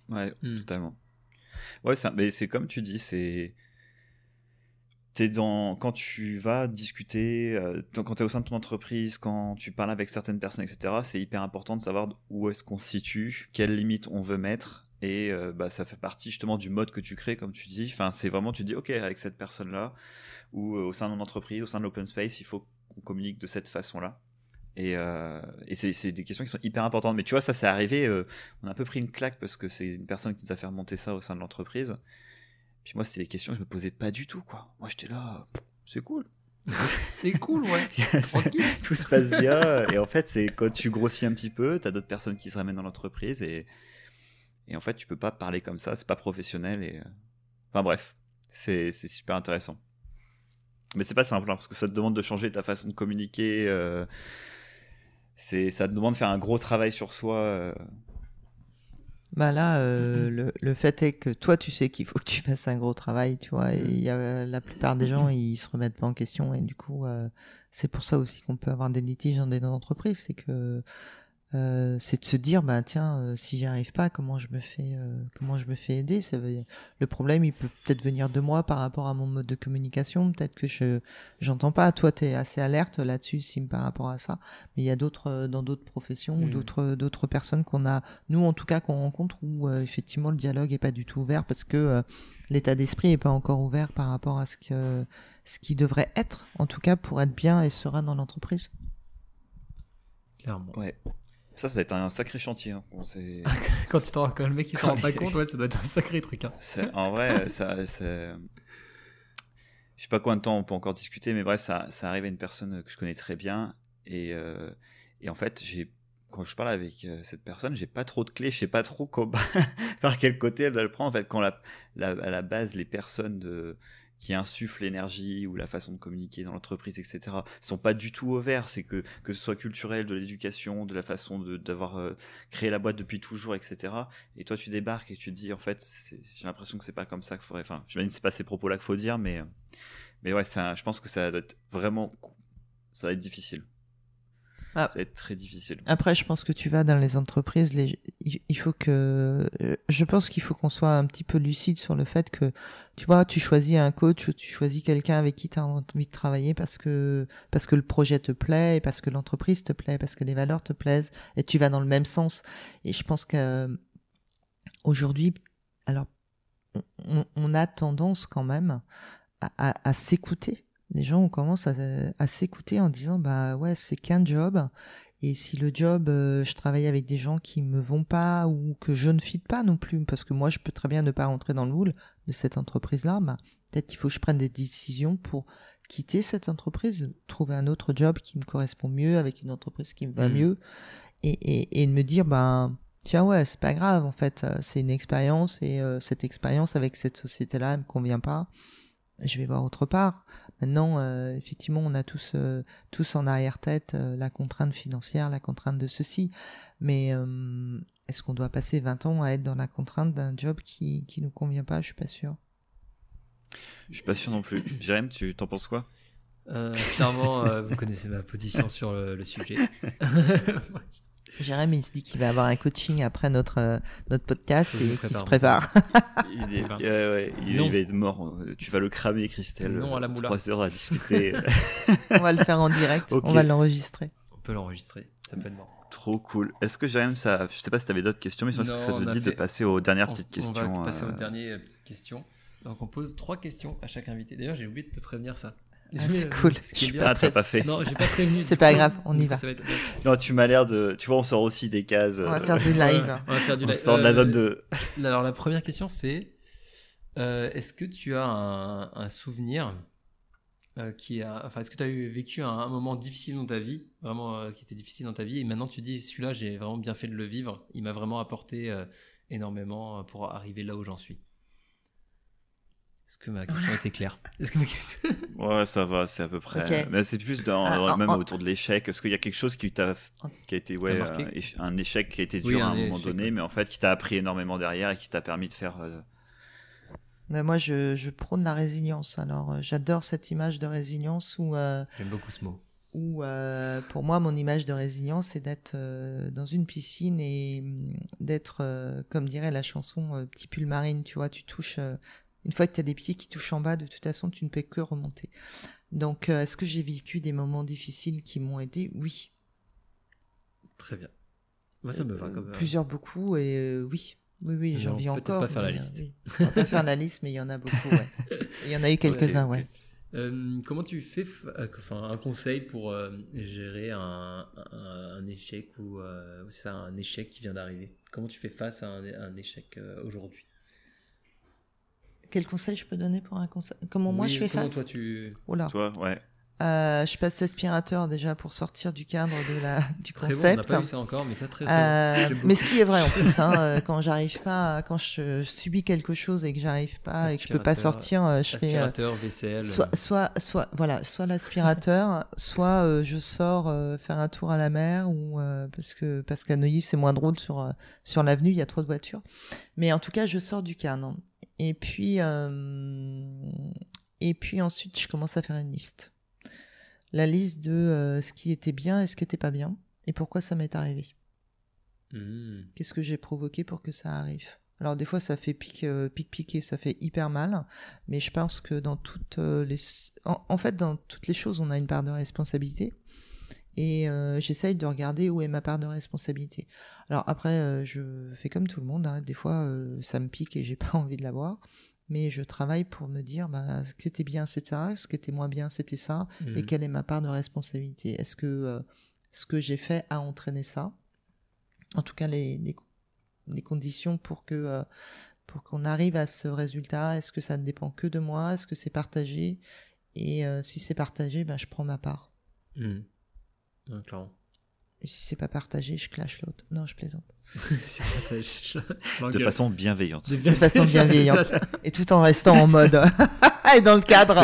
Ouais, hmm. totalement. Ouais, mais c'est comme tu dis, c'est dans, quand tu vas discuter, euh, quand tu es au sein de ton entreprise, quand tu parles avec certaines personnes, etc., c'est hyper important de savoir où est-ce qu'on se situe, quelles limites on veut mettre. Et euh, bah, ça fait partie justement du mode que tu crées, comme tu dis. Enfin, c'est vraiment, tu dis, OK, avec cette personne-là, ou euh, au sein de mon entreprise, au sein de l'open space, il faut qu'on communique de cette façon-là. Et, et c'est des questions qui sont hyper importantes. Mais tu vois, ça, c'est arrivé, on a un peu pris une claque parce que c'est une personne qui nous a fait remonter ça au sein de l'entreprise. Puis moi, c'était des questions que je me posais pas du tout, quoi. Moi, j'étais là, c'est cool. [LAUGHS] c'est cool, ouais. [LAUGHS] [LAUGHS] tout se passe bien. Et en fait, c'est quand tu grossis un petit peu, tu as d'autres personnes qui se ramènent dans l'entreprise et, et en fait, tu peux pas parler comme ça, c'est pas professionnel. Et... Enfin bref, c'est super intéressant. Mais c'est pas simple, hein, parce que ça te demande de changer ta façon de communiquer. Euh, ça te demande de faire un gros travail sur soi. Euh, bah là, euh, le, le, fait est que toi, tu sais qu'il faut que tu fasses un gros travail, tu vois. Et y a, la plupart des gens, ils se remettent pas en question. Et du coup, euh, c'est pour ça aussi qu'on peut avoir des litiges dans des entreprises. C'est que euh, c'est de se dire bah tiens euh, si j'y arrive pas comment je me fais euh, comment je me fais aider? Ça veut le problème il peut peut-être venir de moi par rapport à mon mode de communication. Peut-être que je j'entends pas. Toi tu es assez alerte là-dessus Sim par rapport à ça. Mais il y a d'autres dans d'autres professions ou mmh. d'autres d'autres personnes qu'on a nous en tout cas qu'on rencontre où effectivement le dialogue est pas du tout ouvert parce que l'état d'esprit est pas encore ouvert par rapport à ce que ce qui devrait être en tout cas pour être bien et serein dans l'entreprise. Clairement. Ouais ça, ça va être un sacré chantier. Hein. [LAUGHS] quand, tu quand le mec il s'en rend pas compte, ouais, ça doit être un sacré truc. Hein. En vrai, [LAUGHS] ça, je sais pas combien de temps on peut encore discuter, mais bref, ça, ça arrive à une personne que je connais très bien. Et, euh, et en fait, j'ai quand je parle avec euh, cette personne, j'ai pas trop de clés, je sais pas trop [LAUGHS] par quel côté elle doit le prendre. En fait, quand la, la, à la base, les personnes de, qui insufflent l'énergie ou la façon de communiquer dans l'entreprise, etc., sont pas du tout ouverts. C'est que, que ce soit culturel, de l'éducation, de la façon d'avoir euh, créé la boîte depuis toujours, etc. Et toi, tu débarques et tu te dis, en fait, j'ai l'impression que c'est pas comme ça qu'il faudrait. Enfin, je que c'est pas ces propos-là qu'il faut dire, mais, mais ouais, je pense que ça doit être vraiment. Ça va être difficile. Ah. Ça va être très difficile. Après, je pense que tu vas dans les entreprises, les... il faut que, euh, je pense qu'il faut qu'on soit un petit peu lucide sur le fait que, tu vois, tu choisis un coach ou tu choisis quelqu'un avec qui tu as envie de travailler parce que, parce que le projet te plaît et parce que l'entreprise te plaît, parce que les valeurs te plaisent et tu vas dans le même sens. Et je pense que, aujourd'hui, alors, on, a tendance quand même à, à s'écouter les gens on commence à, s'écouter en disant bah ouais c'est qu'un job et si le job euh, je travaille avec des gens qui me vont pas ou que je ne fit pas non plus parce que moi je peux très bien ne pas rentrer dans le moule de cette entreprise là bah, peut-être qu'il faut que je prenne des décisions pour quitter cette entreprise trouver un autre job qui me correspond mieux avec une entreprise qui me va mmh. mieux et, et, et me dire bah tiens ouais c'est pas grave en fait euh, c'est une expérience et euh, cette expérience avec cette société là elle me convient pas je vais voir autre part. Maintenant, euh, effectivement, on a tous, euh, tous en arrière-tête euh, la contrainte financière, la contrainte de ceci. Mais est-ce qu'on doit passer 20 ans à être dans la contrainte d'un job qui ne nous convient pas? Je suis pas sûr. Je suis pas sûr non plus. [COUGHS] Jérém, tu t'en penses quoi? Clairement, vous connaissez ma position sur le, le sujet. [LAUGHS] Jérémy, il se dit qu'il va avoir un coaching après notre, euh, notre podcast et qu'il se prépare. il, est, [LAUGHS] ouais, il, va être mort. Tu vas le cramer, Christelle. Non à la moula. Trois heures à discuter. [LAUGHS] on va le faire en direct. On va l'enregistrer. On peut l'enregistrer. Ça peut être mort. Trop cool. Est-ce que Jérémy, ça, je sais pas si tu avais d'autres questions, mais est-ce que ça te dit de passer aux dernières petites questions On va passer aux euh, dernières questions. Donc on pose trois questions à chaque invité. D'ailleurs, j'ai oublié de te prévenir ça. Ah, c'est cool. Ah, t'as pas fait. Non, j'ai pas prévenu. C'est pas grave, on y va. Non, tu m'as l'air de. Tu vois, on sort aussi des cases. On va faire du live. on va faire du live. On sort de la zone de. Euh, alors, la première question, c'est euh, est-ce que tu as un, souvenir euh, qui a. Enfin, est-ce que tu as eu, vécu un, moment difficile dans ta vie, vraiment qui était difficile dans ta vie, et maintenant tu dis celui-là, j'ai vraiment bien fait de le vivre, il m'a vraiment apporté énormément pour arriver là où j'en suis est-ce que ma question était claire Est-ce que [LAUGHS] Ouais, ça va, c'est à peu près. Mais c'est plus dans, ah, même autour de l'échec. Est-ce qu'il y a quelque chose qui t'a, qui a été, ouais, euh, un échec qui a été dur à un moment donné, mais en fait qui t'a appris énormément derrière et qui t'a permis de faire. Euh, moi, je, je, prône la résilience. Alors, euh, j'adore cette image de résilience où. J'aime beaucoup ce mot. Où, pour moi, mon image de résilience, c'est d'être dans une piscine et mm, d'être, comme dirait la chanson Petit pull marine, tu vois, tu touches une fois que tu as des pieds qui touchent en bas, de toute façon, tu ne peux que remonter. Donc, euh, est-ce que j'ai vécu des moments difficiles qui m'ont aidé? Oui. Très bien. Moi, ça me va comme. Plusieurs, beaucoup, et euh, oui. Oui, oui, j'en vis encore. pas faire la liste. On va pas faire la liste, mais il y en a beaucoup, [LAUGHS] Il y en a eu quelques-uns, ouais. Euh, comment tu fais enfin, un conseil pour gérer un, un, échec ou c'est un échec qui vient d'arriver? Comment tu fais face à un échec aujourd'hui? Quel conseil je peux donner pour un conseil Comment moi je fais face toi tu. Toi, ouais. Euh, je passe aspirateur déjà pour sortir du cadre de la, [LAUGHS] du très concept. Bon, on n'a pas vu ça encore, mais ça très, euh, Mais ce qui est vrai en plus, hein, [LAUGHS] euh, quand j'arrive pas, quand je, subis quelque chose et que j'arrive pas et que je peux pas sortir, je fais aspirateur, VCL. Soit, soit, soit, voilà, soit l'aspirateur, [LAUGHS] soit je sors faire un tour à la mer ou parce que parce qu'à Neuilly c'est moins drôle sur sur l'avenue, il y a trop de voitures. Mais en tout cas, je sors du cadre. Et puis, et puis ensuite, je commence à faire une liste. La liste de euh, ce qui était bien et ce qui n'était pas bien. Et pourquoi ça m'est arrivé. Hmm. Qu'est-ce que j'ai provoqué pour que ça arrive. Alors des fois ça fait pique, euh, pique piquer, ça fait hyper mal, mais je pense que dans toutes euh, les, en, fait dans toutes les choses on a une part de responsabilité et euh, j'essaye de regarder où est ma part de responsabilité. Alors après je fais comme tout le monde, hein. des fois ça me pique et j'ai pas [LAUGHS] envie de l'avoir, mais je travaille pour me dire bah, ce qui était bien c'était ça, ce qui était moins bien c'était ça, et mmh. quelle est ma part de responsabilité? Est-ce que ce que j'ai fait a entraîné ça? En tout cas les, les les conditions pour que euh, pour qu'on arrive à ce résultat Est-ce que ça ne dépend que de moi? Est-ce que c'est partagé? Et euh, si c'est partagé, ben, je prends ma part. Mmh. Et si c'est pas partagé, je clash l'autre. Non, je plaisante. [LAUGHS] de façon bienveillante. De, façon [LAUGHS] bienveillante. et tout en restant en mode [LAUGHS] et dans le cadre.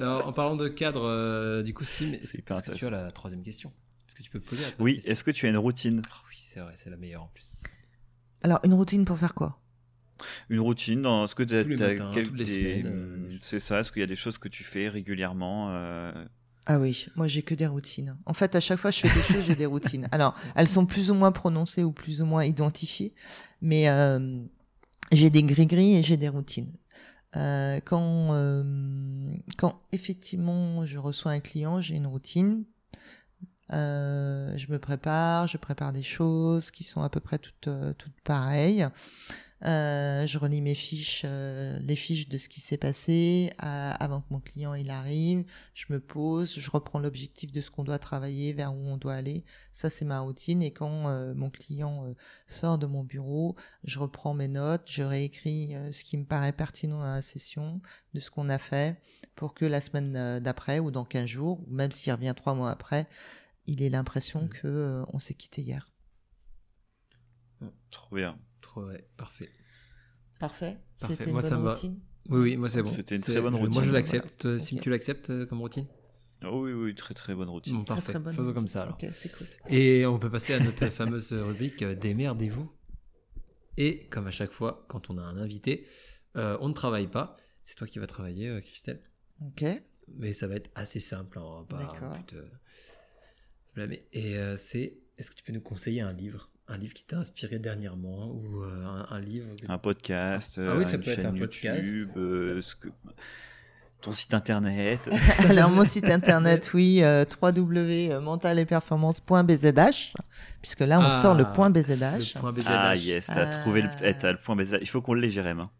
en parlant de cadre, euh, du coup, Sim, est-ce que tu as la troisième question? Est-ce que tu peux poser la Oui, est-ce que tu as une routine? Ah Oui, c'est vrai, c'est la meilleure en plus. Alors, une routine pour faire quoi? Une routine dans ce que tu as, toutes les semaines. Euh, c'est ça, est-ce qu'il y a des choses que tu fais régulièrement euh? Ah oui, moi j'ai que des routines. En fait, à chaque fois que je fais des choses, j'ai des routines. Alors, elles sont plus ou moins prononcées ou plus ou moins identifiées, mais euh, j'ai des gris-gris et j'ai des routines. quand, quand effectivement je reçois un client, j'ai une routine euh, je me prépare, je prépare des choses qui sont à peu près toutes, euh, toutes pareilles. Euh, je relis mes fiches, euh, les fiches de ce qui s'est passé avant que mon client il arrive. Je me pose, je reprends l'objectif de ce qu'on doit travailler, vers où on doit aller. Ça c'est ma routine. Et quand mon client sort de mon bureau, je reprends mes notes, je réécris ce qui me paraît pertinent dans la session, de ce qu'on a fait, pour que la semaine d'après ou dans 15 jours, ou même s'il revient trois mois après, il ait l'impression mm. que euh, on s'est quitté hier. Mm. Trop bien. Trop parfait. Parfait. C'était une bonne routine. Oui, oui, moi c'est bon. C'était une très bonne routine. Moi je l'accepte. Si tu l'acceptes euh, comme routine. Oh oui, oui, très très bonne routine. parfait. Faisons comme ça alors. cool. Et on peut passer à notre [LAUGHS] fameuse rubrique euh, Démerdez-vous. Et comme à chaque fois, quand on a un invité, on ne travaille pas. C'est toi qui vas travailler, Christelle. Ok. Mais ça va être assez simple. Hein, D'accord. Et euh, c'est, est-ce que tu peux nous conseiller un livre? Un livre qui t'a inspiré dernièrement ou euh, un, livre un podcast ah oui ça peut être un podcast. YouTube, euh, ce que... ton site internet. [LAUGHS] Alors mon site internet oui www.mentaleperformance.bzh puisque là on ah, sort le point BZH, ah yes t'as trouvé le, eh, le point BZH il faut qu'on le Jérém hein.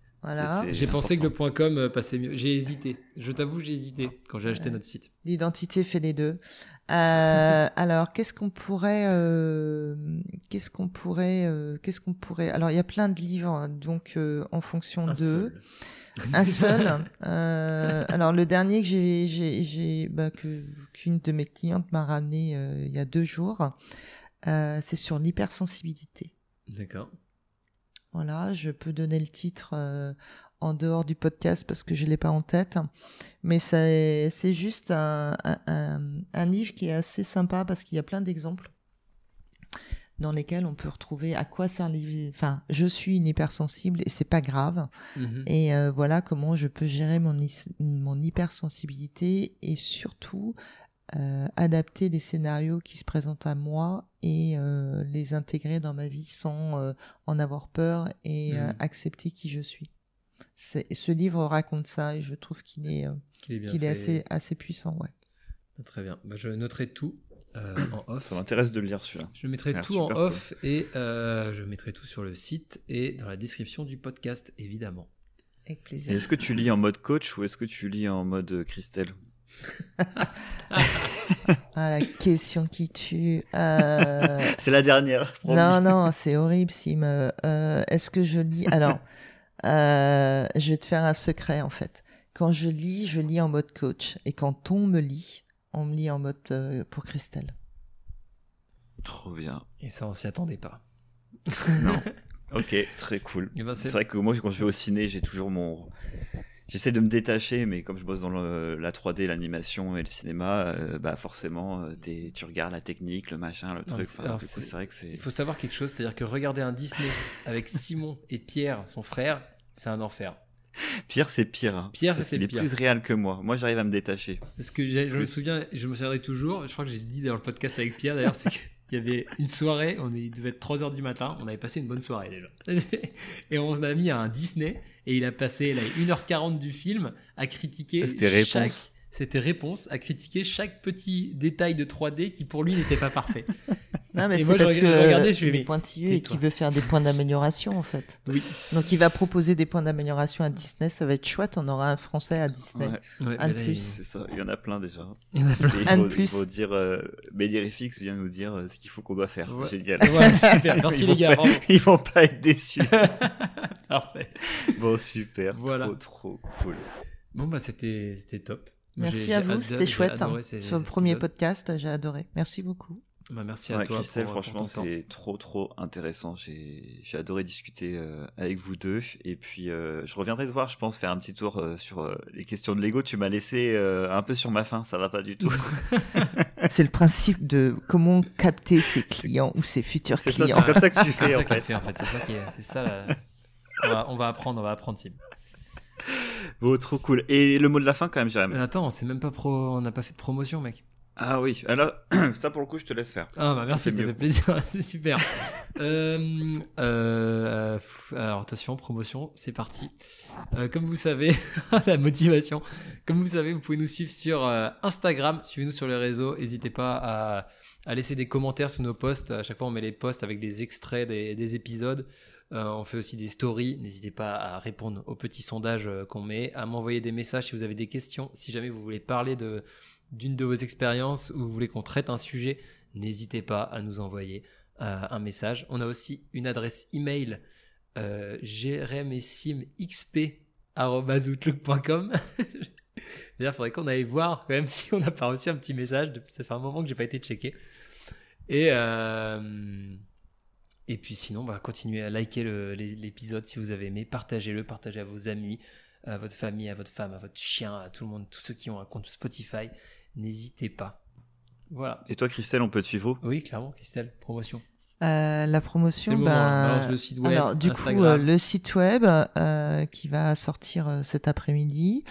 J'ai pensé que le point .com euh, passait mieux. J'ai hésité. Je t'avoue, j'ai hésité quand j'ai acheté notre site. L'identité fait les deux. Euh, [LAUGHS] alors, qu'est-ce qu'on pourrait, euh, qu'est-ce qu'on pourrait, qu'est-ce qu'on pourrait. Alors, il y a plein de livres, hein, donc en fonction de. Un [LAUGHS] seul. alors le dernier que j'ai, j'ai, bah, que qu'une de mes clientes m'a ramené il y a deux jours, c'est sur l'hypersensibilité. D'accord. Voilà, je peux donner le titre euh, en dehors du podcast parce que je l'ai pas en tête, mais c'est juste un, livre qui est assez sympa parce qu'il y a plein d'exemples dans lesquels on peut retrouver à quoi sert enfin je suis une hypersensible et c'est pas grave mm-hmm. et euh, voilà comment je peux gérer mon mon hypersensibilité et surtout euh, adapter des scénarios qui se présentent à moi et euh, les intégrer dans ma vie sans euh, en avoir peur et mmh. accepter qui je suis. Ce livre raconte ça et je trouve qu'il est, assez, assez puissant. Ouais. Ah, très bien. Bah, je noterai tout en off. Ça m'intéresse de le lire celui-là. Je mettrai tout en off et je mettrai tout sur le site et dans la description du podcast, évidemment. Avec plaisir. Est-ce que tu lis en mode coach ou est-ce que tu lis en mode Christelle? Ah, la question qui tue. Euh, c'est la dernière. Non, non, c'est horrible. Si me, euh, est-ce que je lis? Alors, euh, je vais te faire un secret en fait. Quand je lis, je lis en mode coach, et quand on me lit, on me lit en mode pour Christelle. Trop bien. Et ça, on s'y attendait pas. non. [LAUGHS] Ok, très cool. Eh ben, c'est vrai que moi, quand je vais au ciné, j'ai toujours mon j'essaie de me détacher, mais comme je bosse dans la 3D, l'animation et le cinéma, euh, bah forcément, euh, tu regardes la technique, le machin, le truc. c'est vrai que c'est. Il faut savoir quelque chose, c'est-à-dire que regarder un Disney [LAUGHS] avec Simon et Pierre, son frère, c'est un enfer. Pierre, c'est pire. Hein, Pierre, c'est est plus réel que moi. Moi, j'arrive à me détacher. Parce que je me souviens, je me souviendrai toujours. Je crois que j'ai dit dans le podcast avec Pierre d'ailleurs, c'est que il y avait une soirée, on il devait être 3h du matin, on avait passé une bonne soirée déjà. [LAUGHS] et on a mis un Disney, et il a passé là, 1h40 du film à critiquer chaque... C'était réponse à critiquer chaque petit détail de 3D qui pour lui n'était pas parfait. [LAUGHS] Non, mais c'est parce que je est pointilleux et qu'il veut faire des points d'amélioration en fait. Oui. Donc il va proposer des points d'amélioration à Disney, ça va être chouette, on aura un français à Disney. un de plus. C'est ça, il y en a plein déjà. Il y en a plein. un de plus. Il faut dire, euh, vient nous dire euh, ce qu'il faut qu'on doit faire. Génial. super, [LAUGHS] merci les gars. [LAUGHS] Ils vont pas être déçus. Parfait. Bon, super, voilà. trop, trop cool. Bon, bah c'était top. Merci à vous, c'était chouette. Hein. Sur le premier podcast, j'ai adoré. Merci beaucoup. Bah, merci à toi. Christelle, franchement, c'est trop trop intéressant. J'ai adoré discuter euh, avec vous deux. Et puis, euh, je reviendrai te voir, je pense, faire un petit tour euh, sur les questions de Lego. Tu m'as laissé un peu sur ma faim, ça va pas du tout. [LAUGHS] [LAUGHS] c'est le principe de comment capter ses clients ou ses futurs clients. C'est comme ça que tu fais, en fait. en fait. C'est ça qui est. C'est ça. On, va, on, va, apprendre, on va apprendre, Sim. [LAUGHS] Bon, trop cool. Et le mot de la fin, quand même, Jérémy. Attends, c'est même pas pro... on n'a pas fait de promotion, mec. Ah oui, alors [CLEARS THROAT] ça pour le coup je te laisse faire. Ah bah merci, ça fait plaisir, [LAUGHS] c'est super. euh, euh, alors attention, promotion, c'est parti. Euh, comme vous savez, [LAUGHS] la motivation, comme vous savez, vous pouvez nous suivre sur euh, Instagram, suivez-nous sur les réseaux, n'hésitez pas à, à, laisser des commentaires sous nos posts, à chaque fois on met les posts avec des extraits des, des épisodes. Euh, on fait aussi des stories. N'hésitez pas à répondre aux petits sondages qu'on met, à m'envoyer des messages si vous avez des questions. Si jamais vous voulez parler d'une de vos expériences ou vous voulez qu'on traite un sujet, n'hésitez pas à nous envoyer euh, un message. On a aussi une adresse email euh. [LAUGHS] D'ailleurs, il faudrait qu'on aille voir même [LAUGHS] si on n'a pas reçu un petit message. Ça fait un moment que j'ai pas été checké. Et, euh, et puis sinon, bah, continuez à liker l'épisode si vous avez aimé. Partagez-le, partagez à vos amis, à votre famille, à votre femme, à votre chien, à tout le monde, tous ceux qui ont un compte Spotify n'hésitez pas. Voilà. Et toi, Christelle, on peut te suivre Oui, clairement, Christelle, promotion. Euh, la promotion, ben, alors, le site web, alors, du coup, euh, le site web euh, qui va sortir cet après-midi.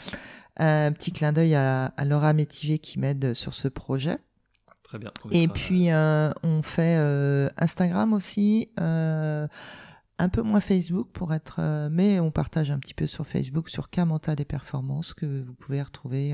Un petit clin d'œil à, Laura Métivier qui m'aide sur ce projet. Très bien. Et puis, on fait Instagram aussi un peu moins Facebook pour être, mais on partage un petit peu sur Facebook sur Camenta des performances que vous pouvez retrouver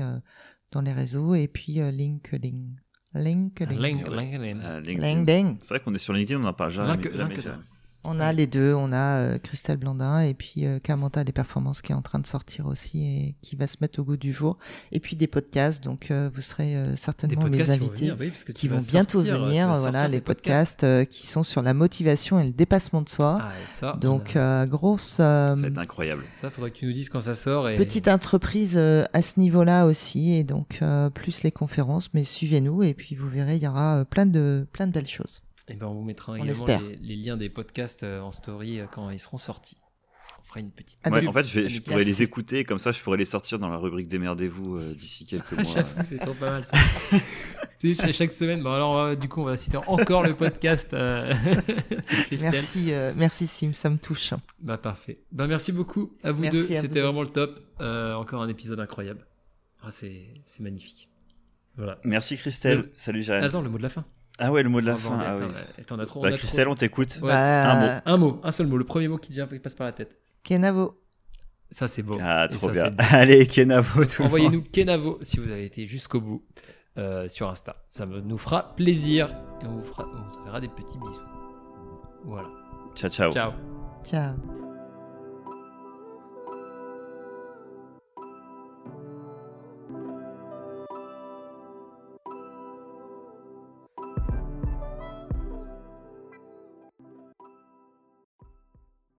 dans les réseaux et puis euh, LinkedIn. LinkedIn. LinkedIn. LinkedIn. C'est vrai qu'on est sur LinkedIn, on n'en parle jamais. jamais, jamais. On a les deux, on a euh, Christelle Blandin et puis euh, Camanta des performances qui est en train de sortir aussi et qui va se mettre au goût du jour. Et puis des podcasts, donc euh, vous serez certainement mes invités qui vont, bientôt venir. Voilà, les podcasts, qui sont sur la motivation et le dépassement de soi. Ah, ça, donc grosse. C'est incroyable. Ça, faudrait que tu nous dises quand ça sort. Et... Petite entreprise à ce niveau-là aussi et donc plus les conférences, mais suivez-nous et puis vous verrez, il y aura plein de plein de belles choses. Et eh ben on vous mettra également les, liens des podcasts euh, en story euh, quand ils seront sortis. On fera une petite. Ouais, en fait, je, je pourrais les écouter, comme ça je pourrais les sortir dans la rubrique Démerdez-vous euh, d'ici quelques [LAUGHS] mois. c'est trop pas mal ça. [LAUGHS] chaque semaine, bon alors du coup on va citer encore le podcast. [LAUGHS] merci, merci Sim, ça me touche. Bah parfait. Bah merci beaucoup à vous deux, c'était vraiment le top. encore un épisode incroyable. Ah, c'est magnifique. Voilà. Merci Christelle. Salut Jérémy. Attends, le mot de la fin. Ah ouais, le mot de la fin. ah oui. trop, bah, Christelle, on t'écoute. Bah, un mot. Un mot, un seul mot. Le premier mot qui, qui passe par la tête. Kenavo. Ça, c'est beau. Ah, trop bien. [LAUGHS] Allez, Kenavo. Envoyez-nous Kenavo si vous avez été jusqu'au bout euh, sur Insta. Ça nous fera plaisir. Et on vous, fera, on vous fera des petits bisous. Voilà. Ciao, ciao. Ciao. Ciao.